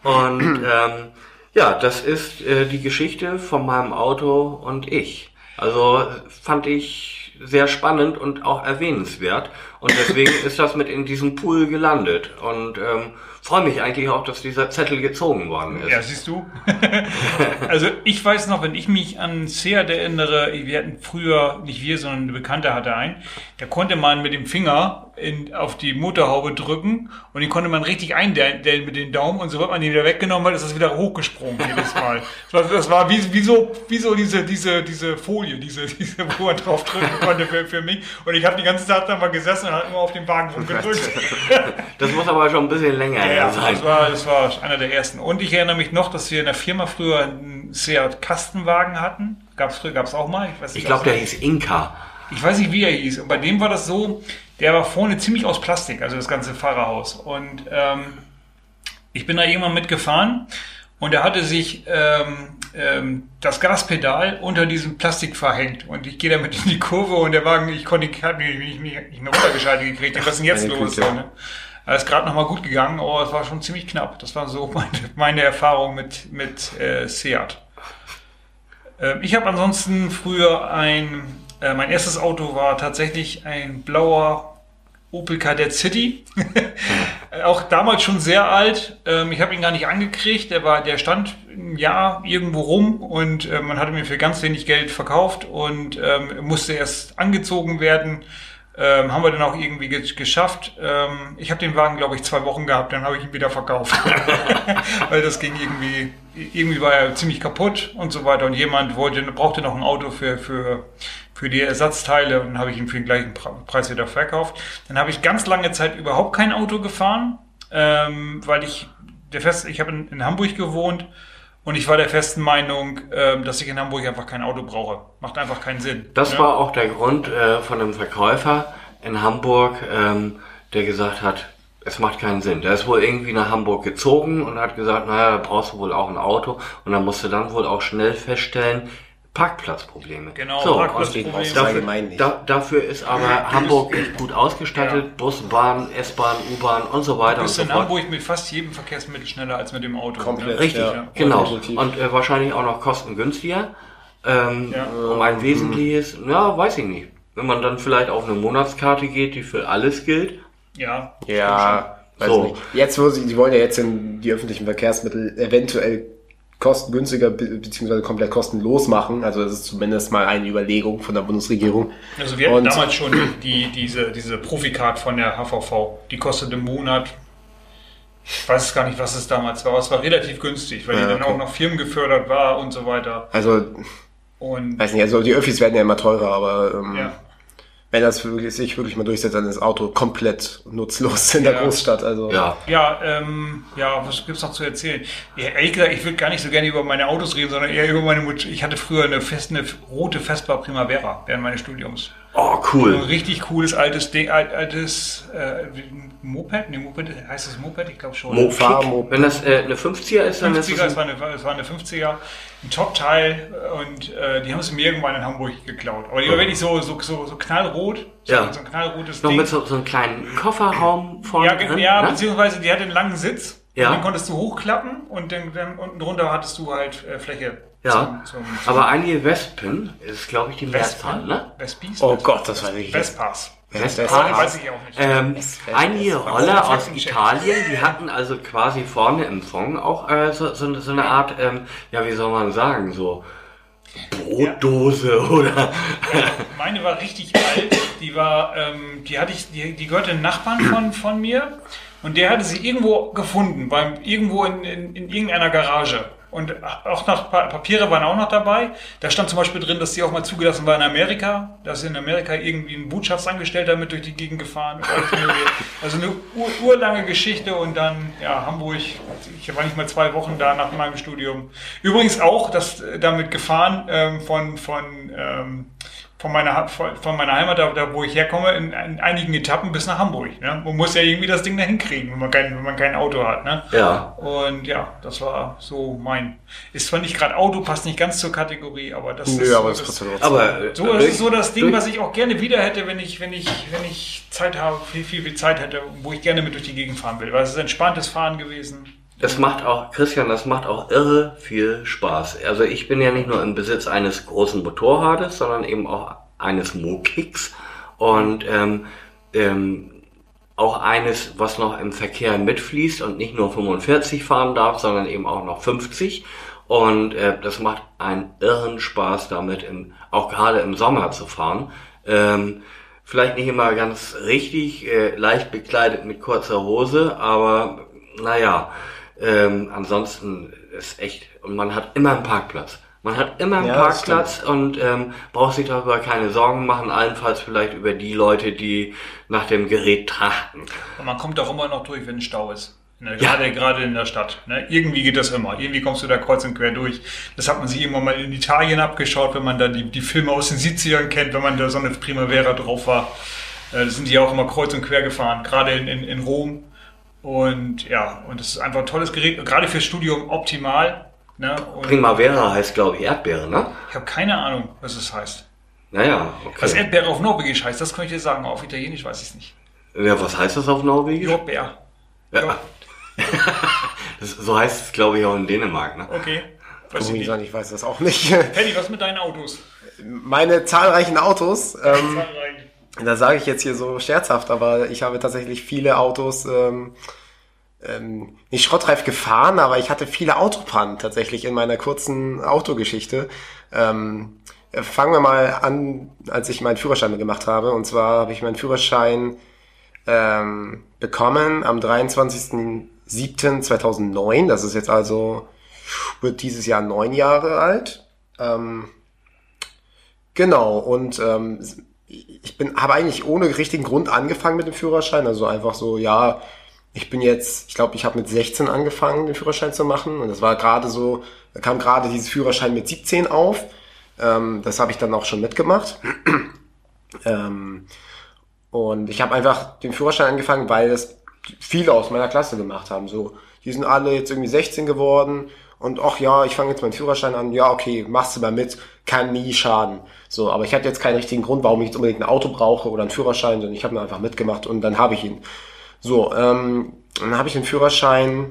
Und ähm, ja, das ist äh, die Geschichte von meinem Auto und ich. Also fand ich sehr spannend und auch erwähnenswert. Und deswegen ist das mit in diesem Pool gelandet. Und ähm, freue mich eigentlich auch, dass dieser Zettel gezogen worden ist. Ja, siehst du. also ich weiß noch, wenn ich mich an Seat erinnere, wir hatten früher, nicht wir, sondern eine Bekannte hatte einen, da konnte man mit dem Finger in, auf die Motorhaube drücken und den konnte man richtig eindellen mit den Daumen und sobald man den wieder weggenommen hat, ist das wieder hochgesprungen jedes Mal. Das war, das war wie, wie, so, wie so diese, diese, diese Folie, diese, diese, wo man drauf drücken konnte für, für mich. Und ich habe die ganze Zeit da mal gesessen und habe immer auf den Wagen rumgedrückt. Das muss aber schon ein bisschen länger ja, sein. Das war, das war einer der ersten. Und ich erinnere mich noch, dass wir in der Firma früher einen Seat Kastenwagen hatten. Gab's früher, gab's auch mal. Ich, ich glaube, der hieß Inka. Ich weiß nicht, wie er hieß. Und bei dem war das so, der war vorne ziemlich aus Plastik, also das ganze Fahrerhaus. Und ähm, ich bin da irgendwann mitgefahren und er hatte sich ähm, ähm, das Gaspedal unter diesem Plastik verhängt. Und ich gehe damit in die Kurve und der Wagen, ich konnte ich mich nicht, nicht, mehr runtergeschaltet gekriegt. Was ist denn jetzt los? So, ne? Er ist gerade nochmal gut gegangen, aber es war schon ziemlich knapp. Das war so meine, meine Erfahrung mit, mit äh, Seat. Ähm, ich habe ansonsten früher ein äh, mein erstes Auto war tatsächlich ein blauer Opel Kadett City. auch damals schon sehr alt. Ähm, ich habe ihn gar nicht angekriegt. Der war, der stand ein Jahr irgendwo rum und äh, man hatte mir für ganz wenig Geld verkauft und ähm, musste erst angezogen werden. Ähm, haben wir dann auch irgendwie ge geschafft. Ich habe den Wagen, glaube ich, zwei Wochen gehabt, dann habe ich ihn wieder verkauft. Weil das ging irgendwie, irgendwie war er ziemlich kaputt und so weiter. Und jemand wollte, brauchte noch ein Auto für, für, für die Ersatzteile und dann habe ich ihn für den gleichen Preis wieder verkauft. Dann habe ich ganz lange Zeit überhaupt kein Auto gefahren, ähm, weil ich der Fest, ich habe in, in Hamburg gewohnt und ich war der festen Meinung, äh, dass ich in Hamburg einfach kein Auto brauche. Macht einfach keinen Sinn. Das ne? war auch der Grund äh, von einem Verkäufer in Hamburg, ähm, der gesagt hat, es macht keinen Sinn. Der ist wohl irgendwie nach Hamburg gezogen und hat gesagt, naja, da brauchst du wohl auch ein Auto. Und dann musste dann wohl auch schnell feststellen, Parkplatzprobleme. Genau, so, Parkplatzprobleme. Dafür, da, dafür ist aber Hamburg echt gut ausgestattet. Ja. Bus, Bahn, S-Bahn, U-Bahn und so weiter. Du bist und so in Hamburg mit fast jedem Verkehrsmittel schneller als mit dem Auto. Komplett. Richtig, ja. genau. Und äh, wahrscheinlich auch noch kostengünstiger. Ähm, ja. Um ein wesentliches, ja, weiß ich nicht. Wenn man dann vielleicht auf eine Monatskarte geht, die für alles gilt. Ja. Ja. So. Jetzt, wo sie, die wollen ja jetzt in die öffentlichen Verkehrsmittel eventuell kostengünstiger bzw. komplett kostenlos machen. Also das ist zumindest mal eine Überlegung von der Bundesregierung. Also wir hatten Und damals schon die, diese, diese Profikart von der HVV. Die kostet im Monat, ich weiß gar nicht, was es damals war, aber es war relativ günstig, weil ja, die dann okay. auch noch firmengefördert war und so weiter. Also, und weiß nicht, also die Öffis werden ja immer teurer, aber ähm, ja wenn das wirklich, sich wirklich mal durchsetzt, dann ist das Auto komplett nutzlos in der ja. Großstadt. Also. Ja, ja, ähm, ja, was gibt's noch zu erzählen? Ja, ehrlich gesagt, ich würde gar nicht so gerne über meine Autos reden, sondern eher über meine Mutter. Ich hatte früher eine, fest, eine rote Vespa Primavera während meines Studiums. Oh, cool. Ein richtig cooles altes Ding, altes äh, Moped? Ne, Moped, heißt das Moped? Ich glaube schon. Moped. Wenn das äh, eine 50er ist, dann 50er, ist es, war eine, es war eine 50er, ein Top-Teil und äh, die haben es mir irgendwann in Hamburg geklaut. Aber die war wirklich so, so, so, so knallrot. So, ja. so ein knallrotes Noch Ding. mit so, so einem kleinen Kofferraum vorne Ja, drin, ja ne? beziehungsweise die hatte einen langen Sitz. Ja. Und den konntest du hochklappen und dann, dann unten drunter hattest du halt äh, Fläche. Ja, zum, zum, zum aber einige Wespen ist, glaube ich, die Mehrzahl, ne? Wespis? Oh Gott, das weiß ich Vespas. Vespas. Weiß ich auch nicht. Ähm, einige Roller aus Italien, die hatten also quasi vorne im Fong auch äh, so, so, so eine Art, ähm, ja, wie soll man sagen, so Brotdose ja. oder. Ja, meine war richtig alt. Die war, ähm, die hatte ich, die, die gehörte einem Nachbarn von, von mir und der hatte sie irgendwo gefunden, beim, irgendwo in, in, in irgendeiner Garage. Und auch noch Papiere waren auch noch dabei. Da stand zum Beispiel drin, dass sie auch mal zugelassen war in Amerika. Da ist in Amerika irgendwie ein Botschaftsangestellter mit durch die Gegend gefahren. also eine ur urlange Geschichte und dann, ja, Hamburg. Ich war nicht mal zwei Wochen da nach meinem Studium. Übrigens auch das damit gefahren ähm, von, von ähm, von meiner, von meiner Heimat, da, da wo ich herkomme, in, in, einigen Etappen bis nach Hamburg. Ne? Man muss ja irgendwie das Ding dahin kriegen, wenn man kein, wenn man kein Auto hat. Ne? Ja. Und ja, das war so mein. Ist zwar nicht gerade Auto, passt nicht ganz zur Kategorie, aber das Nö, ist, aber so, das, aber, so, das ist so das Ding, was ich auch gerne wieder hätte, wenn ich, wenn ich, wenn ich Zeit habe, viel, viel, viel Zeit hätte, wo ich gerne mit durch die Gegend fahren will. Weil es ist entspanntes Fahren gewesen. Das macht auch, Christian, das macht auch irre viel Spaß. Also ich bin ja nicht nur im Besitz eines großen Motorrades, sondern eben auch eines Mokicks und ähm, ähm, auch eines, was noch im Verkehr mitfließt und nicht nur 45 fahren darf, sondern eben auch noch 50. Und äh, das macht einen irren Spaß damit, im, auch gerade im Sommer zu fahren. Ähm, vielleicht nicht immer ganz richtig, äh, leicht bekleidet mit kurzer Hose, aber naja, ähm, ansonsten ist echt, und man hat immer einen Parkplatz. Man hat immer einen ja, Parkplatz und ähm, braucht sich darüber keine Sorgen machen, allenfalls vielleicht über die Leute, die nach dem Gerät trachten. Und man kommt auch immer noch durch, wenn ein Stau ist. Ne, gerade, ja. gerade in der Stadt. Ne? Irgendwie geht das immer. Irgendwie kommst du da kreuz und quer durch. Das hat man sich irgendwann mal in Italien abgeschaut, wenn man da die, die Filme aus den 70ern kennt, wenn man da so eine Primavera drauf war. Äh, da sind die auch immer kreuz und quer gefahren, gerade in, in, in Rom. Und ja, und das ist einfach ein tolles Gerät, gerade fürs Studium optimal. Ne? Primavera heißt, glaube ich, Erdbeere, ne? Ich habe keine Ahnung, was es heißt. Naja, okay. Was Erdbeere auf Norwegisch heißt, das könnte ich dir sagen. Auf Italienisch weiß ich es nicht. Ja, was heißt das auf Norwegisch? Jordbeer. Ja. das, so heißt es, glaube ich, auch in Dänemark, ne? Okay. Weiß ich, sagen, ich weiß das auch nicht. Penny, was mit deinen Autos? Meine zahlreichen Autos. Ähm, da sage ich jetzt hier so scherzhaft, aber ich habe tatsächlich viele Autos. Ähm, ähm, nicht schrottreif gefahren, aber ich hatte viele Autopannen tatsächlich in meiner kurzen Autogeschichte. Ähm, Äh, Fangen wir mal an, als ich meinen Führerschein gemacht habe. Und zwar habe ich meinen Führerschein ähm, bekommen am 23.07.2009. Das ist jetzt also, wird dieses Jahr neun Jahre alt. Ähm, genau, und ähm, ich bin, habe eigentlich ohne richtigen Grund angefangen mit dem Führerschein. Also einfach so, ja, ich bin jetzt, ich glaube, ich habe mit 16 angefangen, den Führerschein zu machen. Und das war gerade so, da kam gerade dieses Führerschein mit 17 auf. Ähm, das habe ich dann auch schon mitgemacht. ähm, und ich habe einfach den Führerschein angefangen, weil das viele aus meiner Klasse gemacht haben. So, die sind alle jetzt irgendwie 16 geworden und ach ja, ich fange jetzt meinen Führerschein an. Ja, okay, machst du mal mit, kann nie schaden. So, aber ich hatte jetzt keinen richtigen Grund, warum ich jetzt unbedingt ein Auto brauche oder einen Führerschein, sondern ich habe mir einfach mitgemacht und dann habe ich ihn. So, ähm, dann habe ich den Führerschein,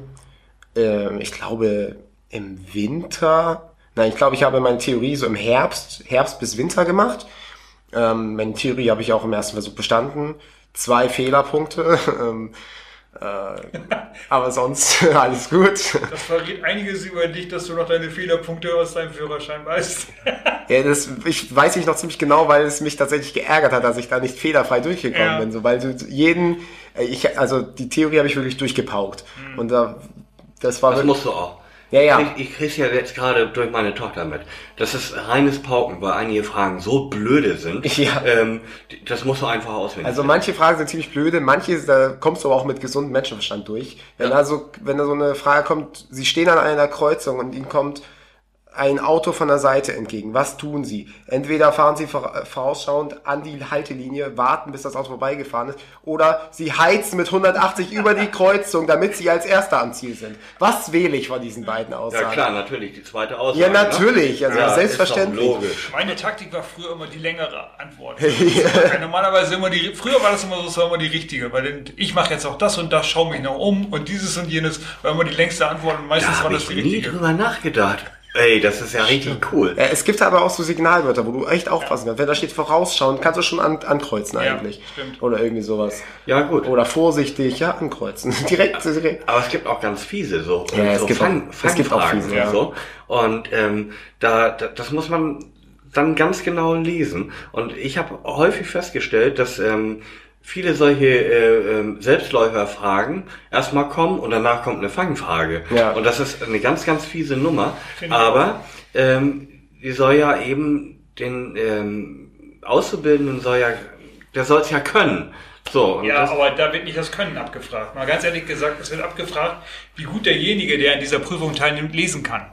äh, ich glaube, im Winter. Nein, ich glaube, ich habe meine Theorie so im Herbst, Herbst bis Winter gemacht. Ähm, meine Theorie habe ich auch im ersten Versuch bestanden. Zwei Fehlerpunkte. ähm, äh, aber sonst alles gut. Das verrät einiges über dich, dass du noch deine Fehlerpunkte aus deinem Führerschein weißt. ja, das ich weiß ich noch ziemlich genau, weil es mich tatsächlich geärgert hat, dass ich da nicht fehlerfrei durchgekommen Ja. bin. So, weil du jeden, äh, ich, also die Theorie habe ich wirklich durchgepaukt. Und da, das war Das wirklich, musst du auch. Ja, ja. Ich, ich krieg's ja jetzt gerade durch meine Tochter mit. Das ist reines Pauken, weil einige Fragen so blöde sind. Ja. Ähm, das musst du einfach auswendig. Also manche Fragen sind ziemlich blöde, manche, da kommst du aber auch mit gesundem Menschenverstand durch. Wenn Ja. also, wenn da so eine Frage kommt, Sie stehen an einer Kreuzung und Ihnen kommt ein Auto von der Seite entgegen. Was tun Sie? Entweder fahren Sie vora- vorausschauend an die Haltelinie, warten, bis das Auto vorbeigefahren ist, oder Sie heizen mit 180 über die Kreuzung, damit Sie als Erster am Ziel sind. Was wähle ich von diesen beiden ja Aussagen? klar, natürlich, die zweite Aussage. Ja, natürlich, also Ne? selbstverständlich. Logisch. Meine Taktik war früher immer die längere Antwort. War Normalerweise immer die, früher war das immer so, es war immer die richtige, weil ich mache jetzt auch das und das, schaue mich noch um und dieses und jenes war immer die längste Antwort und meistens Da war habe das ich die nie richtige. drüber nachgedacht. Ey, das ist ja richtig cool. Ja, es gibt aber auch so Signalwörter, wo du echt aufpassen kannst. Wenn da steht vorausschauen, kannst du schon an, ankreuzen Ja, eigentlich. stimmt. Oder irgendwie sowas. Ja, gut. Oder vorsichtig, ja, ankreuzen. direkt, direkt. Aber es gibt auch ganz fiese so, Ja, es so gibt Fang, auch- es gibt auch fiese, und ja. so. Und ähm, da, da, das muss man dann ganz genau lesen. Und ich habe häufig festgestellt, dass ähm, viele solche äh, ähm, Selbstläuferfragen erstmal kommen und danach kommt eine Fangfrage. Ja. Und das ist eine ganz, ganz fiese Nummer. Ich Aber ähm, die soll ja eben den ähm, Auszubildenden soll ja, der soll es ja können. So, und Ja, das, aber da wird nicht das Können abgefragt. Mal ganz ehrlich gesagt, es wird abgefragt, wie gut derjenige, der an dieser Prüfung teilnimmt, lesen kann.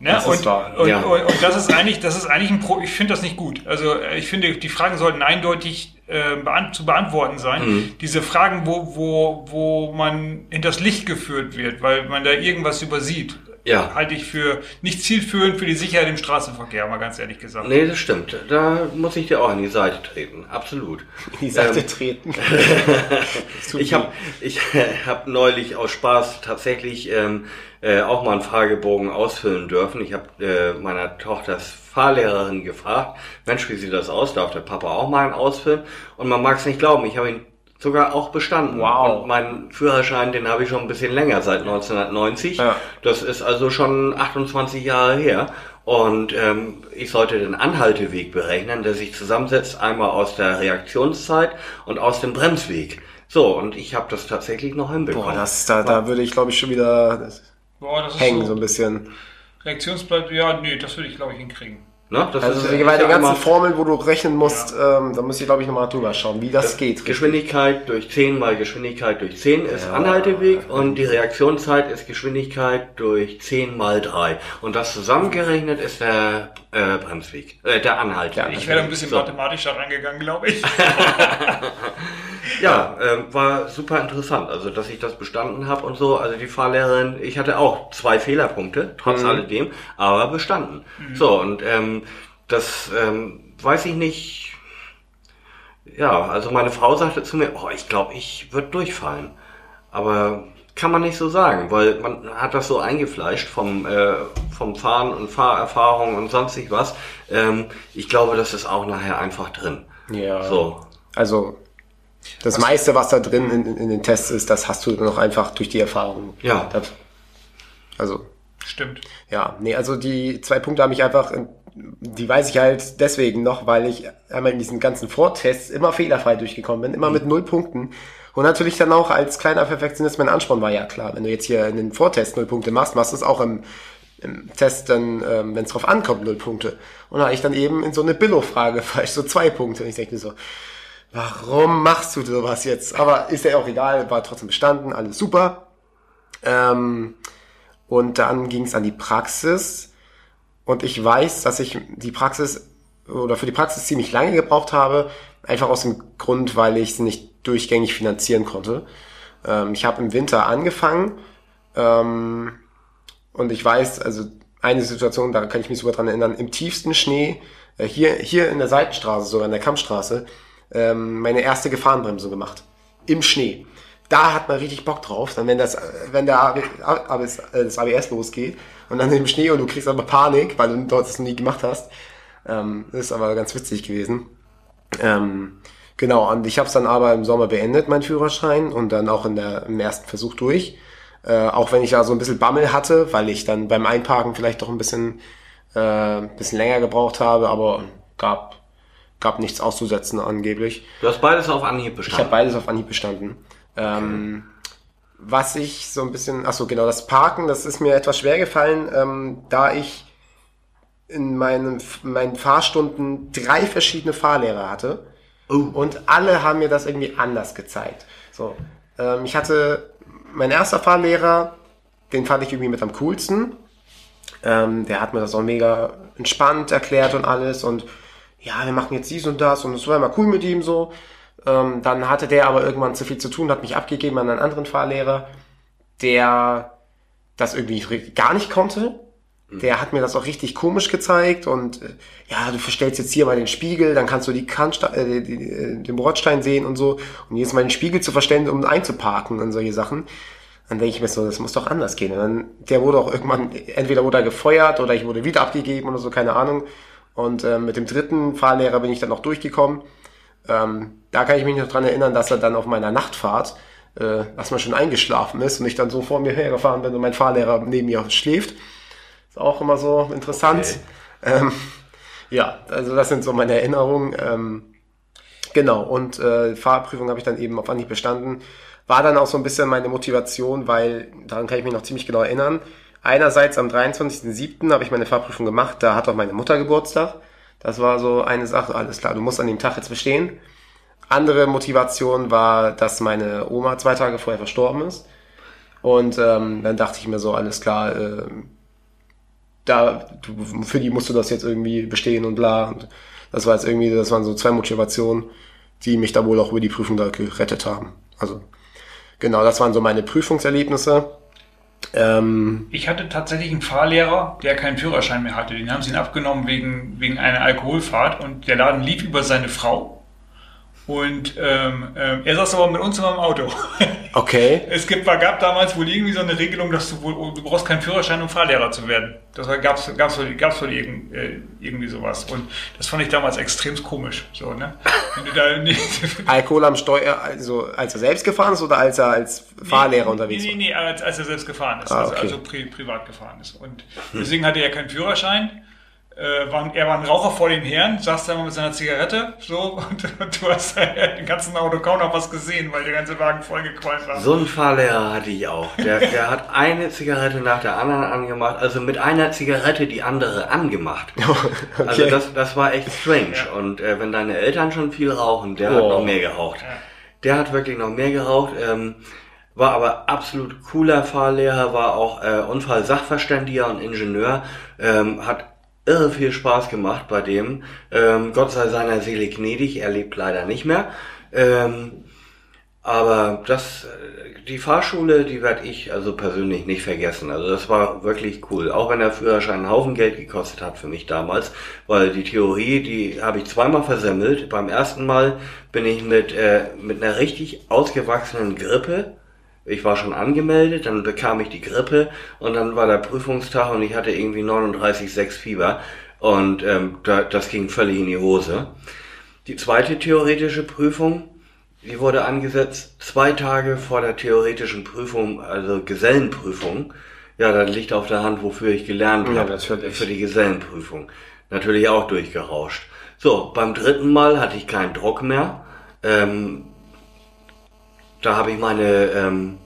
Ne? Das ist und, wahr. und, Ja. und, und das ist eigentlich, das ist eigentlich ein Pro. Ich finde das nicht gut. Also äh, ich finde, die Fragen sollten eindeutig äh, beant zu beantworten sein. Mhm. Diese Fragen, wo, wo, wo man hinters Licht geführt wird, weil man da irgendwas übersieht, Ja. halte ich für nicht zielführend für die Sicherheit im Straßenverkehr, mal ganz ehrlich gesagt. Nee, das stimmt. Da muss ich dir auch an die Seite treten. Absolut. In die Seite Ähm, treten. Ich habe ich hab neulich aus Spaß tatsächlich ähm, äh, auch mal einen Fragebogen ausfüllen dürfen. Ich habe äh, meiner Tochters Fahrlehrerin gefragt, Mensch, wie sieht das aus? Darf der Papa auch mal einen ausfüllen? Und man mag es nicht glauben, ich habe ihn sogar auch bestanden. Wow. Und meinen Führerschein, den habe ich schon ein bisschen länger, seit 1990. Ja. Das ist also schon 28 Jahre her. Und ähm, ich sollte den Anhalteweg berechnen, der sich zusammensetzt einmal aus der Reaktionszeit und aus dem Bremsweg. So, und ich habe das tatsächlich noch hinbekommen. Boah, das, da, da würde ich, glaube ich, schon wieder Boah, das ist hängen, so so. ein bisschen. Reaktionsblatt, ja, nee, das würde ich glaube ich hinkriegen. das Also ist, die, bei ja den ganzen Formeln, wo du rechnen musst, ähm, da muss ich, glaube ich, nochmal drüber schauen, wie das geht. Geschwindigkeit durch 10 mal Geschwindigkeit durch 10 ist Anhalteweg und die Reaktionszeit ist Geschwindigkeit durch 10 mal 3. Und das zusammengerechnet ist der äh, Bremsweg, äh, der Anhalteweg. Ich wäre ein bisschen So. mathematischer rangegangen, glaube ich. Ja, ähm, war super interessant, also dass ich das bestanden habe und so. Also die Fahrlehrerin, ich hatte auch zwei Fehlerpunkte, trotz alledem, aber bestanden. So, und ähm, das ähm, weiß ich nicht. Ja, also meine Frau sagte zu mir, oh, ich glaube, ich würde durchfallen. Aber kann man nicht so sagen, weil man hat das so eingefleischt vom, äh, vom Fahren und Fahrerfahrung und sonstig was. Ähm, ich glaube, das ist auch nachher einfach drin. Ja. So. Also, das meiste, was da drin in, in, in den Tests ist, das hast du noch einfach durch die Erfahrung. Ja. Das, also, Stimmt. ja, nee, also die zwei Punkte haben mich einfach in- die weiß ich halt deswegen noch, weil ich einmal in diesen ganzen Vortests immer fehlerfrei durchgekommen bin, immer mit null Punkten. Und natürlich dann auch als kleiner Perfektionist mein Ansporn war ja klar, wenn du jetzt hier in den Vortest null Punkte machst, machst du es auch im, im Test dann, ähm, wenn es drauf ankommt, null Punkte. Und da hatte ich dann eben in so eine Billo-Frage vielleicht so zwei Punkte. Und ich denke mir so, warum machst du sowas jetzt? Aber ist ja auch egal, war trotzdem bestanden, alles super. Ähm, und dann ging es an die Praxis. Und ich weiß, dass ich die Praxis oder für die Praxis ziemlich lange gebraucht habe, einfach aus dem Grund, weil ich sie nicht durchgängig finanzieren konnte. Ähm, ich habe im Winter angefangen ähm, und ich weiß, also eine Situation, da kann ich mich sogar dran erinnern, im tiefsten Schnee, äh, hier, hier in der Seitenstraße, sogar in der Kampfstraße, ähm, meine erste Gefahrenbremse gemacht. Im Schnee. Da hat man richtig Bock drauf, dann wenn das, wenn der ABS, das ABS losgeht und dann im Schnee und du kriegst aber Panik, weil du dort das noch nie gemacht hast. Ähm, ist aber ganz witzig gewesen. Ähm, genau, und ich habe es dann aber im Sommer beendet, mein Führerschein, und dann auch in der, im ersten Versuch durch. Äh, auch wenn ich da so ein bisschen Bammel hatte, weil ich dann beim Einparken vielleicht doch ein bisschen, äh, bisschen länger gebraucht habe, aber gab, gab nichts auszusetzen angeblich. Du hast beides auf Anhieb bestanden? Ich habe beides auf Anhieb bestanden. Ähm, was ich so ein bisschen, ach so genau, das Parken, das ist mir etwas schwer gefallen, ähm, da ich in meinen, meinen Fahrstunden drei verschiedene Fahrlehrer hatte. Oh. Und alle haben mir das irgendwie anders gezeigt. So, ähm, ich hatte mein erster Fahrlehrer, den fand ich irgendwie mit am coolsten. Ähm, der hat mir das auch mega entspannt erklärt und alles und ja, wir machen jetzt dies und das und es war immer cool mit ihm so. Ähm, dann hatte der aber irgendwann zu viel zu tun, hat mich abgegeben an einen anderen Fahrlehrer, der das irgendwie gar nicht konnte. Der hat mir das auch richtig komisch gezeigt und äh, ja, du verstellst jetzt hier mal den Spiegel, dann kannst du die Kannste äh, die, die, äh, den Bordstein sehen und so und jetzt mal den Spiegel zu verstellen, um einzuparken und solche Sachen. Dann denke ich mir so, das muss doch anders gehen. Und dann, der wurde auch irgendwann, entweder wurde er gefeuert oder ich wurde wieder abgegeben oder so, keine Ahnung. Und äh, mit dem dritten Fahrlehrer bin ich dann auch durchgekommen. Ähm, da kann ich mich noch dran erinnern, dass er dann auf meiner Nachtfahrt äh, erstmal schon eingeschlafen ist und ich dann so vor mir hergefahren bin und mein Fahrlehrer neben mir schläft ist auch immer so interessant. Okay. Ähm, ja, also das sind so meine Erinnerungen. Ähm, genau, und äh, Fahrprüfung habe ich dann eben auf Anhieb bestanden. War dann auch so ein bisschen meine Motivation, weil daran kann ich mich noch ziemlich genau erinnern. Einerseits am 23.07. habe ich meine Fahrprüfung gemacht, da hat auch meine Mutter Geburtstag. Das war so eine Sache, alles klar, du musst an dem Tag jetzt bestehen. Andere Motivation war, dass meine Oma zwei Tage vorher verstorben ist. Und ähm, dann dachte ich mir so, alles klar, äh, da, du, für die musst du das jetzt irgendwie bestehen und bla. Und das war jetzt irgendwie, das waren so zwei Motivationen, die mich da wohl auch über die Prüfung da gerettet haben. Also, genau, das waren so meine Prüfungserlebnisse. Ähm, ich hatte tatsächlich einen Fahrlehrer, der keinen Führerschein mehr hatte. Den haben sie ihn abgenommen wegen, wegen einer Alkoholfahrt und der Laden lief über seine Frau. Und ähm, äh, er saß aber mit uns immer im Auto. Okay. es gibt, gab damals wohl irgendwie so eine Regelung, dass du wohl, du brauchst keinen Führerschein, um Fahrlehrer zu werden. Das gab's, gab's, gab's wohl irgend, äh, irgendwie sowas. Und das fand ich damals extrem komisch. So, ne? Alkohol am Steuer, also als er selbst gefahren ist oder als er als Fahrlehrer nee, unterwegs nee, war? Nee, nee, als, als er selbst gefahren ist. Ah, also, okay. also, also pri privat gefahren ist. Und deswegen hatte er keinen Führerschein äh, war, er war ein Raucher vor den Herren, saß da immer mit seiner Zigarette, so, und, und du hast äh, den ganzen Auto kaum noch was gesehen, weil der ganze Wagen vollgequalmt war. So einen Fahrlehrer hatte ich auch. Der, der hat eine Zigarette nach der anderen angemacht, also mit einer Zigarette die andere angemacht. okay. Also das, das war echt strange. Ja. Und äh, wenn deine Eltern schon viel rauchen, der oh. hat noch mehr geraucht. Ja. Der hat wirklich noch mehr geraucht. Ähm, war aber absolut cooler Fahrlehrer, war auch äh, Unfallsachverständiger und Ingenieur, ähm, hat irre viel Spaß gemacht bei dem. Ähm, Gott sei seiner Seele gnädig, er lebt leider nicht mehr. Ähm, aber das, äh, die Fahrschule, die werde ich also persönlich nicht vergessen. Also das war wirklich cool. Auch wenn der Führerschein einen Haufen Geld gekostet hat für mich damals, weil die Theorie, die habe ich zweimal versemmelt. Beim ersten Mal bin ich mit, äh, mit einer richtig ausgewachsenen Grippe ich war schon angemeldet, dann bekam ich die Grippe und dann war der Prüfungstag und ich hatte irgendwie 39,6 Fieber und ähm, da, das ging völlig in die Hose. Die zweite theoretische Prüfung, die wurde angesetzt zwei Tage vor der theoretischen Prüfung, also Gesellenprüfung Ja, dann liegt auf der Hand, wofür ich gelernt Ja, habe. Für die Gesellenprüfung. Natürlich auch durchgerauscht. So, beim dritten Mal hatte ich keinen Druck mehr. Ähm, da habe ich meine, ähm,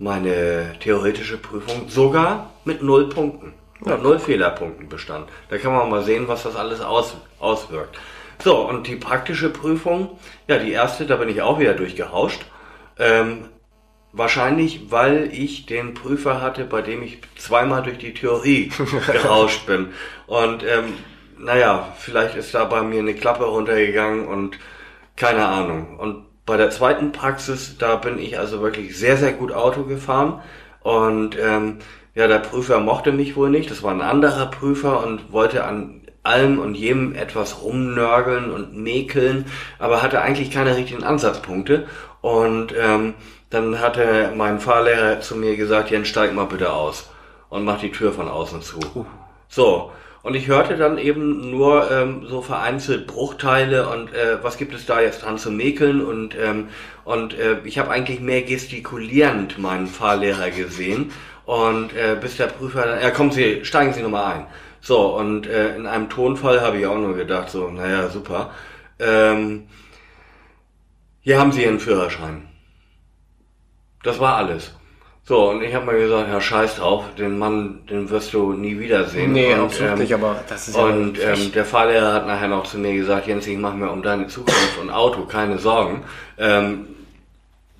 meine theoretische Prüfung sogar mit null Punkten. Mit null Fehlerpunkten bestand. Da kann man mal sehen, was das alles aus, auswirkt. So, und die praktische Prüfung, ja, die erste, da bin ich auch wieder durchgerauscht. Ähm, wahrscheinlich, weil ich den Prüfer hatte, bei dem ich zweimal durch die Theorie gerauscht bin. Und ähm, naja, vielleicht ist da bei mir eine Klappe runtergegangen und keine Ahnung. Und bei der zweiten Praxis, da bin ich also wirklich sehr, sehr gut Auto gefahren. Und ähm, ja, der Prüfer mochte mich wohl nicht. Das war ein anderer Prüfer und wollte an allem und jedem etwas rumnörgeln und mäkeln, aber hatte eigentlich keine richtigen Ansatzpunkte. Und ähm, dann hatte mein Fahrlehrer zu mir gesagt, Jens, steig mal bitte aus und mach die Tür von außen zu. So, und ich hörte dann eben nur ähm, so vereinzelt Bruchteile und äh, was gibt es da jetzt dran zu mäkeln und ähm, und äh, ich habe eigentlich mehr gestikulierend meinen Fahrlehrer gesehen und äh, bis der Prüfer dann, ja kommen Sie, steigen Sie nochmal ein. So, und äh, in einem Tonfall habe ich auch nur gedacht, so, naja, super. Ähm, hier haben Sie Ihren Führerschein. Das war alles. So, und ich habe mir gesagt, ja, scheiß drauf, den Mann, den wirst du nie wiedersehen. Nee, und, absolut nicht, aber das ist ja Und ähm, der Fahrlehrer hat nachher noch zu mir gesagt, Jens, ich mache mir um deine Zukunft und Auto keine Sorgen. Ähm,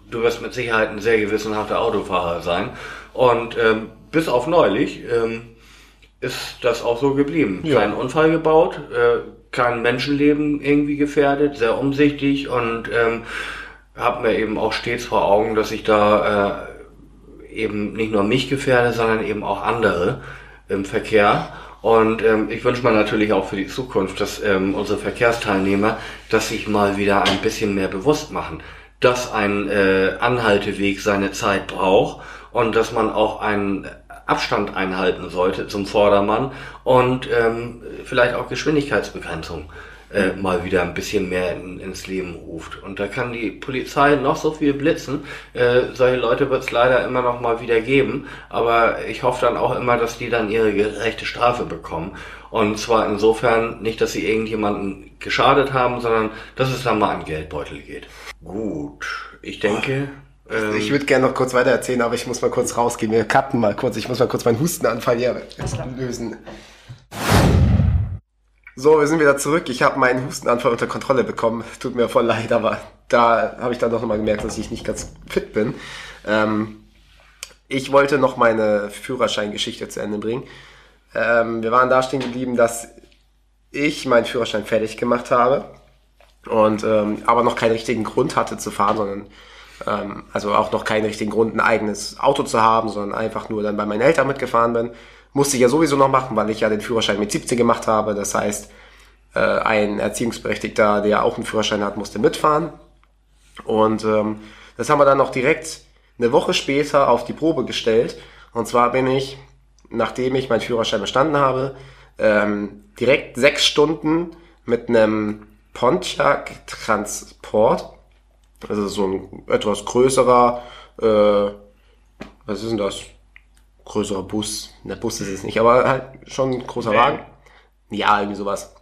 du wirst mit Sicherheit ein sehr gewissenhafter Autofahrer sein. Und ähm, bis auf neulich ähm, ist das auch so geblieben. Ja. Kein Unfall gebaut, äh, kein Menschenleben irgendwie gefährdet, sehr umsichtig und ähm, habe mir eben auch stets vor Augen, dass ich da äh, eben nicht nur mich gefährde, sondern eben auch andere im Verkehr. Und ähm, ich wünsche mir natürlich auch für die Zukunft, dass ähm, unsere Verkehrsteilnehmer das sich mal wieder ein bisschen mehr bewusst machen, dass ein äh, Anhalteweg seine Zeit braucht und dass man auch einen Abstand einhalten sollte zum Vordermann und ähm, vielleicht auch Geschwindigkeitsbegrenzung äh, mal wieder ein bisschen mehr in, ins Leben ruft. Und da kann die Polizei noch so viel blitzen. Äh, solche Leute wird es leider immer noch mal wieder geben. Aber ich hoffe dann auch immer, dass die dann ihre gerechte Strafe bekommen. Und zwar insofern nicht, dass sie irgendjemanden geschadet haben, sondern dass es dann mal an Geldbeutel geht. Gut, ich denke. ähm, Ich würde gerne noch kurz weiter erzählen, aber ich muss mal kurz rausgehen. Wir cutten mal kurz. Ich muss mal kurz meinen Hustenanfall hier lösen. So, wir sind wieder zurück. Ich habe meinen Hustenanfall unter Kontrolle bekommen. Tut mir voll leid, aber da habe ich dann doch nochmal gemerkt, dass ich nicht ganz fit bin. Ähm, ich wollte noch meine Führerscheingeschichte zu Ende bringen. Ähm, wir waren da stehen geblieben, dass ich meinen Führerschein fertig gemacht habe und ähm, aber noch keinen richtigen Grund hatte zu fahren, sondern ähm, also auch noch keinen richtigen Grund, ein eigenes Auto zu haben, sondern einfach nur dann bei meinen Eltern mitgefahren bin. Musste ich ja sowieso noch machen, weil ich ja den Führerschein mit 17 gemacht habe. Das heißt, äh, ein Erziehungsberechtigter, der auch einen Führerschein hat, musste mitfahren. Und ähm, das haben wir dann noch direkt eine Woche später auf die Probe gestellt. Und zwar bin ich, nachdem ich meinen Führerschein bestanden habe, ähm, direkt sechs Stunden mit einem Pontiac Transport, also so ein etwas größerer, äh, was ist denn das? Größerer Bus. Der Bus ist es nicht, aber halt schon ein großer Wagen. Ja, irgendwie sowas.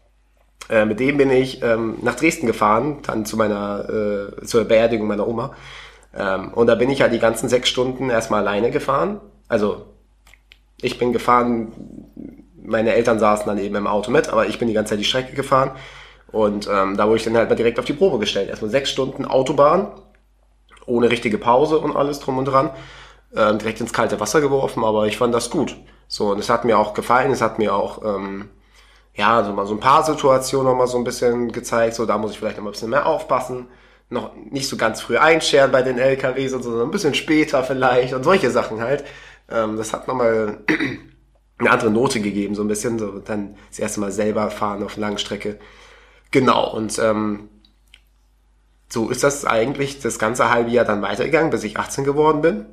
Äh, mit dem bin ich ähm, nach Dresden gefahren, dann zu meiner, äh, zur Beerdigung meiner Oma. Ähm, und da bin ich halt die ganzen sechs Stunden erstmal alleine gefahren. Also ich bin gefahren, meine Eltern saßen dann eben im Auto mit, aber ich bin die ganze Zeit die Strecke gefahren. Und ähm, da wurde ich dann halt mal direkt auf die Probe gestellt. Erstmal sechs Stunden Autobahn, ohne richtige Pause und alles drum und dran. Ähm, direkt ins kalte Wasser geworfen, aber ich fand das gut. So, und es hat mir auch gefallen, es hat mir auch, ähm, ja, so mal so ein paar Situationen noch mal so ein bisschen gezeigt, so da muss ich vielleicht noch mal ein bisschen mehr aufpassen. Noch nicht so ganz früh einscheren bei den LKWs und so, sondern ein bisschen später vielleicht und solche Sachen halt. Ähm, das hat nochmal eine andere Note gegeben, so ein bisschen, so dann das erste Mal selber fahren auf Langstrecke. Genau, und ähm, so ist das eigentlich das ganze halbe Jahr dann weitergegangen, bis ich 18 geworden bin.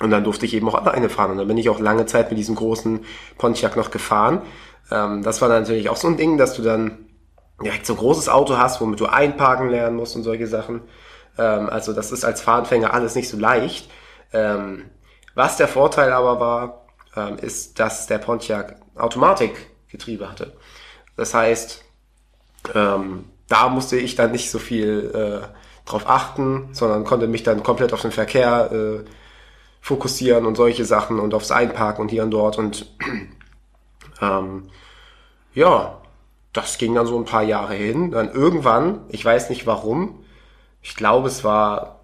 Und dann durfte ich eben auch alleine fahren. Und dann bin ich auch lange Zeit mit diesem großen Pontiac noch gefahren. Ähm, das war natürlich auch so ein Ding, dass du dann direkt so ein großes Auto hast, womit du einparken lernen musst und solche Sachen. Ähm, also das ist als Fahranfänger alles nicht so leicht. Ähm, was der Vorteil aber war, ähm, ist, dass der Pontiac Automatikgetriebe hatte. Das heißt, ähm, da musste ich dann nicht so viel äh, drauf achten, sondern konnte mich dann komplett auf den Verkehr äh, fokussieren und solche Sachen und aufs Einparken und hier und dort und ähm, ja, das ging dann so ein paar Jahre hin. Dann irgendwann, ich weiß nicht warum, ich glaube es war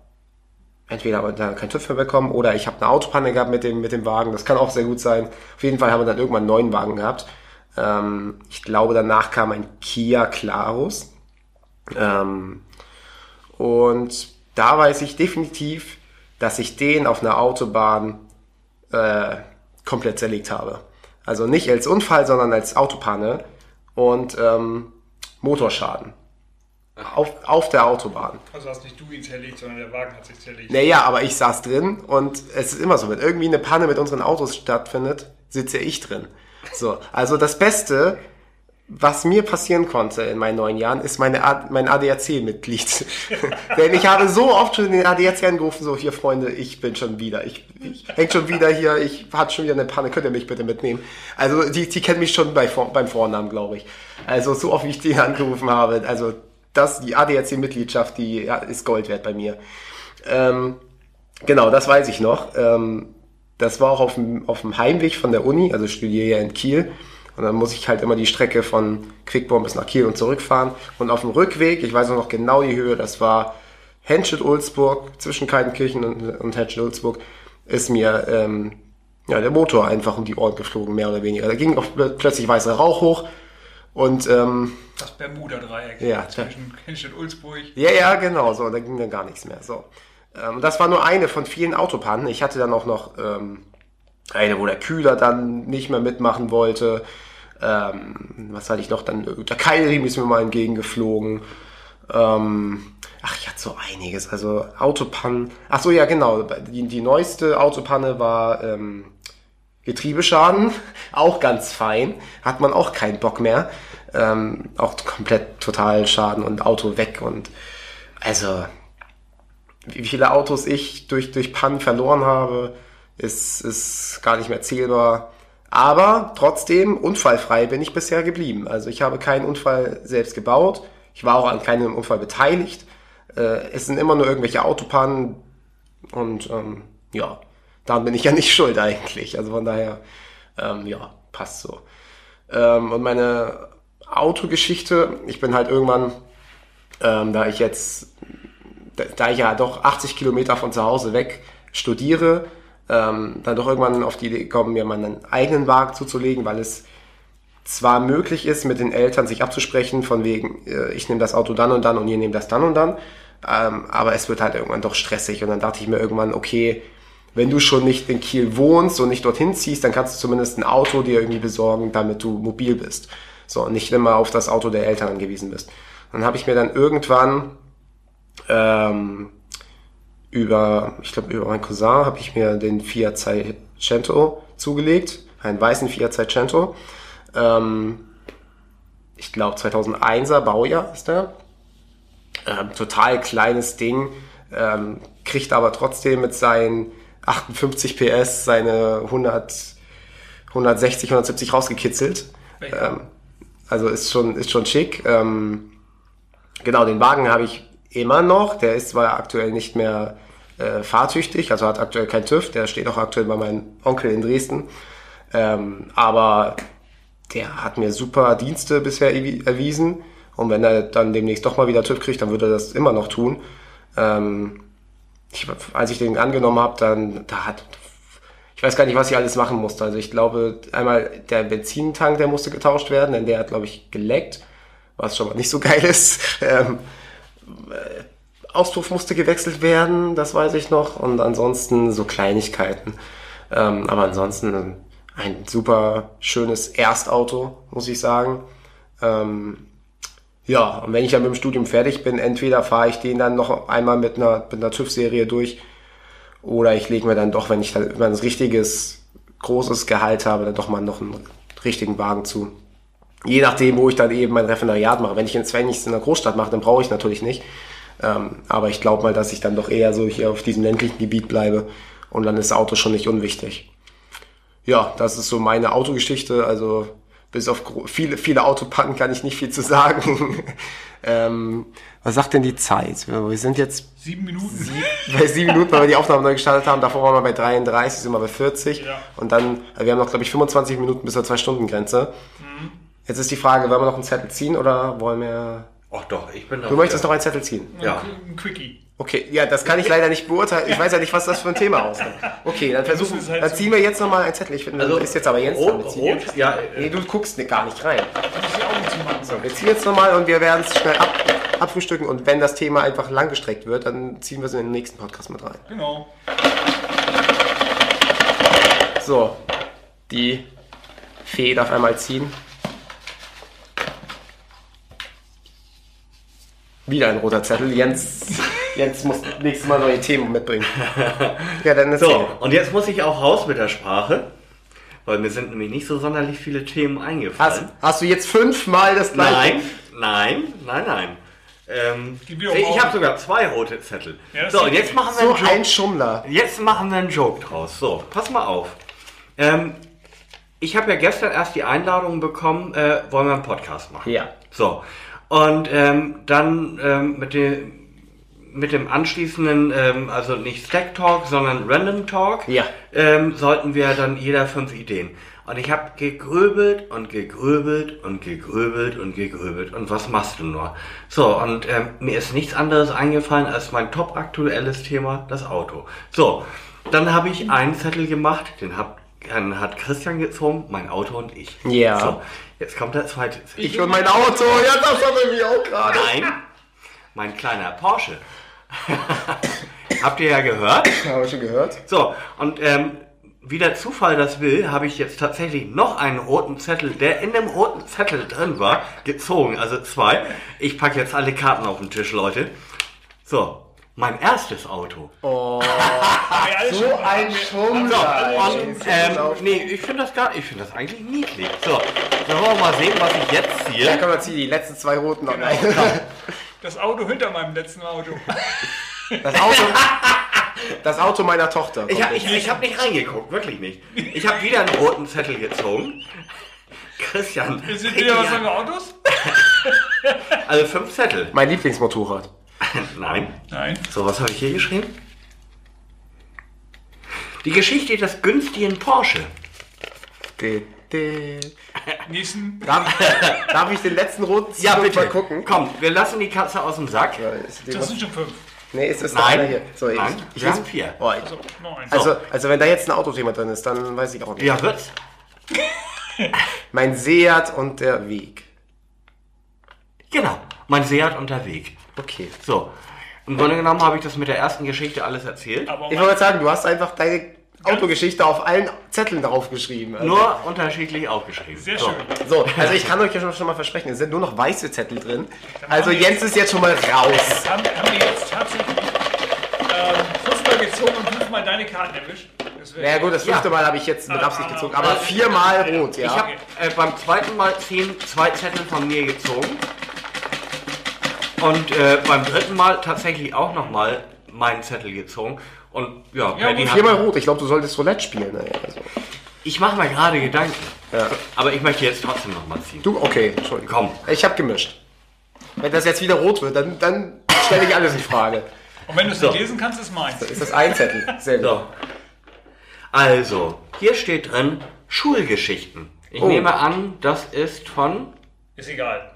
entweder haben wir dann kein TÜV mehr bekommen oder ich habe eine Autopanne gehabt mit dem, mit dem Wagen. Das kann auch sehr gut sein. Auf jeden Fall haben wir dann irgendwann einen neuen Wagen gehabt. Ähm, ich glaube, danach kam ein Kia Clarus. Ähm, und da weiß ich definitiv, dass ich den auf einer Autobahn äh, komplett zerlegt habe. Also nicht als Unfall, sondern als Autopanne und ähm, Motorschaden. Auf, auf der Autobahn. Also hast nicht du ihn zerlegt, sondern der Wagen hat sich zerlegt. Naja, aber ich saß drin und es ist immer so, wenn irgendwie eine Panne mit unseren Autos stattfindet, sitze ich drin. So, also das Beste, was mir passieren konnte in meinen neun Jahren, ist meine A mein ADAC-Mitglied. Denn ich habe so oft schon den ADAC angerufen, so hier Freunde, ich bin schon wieder, ich, ich häng schon wieder hier, ich hatte schon wieder eine Panne, könnt ihr mich bitte mitnehmen? Also die, die kennen mich schon bei, beim Vornamen, glaube ich. Also so oft wie ich die angerufen habe, also das, die ADAC-Mitgliedschaft, die ja, ist Gold wert bei mir. Ähm, genau, das weiß ich noch. Ähm, das war auch auf dem, auf dem Heimweg von der Uni, also studiere ja in Kiel. Und dann muss ich halt immer die Strecke von Quickborn bis nach Kiel und zurückfahren. Und auf dem Rückweg, ich weiß noch genau die Höhe, das war Henschel-Ulzburg, zwischen Kaltenkirchen und, und Henschel-Ulzburg, ist mir ähm, ja, der Motor einfach um die Ohren geflogen, mehr oder weniger. Da ging auch plötzlich weißer Rauch hoch und ähm, das Bermuda-Dreieck ja, zwischen Henschel und Ulzburg. Ja, ja, genau, so, da ging dann gar nichts mehr. So. Ähm, das war nur eine von vielen Autopannen. Ich hatte dann auch noch ähm, eine, wo der Kühler dann nicht mehr mitmachen wollte. Ähm, was hatte ich noch? Dann der Keilriemen ist mir mal entgegengeflogen. Ähm, ach, ich hatte so einiges. Also Autopannen. Ach so, ja, genau. Die, die neueste Autopanne war ähm, Getriebeschaden. Auch ganz fein. Hat man auch keinen Bock mehr. Ähm, auch komplett total Schaden und Auto weg und also wie viele Autos ich durch, durch Pannen verloren habe, ist, ist gar nicht mehr zählbar. Aber trotzdem, unfallfrei bin ich bisher geblieben. Also ich habe keinen Unfall selbst gebaut. Ich war auch an keinem Unfall beteiligt. Äh, es sind immer nur irgendwelche Autopannen. Und ähm, ja, daran bin ich ja nicht schuld eigentlich. Also von daher, ähm, ja, passt so. Ähm, und meine Autogeschichte, ich bin halt irgendwann, ähm, da ich jetzt, da, da ich ja doch 80 Kilometer von zu Hause weg studiere, ähm, dann doch irgendwann auf die Idee gekommen, mir meinen eigenen Wagen zuzulegen, weil es zwar möglich ist, mit den Eltern sich abzusprechen, von wegen, äh, ich nehme das Auto dann und dann und ihr nehmt das dann und dann, ähm, aber es wird halt irgendwann doch stressig und dann dachte ich mir irgendwann, okay, wenn du schon nicht in Kiel wohnst und nicht dorthin ziehst, dann kannst du zumindest ein Auto dir irgendwie besorgen, damit du mobil bist. So, und nicht immer auf das Auto der Eltern angewiesen bist. Dann habe ich mir dann irgendwann ähm, über, ich glaube, über meinen Cousin habe ich mir den Fiat Seicento zugelegt, einen weißen Fiat Seicento. Ähm, ich glaube 2001er Baujahr ist der. Ähm, total kleines Ding, ähm, kriegt aber trotzdem mit seinen 58 PS seine 100, 160, 170 rausgekitzelt. Ähm, also ist schon, ist schon schick. Ähm, genau, den Wagen habe ich immer noch. Der ist zwar aktuell nicht mehr äh, fahrtüchtig, also hat aktuell kein TÜV, der steht auch aktuell bei meinem Onkel in Dresden. Ähm, aber der hat mir super Dienste bisher erwiesen. Und wenn er dann demnächst doch mal wieder TÜV kriegt, dann würde er das immer noch tun. Ähm, ich, als ich den angenommen habe, dann da hat ich weiß gar nicht, was ich alles machen musste. Also ich glaube, einmal der Benzintank, der musste getauscht werden, denn der hat, glaube ich, geleckt, was schon mal nicht so geil ist. Ähm, äh, Auspuff musste gewechselt werden, das weiß ich noch. Und ansonsten so Kleinigkeiten. Ähm, aber ansonsten ein super schönes Erstauto, muss ich sagen. Ähm, ja, und wenn ich dann mit dem Studium fertig bin, entweder fahre ich den dann noch einmal mit einer, mit einer TÜV-Serie durch oder ich lege mir dann doch, wenn ich dann ein richtiges, großes Gehalt habe, dann doch mal noch einen richtigen Wagen zu. Je nachdem, wo ich dann eben mein Referendariat mache. Wenn ich in Svennigs in der Großstadt mache, dann brauche ich natürlich nicht. Ähm, aber ich glaube mal, dass ich dann doch eher so hier auf diesem ländlichen Gebiet bleibe und dann ist das Auto schon nicht unwichtig. ja, das ist so meine Autogeschichte. Also bis auf viele, viele Autopannen kann ich nicht viel zu sagen. ähm, was sagt denn die Zeit? Wir sind jetzt Sieben Minuten. bei sieben Minuten, weil wir die Aufnahme neu gestartet haben. Davor waren wir bei 33, sind wir bei 40. Ja. Und dann, wir haben noch, glaube ich, 25 Minuten bis zur Zwei-Stunden-Grenze. Jetzt ist die Frage, wollen wir noch einen Zettel ziehen oder wollen wir... Ach doch, ich bin Du möchtest noch einen Zettel ziehen? Ja. Ein Quickie. Okay, ja, das kann ich leider nicht beurteilen. Ich weiß ja nicht, was das für ein Thema ausmacht. Okay, dann versuchen, halt dann ziehen wir jetzt nochmal einen Zettel. Ich finde, Also, das ist jetzt aber Jens Rot, ziehen rot, ja, Nee, äh, du guckst nicht- gar nicht rein. So, wir ziehen jetzt nochmal und wir werden es schnell ab, abfrühstücken. Und wenn das Thema einfach langgestreckt wird, dann ziehen wir es in den nächsten Podcast mit rein. Genau. So, die Fee darf einmal ziehen. Wieder ein roter Zettel. Jens, Jens muss nächstes Mal neue Themen mitbringen. Ja, dann erzähl. So, und jetzt muss ich auch raus mit der Sprache, weil mir sind nämlich nicht so sonderlich viele Themen Hast, eingefallen. hast du jetzt fünfmal das gleiche? Nein, nein, nein, nein. Ähm, ich habe sogar zwei rote Zettel. Ja, so, ist und jetzt machen wir So einen Joke. ein Schummler. Jetzt machen wir einen Joke draus. So, pass mal auf. Ähm, ich habe ja gestern erst die Einladung bekommen, äh, wollen wir einen Podcast machen. Ja. So. Und ähm, dann ähm, mit, dem, mit dem anschließenden, ähm, also nicht Stack Talk, sondern Random Talk, Ja. ähm, sollten wir dann jeder fünf Ideen. Und ich habe gegröbelt und gegröbelt und gegröbelt und gegröbelt. Und was machst du nur? So, und ähm, mir ist nichts anderes eingefallen als mein top aktuelles Thema, das Auto. So, dann habe ich einen Zettel gemacht, den hab, dann hat Christian gezogen, mein Auto und ich. Ja. So, jetzt kommt der zweite Zettel. Ich und mein Auto. Ja, das haben wir mich auch gerade. Nein, mein kleiner Porsche. Habt ihr ja gehört? Haben wir schon gehört? So, und ähm, wie der Zufall das will, habe ich jetzt tatsächlich noch einen roten Zettel, der in dem roten Zettel drin war, gezogen. Also zwei. Ich packe jetzt alle Karten auf den Tisch, Leute. So, mein erstes Auto. Oh, Ja, so ein Schummler. So, und ähm, nee, ich finde das gar, ich finde das eigentlich niedlich. So, dann wollen wir mal sehen, was ich jetzt Ja, ziehe. komm, dann zieh die letzten zwei roten noch rein. Das Auto hinter meinem letzten Auto. Das Auto, das Auto meiner Tochter. Ich, hab- ich, ich habe nicht reingeguckt, wirklich nicht. Ich habe wieder einen roten Zettel gezogen. Christian, Sind wieder was für Autos? also fünf Zettel. Mein Lieblingsmotorrad. Nein. Nein. So, was habe ich hier geschrieben? Die Geschichte des günstigen Porsche. De, de. Nächsten. Darf, darf ich den letzten roten Ja, Zettel bitte. mal gucken? Komm, wir lassen die Katze aus dem Sack. Ja, ist Das sind schon fünf. nee, ist es noch Nein. einer hier? So, ich, Nein, ich wir lese- vier. Boah, ich, So, noch eins. also, also wenn da jetzt ein Autothema drin ist, dann weiß ich auch nicht. Ja, wird's? Mein Seat und der Weg. Genau. Mein Seat unterwegs. Okay. So. Im Grunde genommen habe ich das mit der ersten Geschichte alles erzählt. Aber Ich wollte sagen, du hast einfach deine Autogeschichte auf allen Zetteln draufgeschrieben. Also, Nur unterschiedlich aufgeschrieben. Sehr so. schön. so, also ich kann euch ja schon, schon mal versprechen, es sind nur noch weiße Zettel drin. Also Jens ist jetzt schon mal raus. Haben, haben wir jetzt tatsächlich ähm, fünfmal gezogen und fünfmal deine Karten erwischt? Das wär- Naja gut, das fünfte Ja. Mal habe ich jetzt mit Ah, Absicht ah, gezogen, aber ah, viermal rot, ja. Ich habe äh, beim zweiten Mal zehn, zwei Zettel von mir gezogen. Und äh, beim dritten Mal tatsächlich auch nochmal meinen Zettel gezogen. Und ja, Ja, hat- Viermal rot, ich glaube, du solltest Roulette spielen. Naja, also. Ich mache mir gerade Gedanken. Ja. Aber ich möchte jetzt trotzdem nochmal ziehen. Du, okay, Entschuldigung. Komm. Ich habe gemischt. Wenn das jetzt wieder rot wird, dann, dann stelle ich alles in Frage. Und wenn du es So. nicht lesen kannst, ist meins. Ist das ein Zettel? Sehr gut. So. Also, hier steht drin Schulgeschichten. Ich Oh. nehme an, das ist von, Ist egal.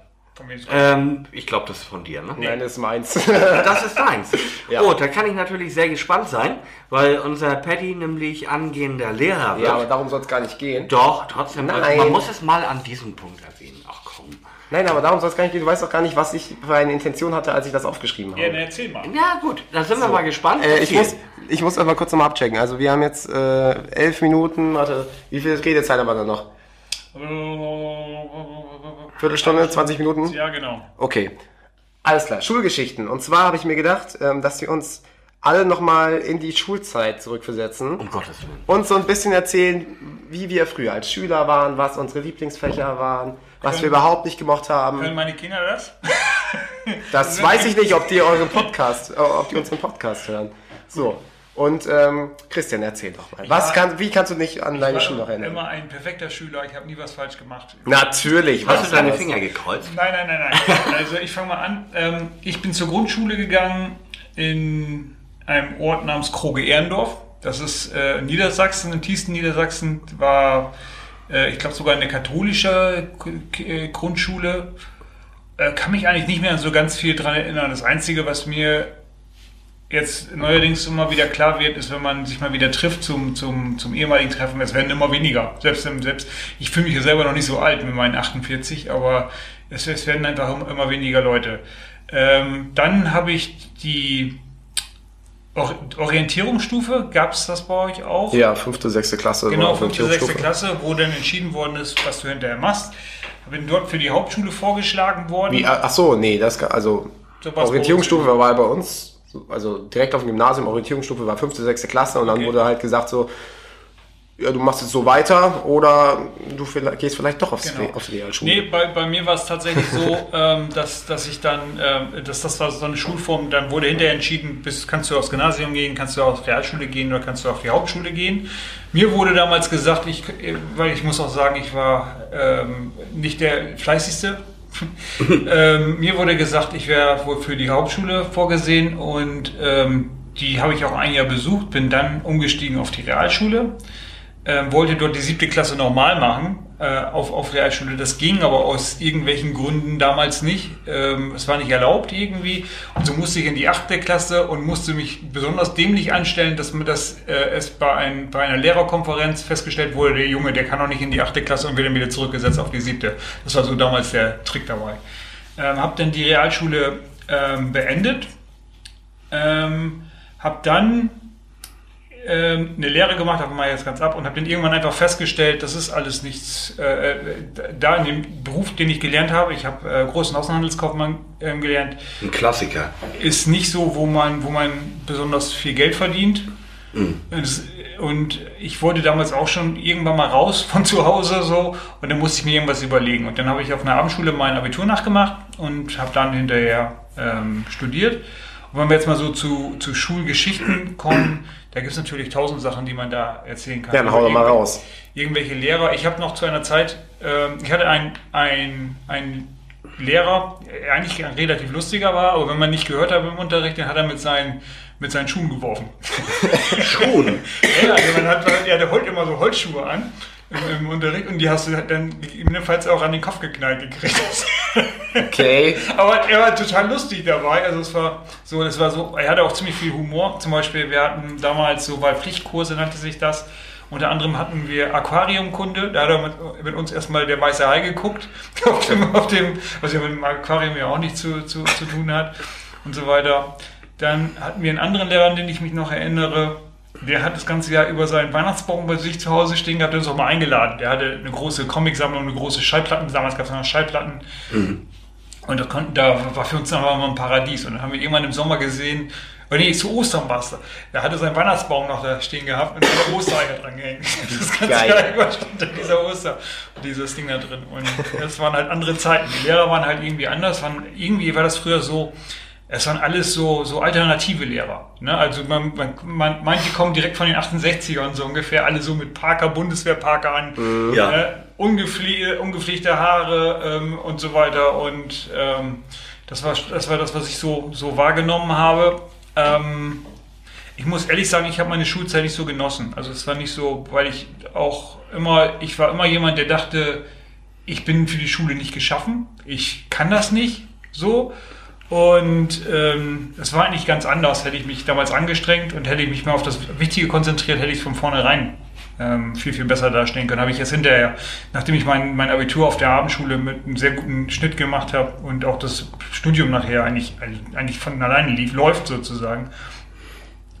Ähm, ich glaube, das ist von dir, ne? Nein, das ist meins. Das ist deins. Ja. Oh, da kann ich natürlich sehr gespannt sein, weil unser Patty nämlich angehender Lehrer wird. ja, aber darum soll es gar nicht gehen. Doch, trotzdem, Nein. man muss es mal an diesem Punkt erwähnen. Ach komm. Nein, aber darum soll es gar nicht gehen. Du weißt doch gar nicht, was ich für eine Intention hatte, als ich das aufgeschrieben habe. Ja, dann erzähl mal. Ja gut, da sind wir mal gespannt. Äh, ich, muss, ich muss einfach kurz nochmal abchecken. Also wir haben jetzt äh, elf Minuten, warte, wie viel Redezeit haben wir dann noch? Viertelstunde, 20 Minuten? Ja, genau. Okay. Alles klar, Schulgeschichten. Und zwar habe ich mir gedacht, ähm, dass wir uns alle nochmal in die Schulzeit zurückversetzen Um Gottes Willen. und so ein bisschen erzählen, wie wir früher als Schüler waren, was unsere Lieblingsfächer waren, was wir überhaupt nicht gemocht haben. Können meine Kinder das? Das weiß ich nicht, ob die euren Podcast, äh, ob die unseren Podcast hören. So. Und ähm, Christian, erzähl doch mal. Was war- kann, wie kannst du dich an deine war Schule noch erinnern? immer ein perfekter Schüler, ich habe nie was falsch gemacht. Natürlich. Hast was du deine? Finger gekreuzt? Nein, nein, nein, nein. Also ich fange mal an. Ähm, ich bin zur Grundschule gegangen in einem Ort namens Kroge-Ehrendorf. Das ist äh, in Niedersachsen, in tiefsten Niedersachsen. War, äh, ich glaube, sogar eine katholische äh, Grundschule. Äh, kann mich eigentlich nicht mehr an so ganz viel dran erinnern. Das Einzige, was mir jetzt neuerdings immer wieder klar wird, ist, wenn man sich mal wieder trifft zum, zum, zum ehemaligen Treffen, es werden immer weniger. Selbst, selbst ich fühle mich ja selber noch nicht so alt mit meinen 48, aber es, es werden einfach immer- weniger Leute. Ähm, dann habe ich die Or Orientierungsstufe, gab es das bei euch auch? Ja, fünfte, sechste Klasse. Genau, fünfte, sechste. Klasse, wo dann entschieden worden ist, was du hinterher machst. Bin dort für die Hauptschule vorgeschlagen worden. Wie, ach so, nee, das, also, So Orientierungsstufe war bei uns, also direkt auf dem Gymnasium, Orientierungsstufe war fünfte, sechste Klasse und dann Okay. wurde halt gesagt so, ja, du machst jetzt so weiter oder du vielleicht, gehst vielleicht doch aufs, Genau. auf die Realschule. Nee, bei, bei mir war es tatsächlich so, ähm, dass, dass ich dann, ähm, dass das war so eine Schulform, dann wurde hinterher entschieden, bis, kannst du aufs Gymnasium gehen, kannst du auf Realschule gehen oder kannst du auf die Hauptschule gehen. Mir wurde damals gesagt, ich, weil ich muss auch sagen, ich war ähm, nicht der fleißigste. ähm, mir wurde gesagt, ich wäre wohl für die Hauptschule vorgesehen und ähm, die habe ich auch ein Jahr besucht, bin dann umgestiegen auf die Realschule ähm, wollte dort die siebte Klasse normal machen äh, auf, auf Realschule. Das ging aber aus irgendwelchen Gründen damals nicht. Ähm, es war nicht erlaubt irgendwie. Und so musste ich in die achte Klasse und musste mich besonders dämlich anstellen, dass mir das äh, es bei, ein, bei einer Lehrerkonferenz festgestellt wurde, der Junge, der kann auch nicht in die achte Klasse und wird dann wieder zurückgesetzt auf die siebte. Das war so damals der Trick dabei. Ähm, hab dann die Realschule ähm, beendet. Ähm, hab dann ähm, eine Lehre gemacht, habe mal jetzt ganz ab und habe dann irgendwann einfach festgestellt, das ist alles nichts. Äh, äh, da in dem Beruf, den ich gelernt habe, ich habe äh, großen Außenhandelskaufmann ähm, gelernt, Ein Klassiker. ist nicht so, wo man, wo man besonders viel Geld verdient. Es- Und ich wollte damals auch schon irgendwann mal raus von zu Hause so und dann musste ich mir irgendwas überlegen. Und dann habe ich auf einer Abendschule mein Abitur nachgemacht und habe dann hinterher ähm, studiert. Und wenn wir jetzt mal so zu, zu Schulgeschichten kommen, da gibt es natürlich tausend Sachen, die man da erzählen kann. Ja, dann hau doch mal raus. Irgendwelche Lehrer. Ich habe noch zu einer Zeit, ähm, ich hatte einen ein Lehrer, der eigentlich ein relativ lustiger war, aber wenn man nicht gehört hat im Unterricht, dann hat er mit seinen, mit seinen Schuhen geworfen. Schon. Ja, also man hat, er hatte heute immer so Holzschuhe an im, im Unterricht und die hast du dann gegebenenfalls auch an den Kopf geknallt gekriegt. Okay. Aber er war total lustig dabei. Also es war so, es war so, er hatte auch ziemlich viel Humor. Zum Beispiel, wir hatten damals so Wahlpflichtkurse, nannte sich das. Unter anderem hatten wir Aquariumkunde. Da hat er mit, mit uns erstmal der weiße Hai geguckt. Auf dem, auf dem, was ja mit dem Aquarium ja auch nicht zu, zu, zu tun hat. Und so weiter. Dann hatten wir einen anderen Lehrer, an den ich mich noch erinnere. Der hat das ganze Jahr über seinen Weihnachtsbaum bei sich zu Hause stehen gehabt, der uns auch mal eingeladen. Der hatte eine große Comicsammlung, eine große Schallplatten. Damals gab es noch Schallplatten. Und da, konnten, da war für uns aber mal ein Paradies. Und dann haben wir irgendwann im Sommer gesehen, oh nee, zu Ostern war es da. Er hatte seinen Weihnachtsbaum noch da stehen gehabt und eine Ostereier dran gehängt. Das ganze Geil. Jahr über stand da dieser Oster, dieses Ding da drin. Und das waren halt andere Zeiten. Die Lehrer waren halt irgendwie anders. Waren, irgendwie war das früher so, es waren alles so, so alternative Lehrer. Ne? Also man, man, man, manche kommen direkt von den 68ern so ungefähr, alle so mit Parker, Bundeswehr-Parker an, Ja. äh, ungepfle ungepflegte Haare ähm, und so weiter. Und ähm, das, war, das war das, was ich so, so wahrgenommen habe. Ähm, ich muss ehrlich sagen, ich habe meine Schulzeit nicht so genossen. Also es war nicht so, weil ich auch immer, ich war immer jemand, der dachte, ich bin für die Schule nicht geschaffen. Ich kann das nicht so. Und ähm, es war eigentlich ganz anders. Hätte ich mich damals angestrengt und hätte ich mich mal auf das Wichtige konzentriert, hätte ich es von vornherein ähm, viel, viel besser dastehen können. Habe ich erst hinterher, nachdem ich mein, mein Abitur auf der Abendschule mit einem sehr guten Schnitt gemacht habe und auch das Studium nachher eigentlich, eigentlich von alleine lief, läuft sozusagen,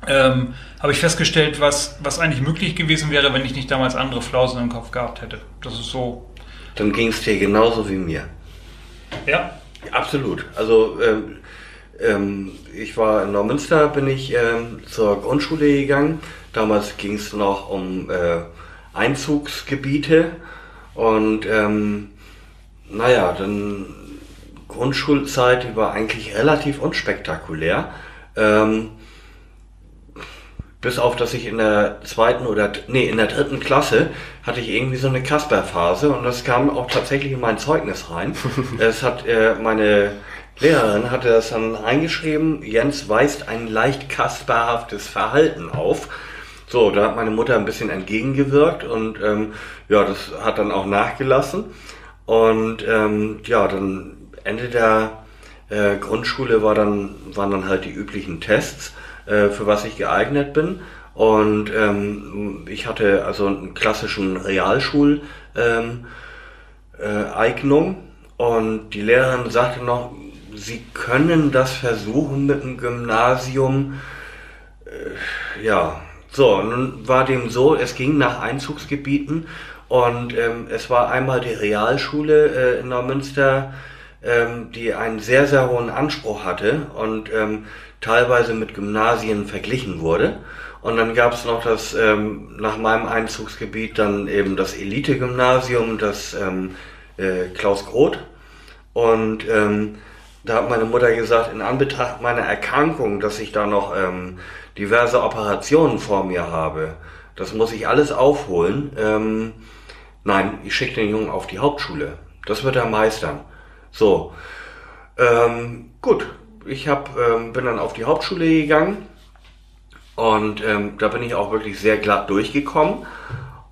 ähm, habe ich festgestellt, was, was eigentlich möglich gewesen wäre, wenn ich nicht damals andere Flausen im Kopf gehabt hätte. Das ist so, Dann ging es dir genauso wie mir. ja, Absolut. Also ähm, ähm, ich war in Neumünster, bin ich ähm, zur Grundschule gegangen. Damals ging es noch um äh, Einzugsgebiete und ähm, naja, dann Grundschulzeit die war eigentlich relativ unspektakulär. Ähm, bis auf, dass ich in der zweiten oder, nee, in der dritten Klasse hatte ich irgendwie so eine Kasper-Phase und das kam auch tatsächlich in mein Zeugnis rein. es hat, äh, meine Lehrerin hatte das dann reingeschrieben, Jens weist ein leicht kasperhaftes Verhalten auf. So, da hat meine Mutter ein bisschen entgegengewirkt und ähm, ja, das hat dann auch nachgelassen. Und ähm, ja, dann Ende der äh, Grundschule war dann, waren dann halt die üblichen Tests, äh, für was ich geeignet bin. Und ähm, ich hatte also einen klassischen Realschul ähm, äh, und die Lehrerin sagte noch, sie können das versuchen mit dem Gymnasium. Äh, ja, so, nun war dem so, es ging nach Einzugsgebieten und ähm, es war einmal die Realschule äh, in Neumünster, ähm, die einen sehr, sehr hohen Anspruch hatte und ähm, teilweise mit Gymnasien verglichen wurde. Und dann gab es noch das, ähm, nach meinem Einzugsgebiet dann eben das Elite-Gymnasium, das ähm, äh, Klaus Groth. Und ähm, da hat meine Mutter gesagt, in Anbetracht meiner Erkrankung, dass ich da noch ähm, diverse Operationen vor mir habe, das muss ich alles aufholen. Ähm, nein, ich schicke den Jungen auf die Hauptschule. Das wird er meistern. So, ähm, gut, ich hab, ähm, bin dann auf die Hauptschule gegangen und ähm, da bin ich auch wirklich sehr glatt durchgekommen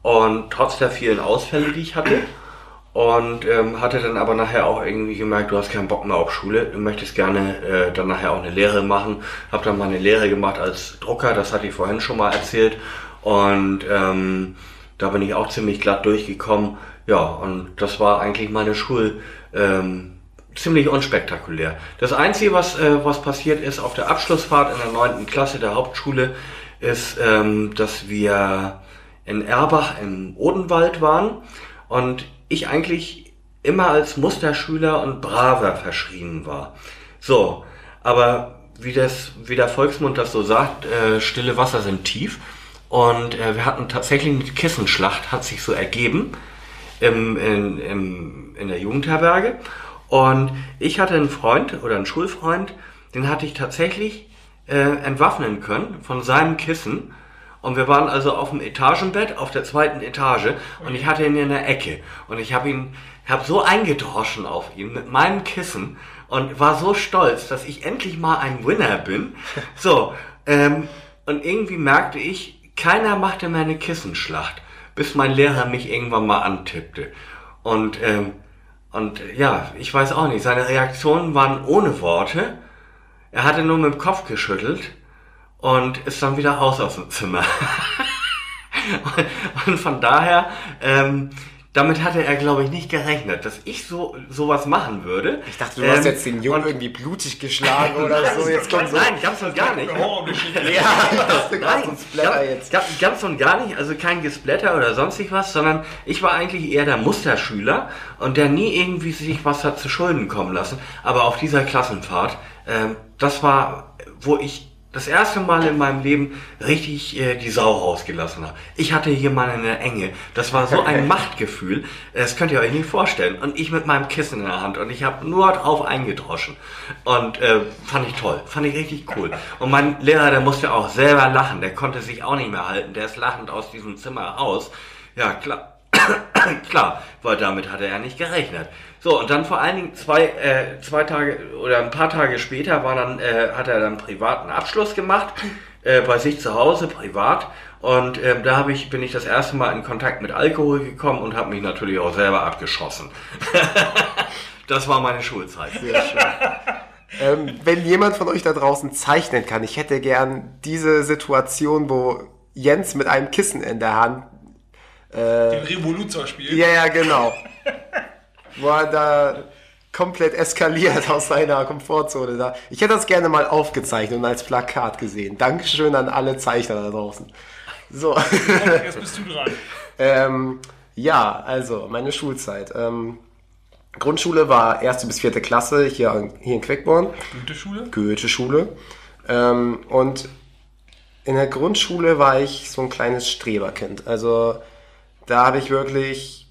und trotz der vielen Ausfälle, die ich hatte und ähm, hatte dann aber nachher auch irgendwie gemerkt, du hast keinen Bock mehr auf Schule, du möchtest gerne äh, dann nachher auch eine Lehre machen. Hab dann mal eine Lehre gemacht als Drucker, das hatte ich vorhin schon mal erzählt und ähm, da bin ich auch ziemlich glatt durchgekommen. Ja, und das war eigentlich meine Schul, ähm, ziemlich unspektakulär. Das Einzige, was, äh, was passiert ist auf der Abschlussfahrt in der neunten Klasse der Hauptschule, ist, ähm, dass wir in Erbach im Odenwald waren und ich eigentlich immer als Musterschüler und Braver verschrien war. So, aber wie, das, wie der Volksmund das so sagt, äh, stille Wasser sind tief. Und äh, wir hatten tatsächlich eine Kissenschlacht, hat sich so ergeben im, in, im, in der Jugendherberge. Und ich hatte einen Freund oder einen Schulfreund, den hatte ich tatsächlich äh, entwaffnen können von seinem Kissen. Und wir waren also auf dem Etagenbett auf der zweiten Etage und ich hatte ihn in der Ecke und ich habe ihn habe so eingedroschen auf ihn mit meinem Kissen und war so stolz, dass ich endlich mal ein Winner bin. So ähm, und irgendwie merkte ich, keiner machte mehr eine Kissenschlacht, bis mein Lehrer mich irgendwann mal antippte und ähm, und ja, ich weiß auch nicht, seine Reaktionen waren ohne Worte. Er hatte nur mit dem Kopf geschüttelt und ist dann wieder raus aus dem Zimmer. und, von daher ähm, damit hatte er, glaube ich, nicht gerechnet, dass ich so sowas machen würde. Ich dachte, du ähm, hast jetzt den Jungen irgendwie blutig geschlagen oder so. Jetzt kommt so. Nein, ganz und gar nicht. ja, das ist nein, ein Splatter jetzt. Ganz, ganz und gar nicht, also kein Gesplatter oder sonstig was, sondern ich war eigentlich eher der Musterschüler und der nie irgendwie sich was hat zu Schulden kommen lassen. Aber auf dieser Klassenfahrt, ähm, das war, wo ich das erste Mal in meinem Leben richtig äh, die Sau rausgelassen habe. Ich hatte jemanden in der Enge. Das war so ein Machtgefühl. Das könnt ihr euch nicht vorstellen. Und ich mit meinem Kissen in der Hand. Und ich habe nur drauf eingedroschen. Und äh, fand ich toll. Fand ich richtig cool. Und mein Lehrer, der musste auch selber lachen. Der konnte sich auch nicht mehr halten. Der ist lachend aus diesem Zimmer raus. Ja, klar. klar, weil damit hatte er nicht gerechnet. So, und dann vor allen Dingen zwei, äh, zwei Tage oder ein paar Tage später war dann, äh, hat er dann privaten Abschluss gemacht, äh, bei sich zu Hause, privat. Und ähm, da hab ich, bin ich das erste Mal in Kontakt mit Alkohol gekommen und habe mich natürlich auch selber abgeschossen. das war meine Schulzeit. Sehr schön. ähm, wenn jemand von euch da draußen zeichnen kann, ich hätte gern diese Situation, wo Jens mit einem Kissen in der Hand äh, den Revoluzer spielt. Ja, ja, genau wo er da komplett eskaliert aus seiner Komfortzone da. Ich hätte das gerne mal aufgezeichnet und als Plakat gesehen. Dankeschön an alle Zeichner da draußen. So. Jetzt bist du dran. ähm, ja, also meine Schulzeit. Ähm, Grundschule war erste bis vierte Klasse hier, hier in Quickborn. Goethe-Schule? Goethe-Schule. Ähm, und in der Grundschule war ich so ein kleines Streberkind. Also da habe ich wirklich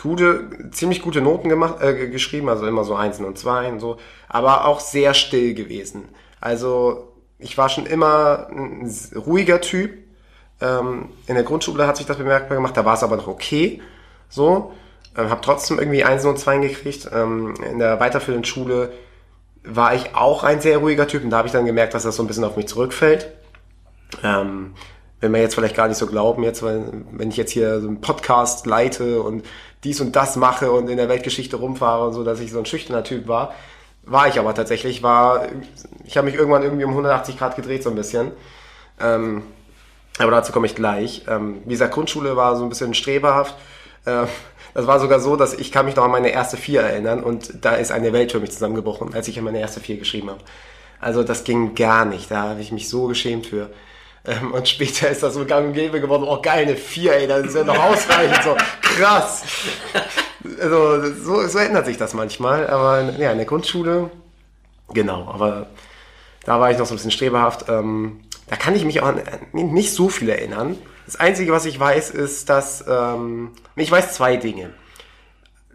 gute, ziemlich gute Noten gemacht, äh, geschrieben, also immer so Einsen und Zweien, so, aber auch sehr still gewesen. Also ich war schon immer ein ruhiger Typ. Ähm, in der Grundschule hat sich das bemerkbar gemacht, da war es aber noch okay. So, ähm, habe trotzdem irgendwie Eins und Zwei gekriegt. Ähm, in der weiterführenden Schule war ich auch ein sehr ruhiger Typ und da habe ich dann gemerkt, dass das so ein bisschen auf mich zurückfällt. Ähm, wenn wir jetzt vielleicht gar nicht so glauben, jetzt, wenn ich jetzt hier so einen Podcast leite und dies und das mache und in der Weltgeschichte rumfahre und so, dass ich so ein schüchterner Typ war, war ich aber tatsächlich, war, ich habe mich irgendwann irgendwie um 180 Grad gedreht so ein bisschen. Ähm, aber dazu komme ich gleich. Ähm, wie gesagt, Grundschule war so ein bisschen streberhaft. Äh, das war sogar so, dass ich kann mich noch an meine erste Vier erinnern und da ist eine Welt für mich zusammengebrochen, als ich an meine erste Vier geschrieben habe. Also das ging gar nicht. Da habe ich mich so geschämt für. Ähm, und später ist das so gang und gäbe geworden, oh geil, eine 4, ey, das ist ja noch ausreichend, so krass. Also so, so ändert sich das manchmal, aber ja, in der Grundschule, genau, aber da war ich noch so ein bisschen streberhaft. Ähm, da kann ich mich auch an, nicht so viel erinnern. Das Einzige, was ich weiß, ist, dass, ähm, ich weiß zwei Dinge.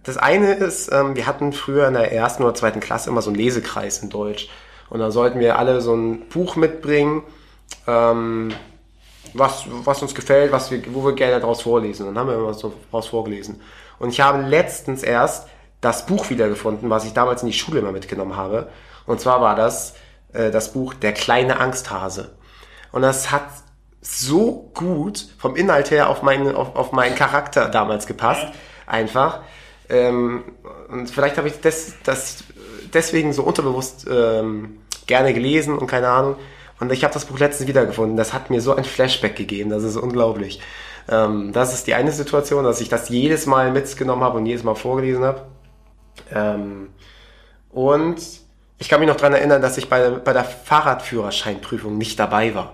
Das eine ist, ähm, wir hatten früher in der ersten oder zweiten Klasse immer so einen Lesekreis in Deutsch. Und da sollten wir alle so ein Buch mitbringen, ähm, was, was uns gefällt, was wir, wo wir gerne daraus vorlesen. Dann haben wir immer so daraus vorgelesen. Und ich habe letztens erst das Buch wiedergefunden, was ich damals in die Schule immer mitgenommen habe. Und zwar war das äh, das Buch Der kleine Angsthase. Und das hat so gut vom Inhalt her auf meinen, auf, auf meinen Charakter damals gepasst. Einfach. Ähm, und vielleicht habe ich das, das deswegen so unterbewusst ähm, gerne gelesen und keine Ahnung. Und ich habe das Buch letztens wiedergefunden. Das hat mir so ein Flashback gegeben. Das ist unglaublich. Ähm, das ist die eine Situation, dass ich das jedes Mal mitgenommen habe und jedes Mal vorgelesen habe. Ähm, und ich kann mich noch dran erinnern, dass ich bei, bei der Fahrradführerscheinprüfung nicht dabei war.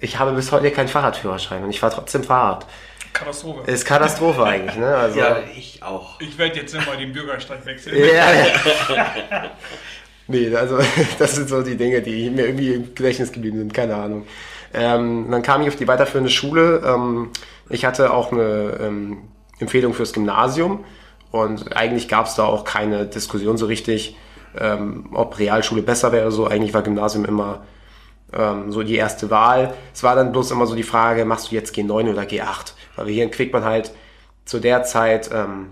Ich habe bis heute keinen Fahrradführerschein und ich fahre trotzdem Fahrrad. Katastrophe. Ist Katastrophe eigentlich, ne? Also, Ja, ich auch. Ich werde jetzt immer den Bürgerstand wechseln. Ja, ja. nee, also das sind so die Dinge, die mir irgendwie im Gedächtnis geblieben sind, keine Ahnung. Ähm, dann kam ich auf die weiterführende Schule. Ähm, ich hatte auch eine ähm, Empfehlung fürs Gymnasium und eigentlich gab es da auch keine Diskussion so richtig, ähm, ob Realschule besser wäre. So eigentlich war Gymnasium immer ähm, so die erste Wahl. Es war dann bloß immer so die Frage, machst du jetzt G9 oder G8? Weil wir hier in Quickborn halt zu der Zeit ähm,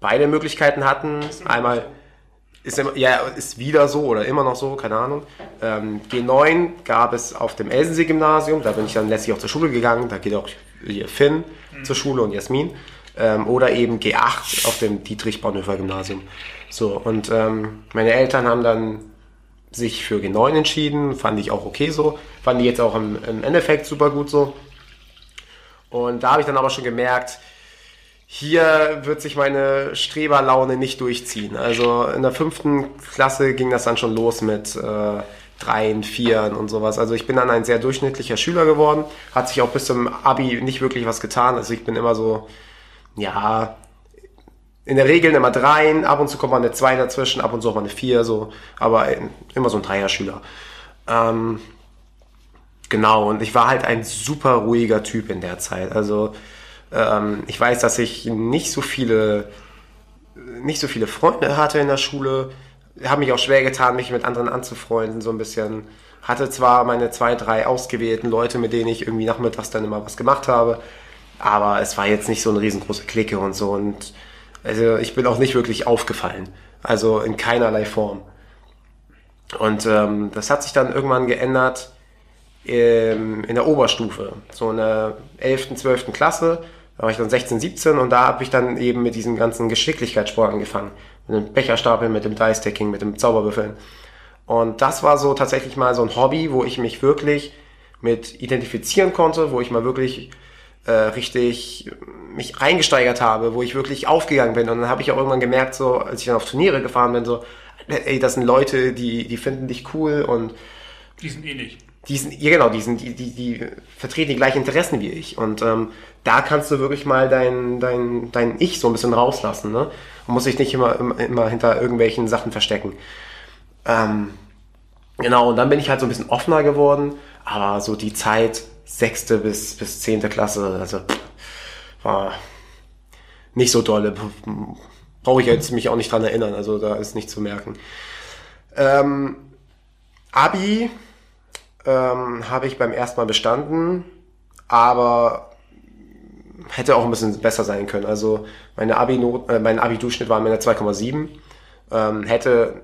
beide Möglichkeiten hatten. Einmal ist immer, ja, ist wieder so oder immer noch so, keine Ahnung. Ähm, G9 gab es auf dem Elsensee-Gymnasium, da bin ich dann letztlich auch zur Schule gegangen, da geht auch hier Finn zur Schule und Jasmin. Ähm, oder eben G8 auf dem Dietrich-Bonhoeffer-Gymnasium. So, und ähm, meine Eltern haben dann sich für G9 entschieden, fand ich auch okay so, fand ich jetzt auch im, im Endeffekt super gut so. Und da habe ich dann aber schon gemerkt, hier wird sich meine Streberlaune nicht durchziehen. Also in der fünften Klasse ging das dann schon los mit äh, Dreien, Vieren und sowas. Also ich bin dann ein sehr durchschnittlicher Schüler geworden. Hat sich auch bis zum Abi nicht wirklich was getan. Also ich bin immer so, ja, in der Regel immer Dreien, ab und zu kommt mal eine Zwei dazwischen, ab und zu auch mal eine Vier, so, aber immer so ein Dreier-Schüler. Ähm, genau, und ich war halt ein super ruhiger Typ in der Zeit. Also ähm, ich weiß, dass ich nicht so viele, nicht so viele Freunde hatte in der Schule. Habe mich auch schwer getan, mich mit anderen anzufreunden, so ein bisschen. Hatte zwar meine zwei, drei ausgewählten Leute, mit denen ich irgendwie nachmittags dann immer was gemacht habe, aber es war jetzt nicht so eine riesengroße Clique und so. Und also ich bin auch nicht wirklich aufgefallen. Also in keinerlei Form. Und ähm, das hat sich dann irgendwann geändert ähm, in der Oberstufe. So in der 11., 12. Klasse. Da war ich dann 16, 17 und da habe ich dann eben mit diesem ganzen Geschicklichkeitssport angefangen. Mit dem Becherstapel, mit dem Dice-Stacking, mit dem Zauberbüffeln. Und das war so tatsächlich mal so ein Hobby, wo ich mich wirklich mit identifizieren konnte, wo ich mal wirklich äh, richtig mich reingesteigert habe, wo ich wirklich aufgegangen bin. Und dann habe ich auch irgendwann gemerkt, so als ich dann auf Turniere gefahren bin, so, ey, das sind Leute, die, die finden dich cool und Die sind ähnlich. die sind, ja genau, die sind, die, die, die vertreten die gleichen Interessen wie ich. Und ähm, da kannst du wirklich mal dein, dein, dein Ich so ein bisschen rauslassen, ne? Man muss sich nicht immer, immer, immer hinter irgendwelchen Sachen verstecken. Ähm, genau, und dann bin ich halt so ein bisschen offener geworden, aber so die Zeit, sechste bis, bis zehnte Klasse, also war nicht so dolle. Brauche ich jetzt mich auch nicht dran erinnern, also da ist nichts zu merken. Ähm, Abi ähm, habe ich beim ersten Mal bestanden, aber hätte auch ein bisschen besser sein können. Also meine Abi äh, mein Abi-Durchschnitt war mir eine 2,7. Ähm, hätte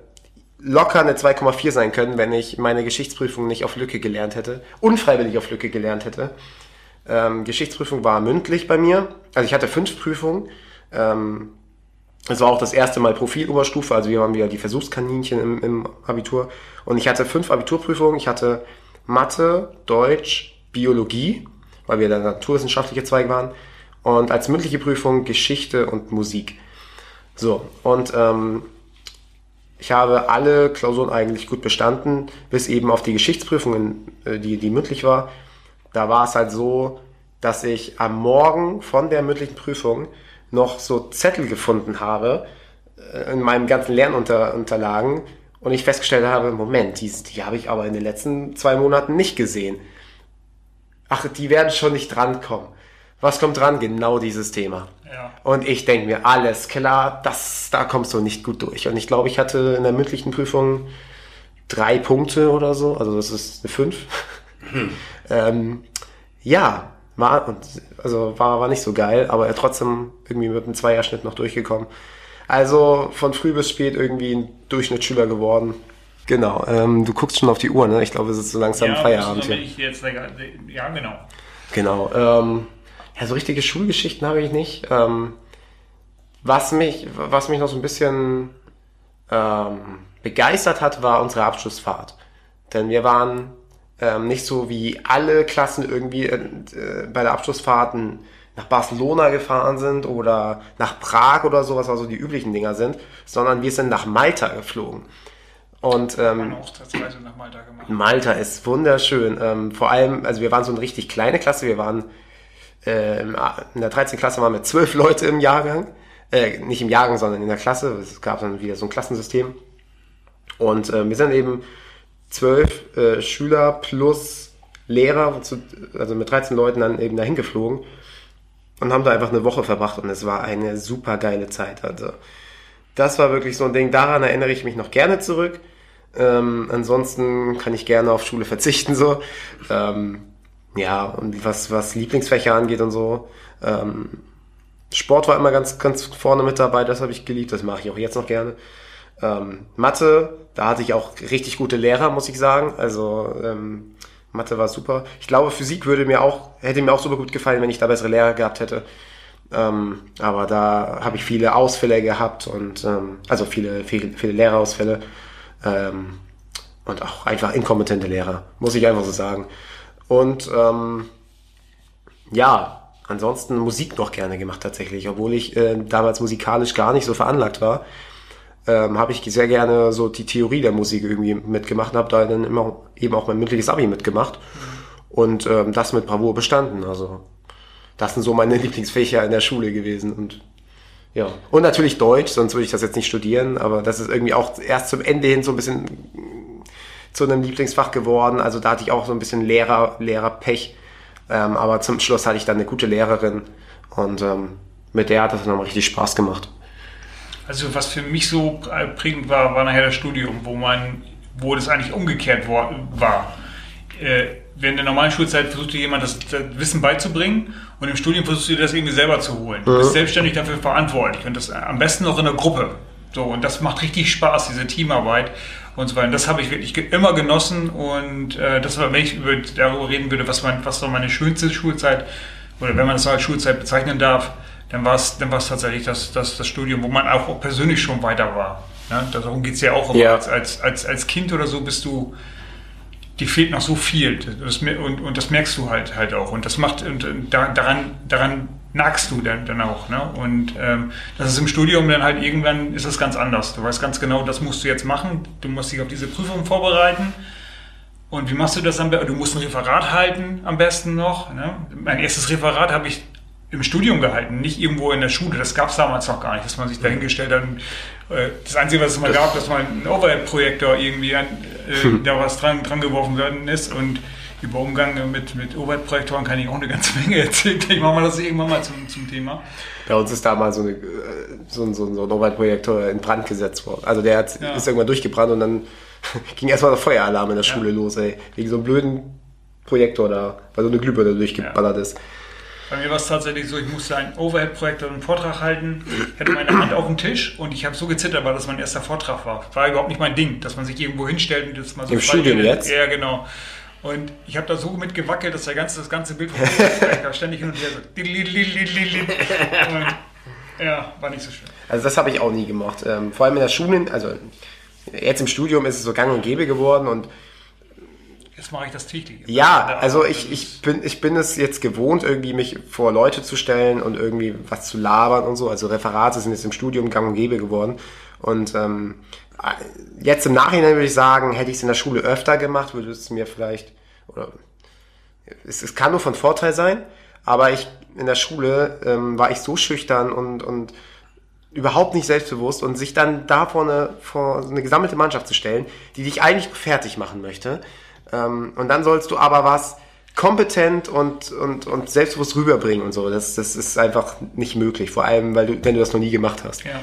locker eine 2,4 sein können, wenn ich meine Geschichtsprüfung nicht auf Lücke gelernt hätte, unfreiwillig auf Lücke gelernt hätte. Ähm, Geschichtsprüfung war mündlich bei mir. Also ich hatte fünf Prüfungen. Ähm, es war auch das erste Mal Profiloberstufe, also wir waren wieder die Versuchskaninchen im, im Abitur. Und ich hatte fünf Abiturprüfungen. Ich hatte Mathe, Deutsch, Biologie, weil wir der naturwissenschaftliche Zweig waren. Und als mündliche Prüfung Geschichte und Musik. So, und ähm, ich habe alle Klausuren eigentlich gut bestanden, bis eben auf die Geschichtsprüfungen, äh, die, die mündlich war. Da war es halt so, dass ich am Morgen von der mündlichen Prüfung noch so Zettel gefunden habe äh, in meinem ganzen Lernunterlagen und ich festgestellt habe, Moment, die, die habe ich aber in den letzten zwei Monaten nicht gesehen. Ach, die werden schon nicht drankommen. Was kommt dran? Genau dieses Thema. Ja. Und ich denke mir, alles klar, das, da kommst du nicht gut durch. Und ich glaube, ich hatte in der mündlichen Prüfung drei Punkte oder so, also das ist eine fünf. Hm. ähm, ja, war, also war, war nicht so geil, aber er trotzdem irgendwie mit einem Zweierschnitt noch durchgekommen. Also von früh bis spät irgendwie ein Durchschnittsschüler geworden. Genau, ähm, du guckst schon auf die Uhr, ne? Ich glaube, es ist so langsam ja, Feierabend hier. Ich jetzt, ja, genau. Genau. Ähm, ja, so richtige Schulgeschichten habe ich nicht. Ähm, was mich, was mich noch so ein bisschen ähm, begeistert hat, war unsere Abschlussfahrt. Denn wir waren ähm, nicht so wie alle Klassen irgendwie äh, bei der Abschlussfahrten nach Barcelona gefahren sind oder nach Prag oder sowas, also die üblichen Dinger sind, sondern wir sind nach Malta geflogen. Und ähm, nach Malta, gemacht. Malta ist wunderschön. Ähm, vor allem, also wir waren so eine richtig kleine Klasse. Wir waren äh, in der 13. Klasse waren wir zwölf Leute im Jahrgang. Äh, nicht im Jahrgang, sondern in der Klasse. Es gab dann wieder so ein Klassensystem. Und äh, wir sind eben zwölf äh, Schüler plus Lehrer, also mit 13 Leuten dann eben dahin geflogen und haben da einfach eine Woche verbracht und es war eine super geile Zeit. Also das war wirklich so ein Ding, daran erinnere ich mich noch gerne zurück. Ähm, ansonsten kann ich gerne auf Schule verzichten so. Ähm, ja, und was, was Lieblingsfächer angeht und so. Ähm, Sport war immer ganz, ganz vorne mit dabei, das habe ich geliebt, das mache ich auch jetzt noch gerne. Ähm, Mathe, da hatte ich auch richtig gute Lehrer, muss ich sagen. Also ähm, Mathe war super. Ich glaube, Physik würde mir auch, hätte mir auch super gut gefallen, wenn ich da bessere Lehrer gehabt hätte. Ähm, aber da habe ich viele Ausfälle gehabt und ähm, also viele, viele, viele Lehrerausfälle ähm, und auch einfach inkompetente Lehrer, muss ich einfach so sagen. Und ähm, ja, ansonsten Musik noch gerne gemacht tatsächlich, obwohl ich äh, damals musikalisch gar nicht so veranlagt war ähm, habe ich sehr gerne so die Theorie der Musik irgendwie mitgemacht und habe da dann immer eben auch mein mündliches Abi mitgemacht und ähm, das mit Bravour bestanden. Also das sind so meine Lieblingsfächer in der Schule gewesen und ja. Und natürlich Deutsch, sonst würde ich das jetzt nicht studieren, aber das ist irgendwie auch erst zum Ende hin so ein bisschen zu einem Lieblingsfach geworden. Also da hatte ich auch so ein bisschen Lehrer, Lehrerpech. Ähm, aber zum Schluss hatte ich dann eine gute Lehrerin und ähm, mit der hat das dann auch richtig Spaß gemacht. Also was für mich so prägend war, war nachher das Studium, wo man, wo das eigentlich umgekehrt war. Äh, während der normalen Schulzeit versuchte jemand das, das, Wissen beizubringen und im Studium versuchst du dir das irgendwie selber zu holen. Du bist selbstständig dafür verantwortlich und das am besten noch in der Gruppe. So, und das macht richtig Spaß, diese Teamarbeit und so weiter. Das habe ich wirklich immer genossen und äh, das war, wenn ich über, darüber reden würde, was, mein, was so meine schönste Schulzeit oder wenn man das als Schulzeit bezeichnen darf, dann war es dann war's tatsächlich das, das, das Studium, wo man auch persönlich schon weiter war. Ne? Darum geht es ja auch immer. Ja. Als, als, als Kind oder so bist du, dir fehlt noch so viel. Das, und, und das merkst du halt halt auch. Und das macht, und daran, daran nagst du dann, dann auch. Ne? Und ähm, das ist im Studium dann halt irgendwann ist es ganz anders. Du weißt ganz genau, das musst du jetzt machen. Du musst dich auf diese Prüfung vorbereiten. Und wie machst du das am besten? Du musst ein Referat halten am besten noch. Ne? Mein erstes Referat habe ich im Studium gehalten, nicht irgendwo in der Schule. Das gab es damals noch gar nicht, dass man sich dahingestellt hat. Und, das Einzige, was es mal gab, dass mal ein Overhead-Projektor irgendwie an, äh, hm. da was dran, dran geworfen worden ist. Und über Umgang mit, mit Overhead-Projektoren kann ich auch eine ganze Menge erzählen. Ich mache mal das irgendwann mal zum, zum Thema. Bei uns ist damals so, eine, äh, so, so, so ein Overhead-Projektor in Brand gesetzt worden. Also der hat, ja. ist irgendwann durchgebrannt und dann ging erstmal der Feueralarm in der Schule los, ey. Wegen so einem blöden Projektor da, weil so eine Glühbirne durchgeballert ist. Bei mir war es tatsächlich so, ich musste einen Overhead-Projektor einen Vortrag halten, hatte meine Hand auf dem Tisch und ich habe so gezittert, weil das mein erster Vortrag war. War überhaupt nicht mein Ding, dass man sich irgendwo hinstellt und das mal so Im Studium jetzt? Ja, genau. Und ich habe da so mit gewackelt, dass der ganze, das ganze Bild vom Projektor ständig hin und her so. Und, ja, war nicht so schön. Also das habe ich auch nie gemacht. Ähm, vor allem in der Schule, also jetzt im Studium ist es so gang und gäbe geworden und Jetzt mache ich das täglich. ja, also ich, ich, bin, ich bin es jetzt gewohnt, irgendwie mich vor Leute zu stellen und irgendwie was zu labern und so. Also Referate sind jetzt im Studium gang und gäbe geworden. Und ähm, jetzt im Nachhinein würde ich sagen, hätte ich es in der Schule öfter gemacht, würde es mir vielleicht, oder es, es kann nur von Vorteil sein, aber ich in der Schule ähm, war ich so schüchtern und, und überhaupt nicht selbstbewusst und sich dann da vor eine, vor so eine gesammelte Mannschaft zu stellen, die dich eigentlich fertig machen möchte. Ähm, und dann sollst du aber was kompetent und, und, und selbstbewusst rüberbringen und so. Das, das ist einfach nicht möglich, vor allem, weil du, wenn du das noch nie gemacht hast. Ja.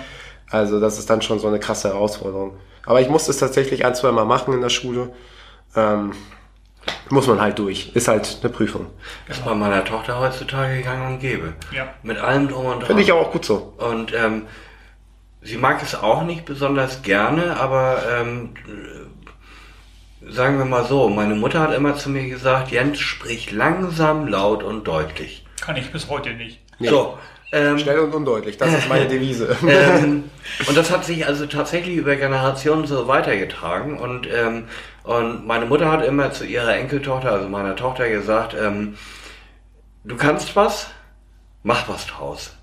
Also das ist dann schon so eine krasse Herausforderung. Aber ich musste es tatsächlich ein, zwei Mal machen in der Schule. Ähm, muss man halt durch. Ist halt eine Prüfung. Das ist bei meiner Tochter heutzutage gang und gäbe. Ja. Mit allem drum und dran. Finde ich aber auch gut so. Und ähm, sie mag es auch nicht besonders gerne, aber ähm, äh, sagen wir mal so, meine Mutter hat immer zu mir gesagt, Jens, sprich langsam, laut und deutlich. Kann ich bis heute nicht. So. Ähm, Schnell und undeutlich, das ist meine Devise. ähm, und das hat sich also tatsächlich über Generationen so weitergetragen. Und, ähm, und meine Mutter hat immer zu ihrer Enkeltochter, also meiner Tochter, gesagt, ähm, du kannst was, mach was draus.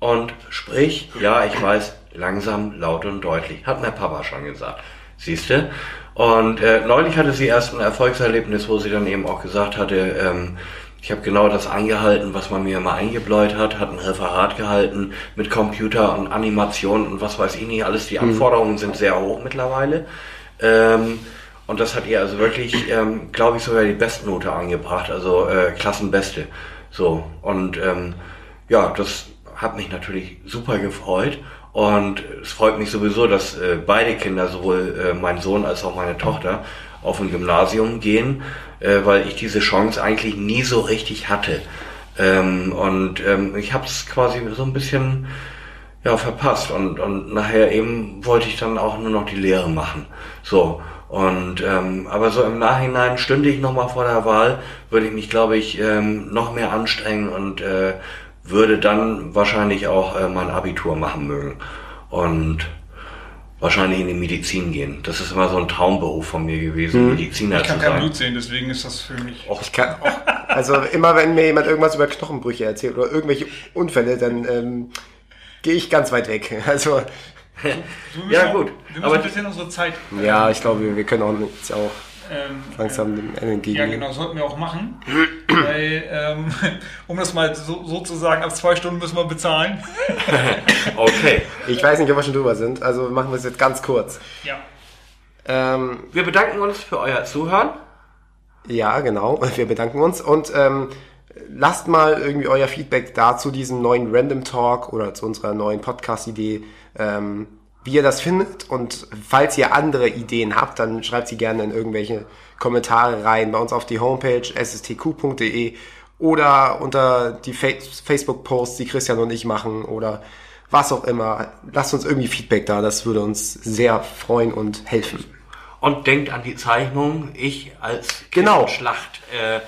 Und sprich, ja, ich weiß, langsam, laut und deutlich. Hat mir Papa schon gesagt. Siehste? Und äh, neulich hatte sie erst ein Erfolgserlebnis, wo sie dann eben auch gesagt hatte, ähm, ich habe genau das eingehalten, was man mir immer eingebläut hat, hat ein Referat gehalten mit Computer und Animation und was weiß ich nicht alles. Die Anforderungen sind sehr hoch mittlerweile. Ähm, und das hat ihr also wirklich, ähm, glaube ich, sogar die Bestnote angebracht, also äh, Klassenbeste. So, und ähm, ja, das hat mich natürlich super gefreut. Und es freut mich sowieso, dass äh, beide Kinder, sowohl äh, mein Sohn als auch meine Tochter, auf ein Gymnasium gehen, äh, weil ich diese Chance eigentlich nie so richtig hatte. Ähm, und ähm, ich habe es quasi so ein bisschen ja, verpasst. Und, und nachher eben wollte ich dann auch nur noch die Lehre machen. So. Und ähm, aber so im Nachhinein stünde ich nochmal vor der Wahl, würde ich mich, glaube ich, ähm, noch mehr anstrengen und äh, würde dann wahrscheinlich auch äh, mein Abitur machen mögen. Und wahrscheinlich in die Medizin gehen. Das ist immer so ein Traumberuf von mir gewesen, Mediziner Ich kann zu kein sein. Blut sehen, deswegen ist das für mich. Ich kann, also immer wenn mir jemand irgendwas über Knochenbrüche erzählt oder irgendwelche Unfälle, dann ähm, gehe ich ganz weit weg. Also Wir müssen Ja, auch- gut. Wir müssen Aber- ein bisschen unsere Zeit. ja, ich glaube, wir, wir können auch jetzt auch Ähm, langsam dem Ende entgegengehen. Ja, genau, sollten wir auch machen. weil, ähm, um das mal so, so zu sagen, ab zwei Stunden müssen wir bezahlen. Okay. Ich weiß nicht, ob wir schon drüber sind, also machen wir es jetzt ganz kurz. Ja. Ähm, Wir bedanken uns für euer Zuhören. Ja, genau. Wir bedanken uns und ähm, lasst mal irgendwie euer Feedback da zu diesem neuen Random Talk oder zu unserer neuen Podcast-Idee, ähm, wie ihr das findet. Und falls ihr andere Ideen habt, dann schreibt sie gerne in irgendwelche Kommentare rein bei uns auf die Homepage sstq.de oder unter die Fa Facebook-Posts, die Christian und ich machen oder was auch immer. Lasst uns irgendwie Feedback da, das würde uns sehr freuen und helfen. Und denkt an die Zeichnung. Ich als Genau. Schlacht äh,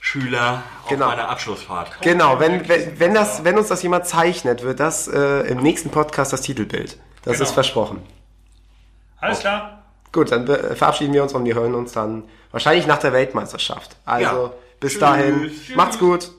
Schüler auf Genau. meiner Abschlussfahrt. Genau, wenn, wenn, wenn, das, wenn uns das jemand zeichnet, wird das äh, im nächsten Podcast das Titelbild. Das Genau. ist versprochen. Alles klar. Gut, dann be- verabschieden wir uns und wir hören uns dann wahrscheinlich nach der Weltmeisterschaft. Also Ja. bis Tschüss. dahin, Tschüss. macht's gut.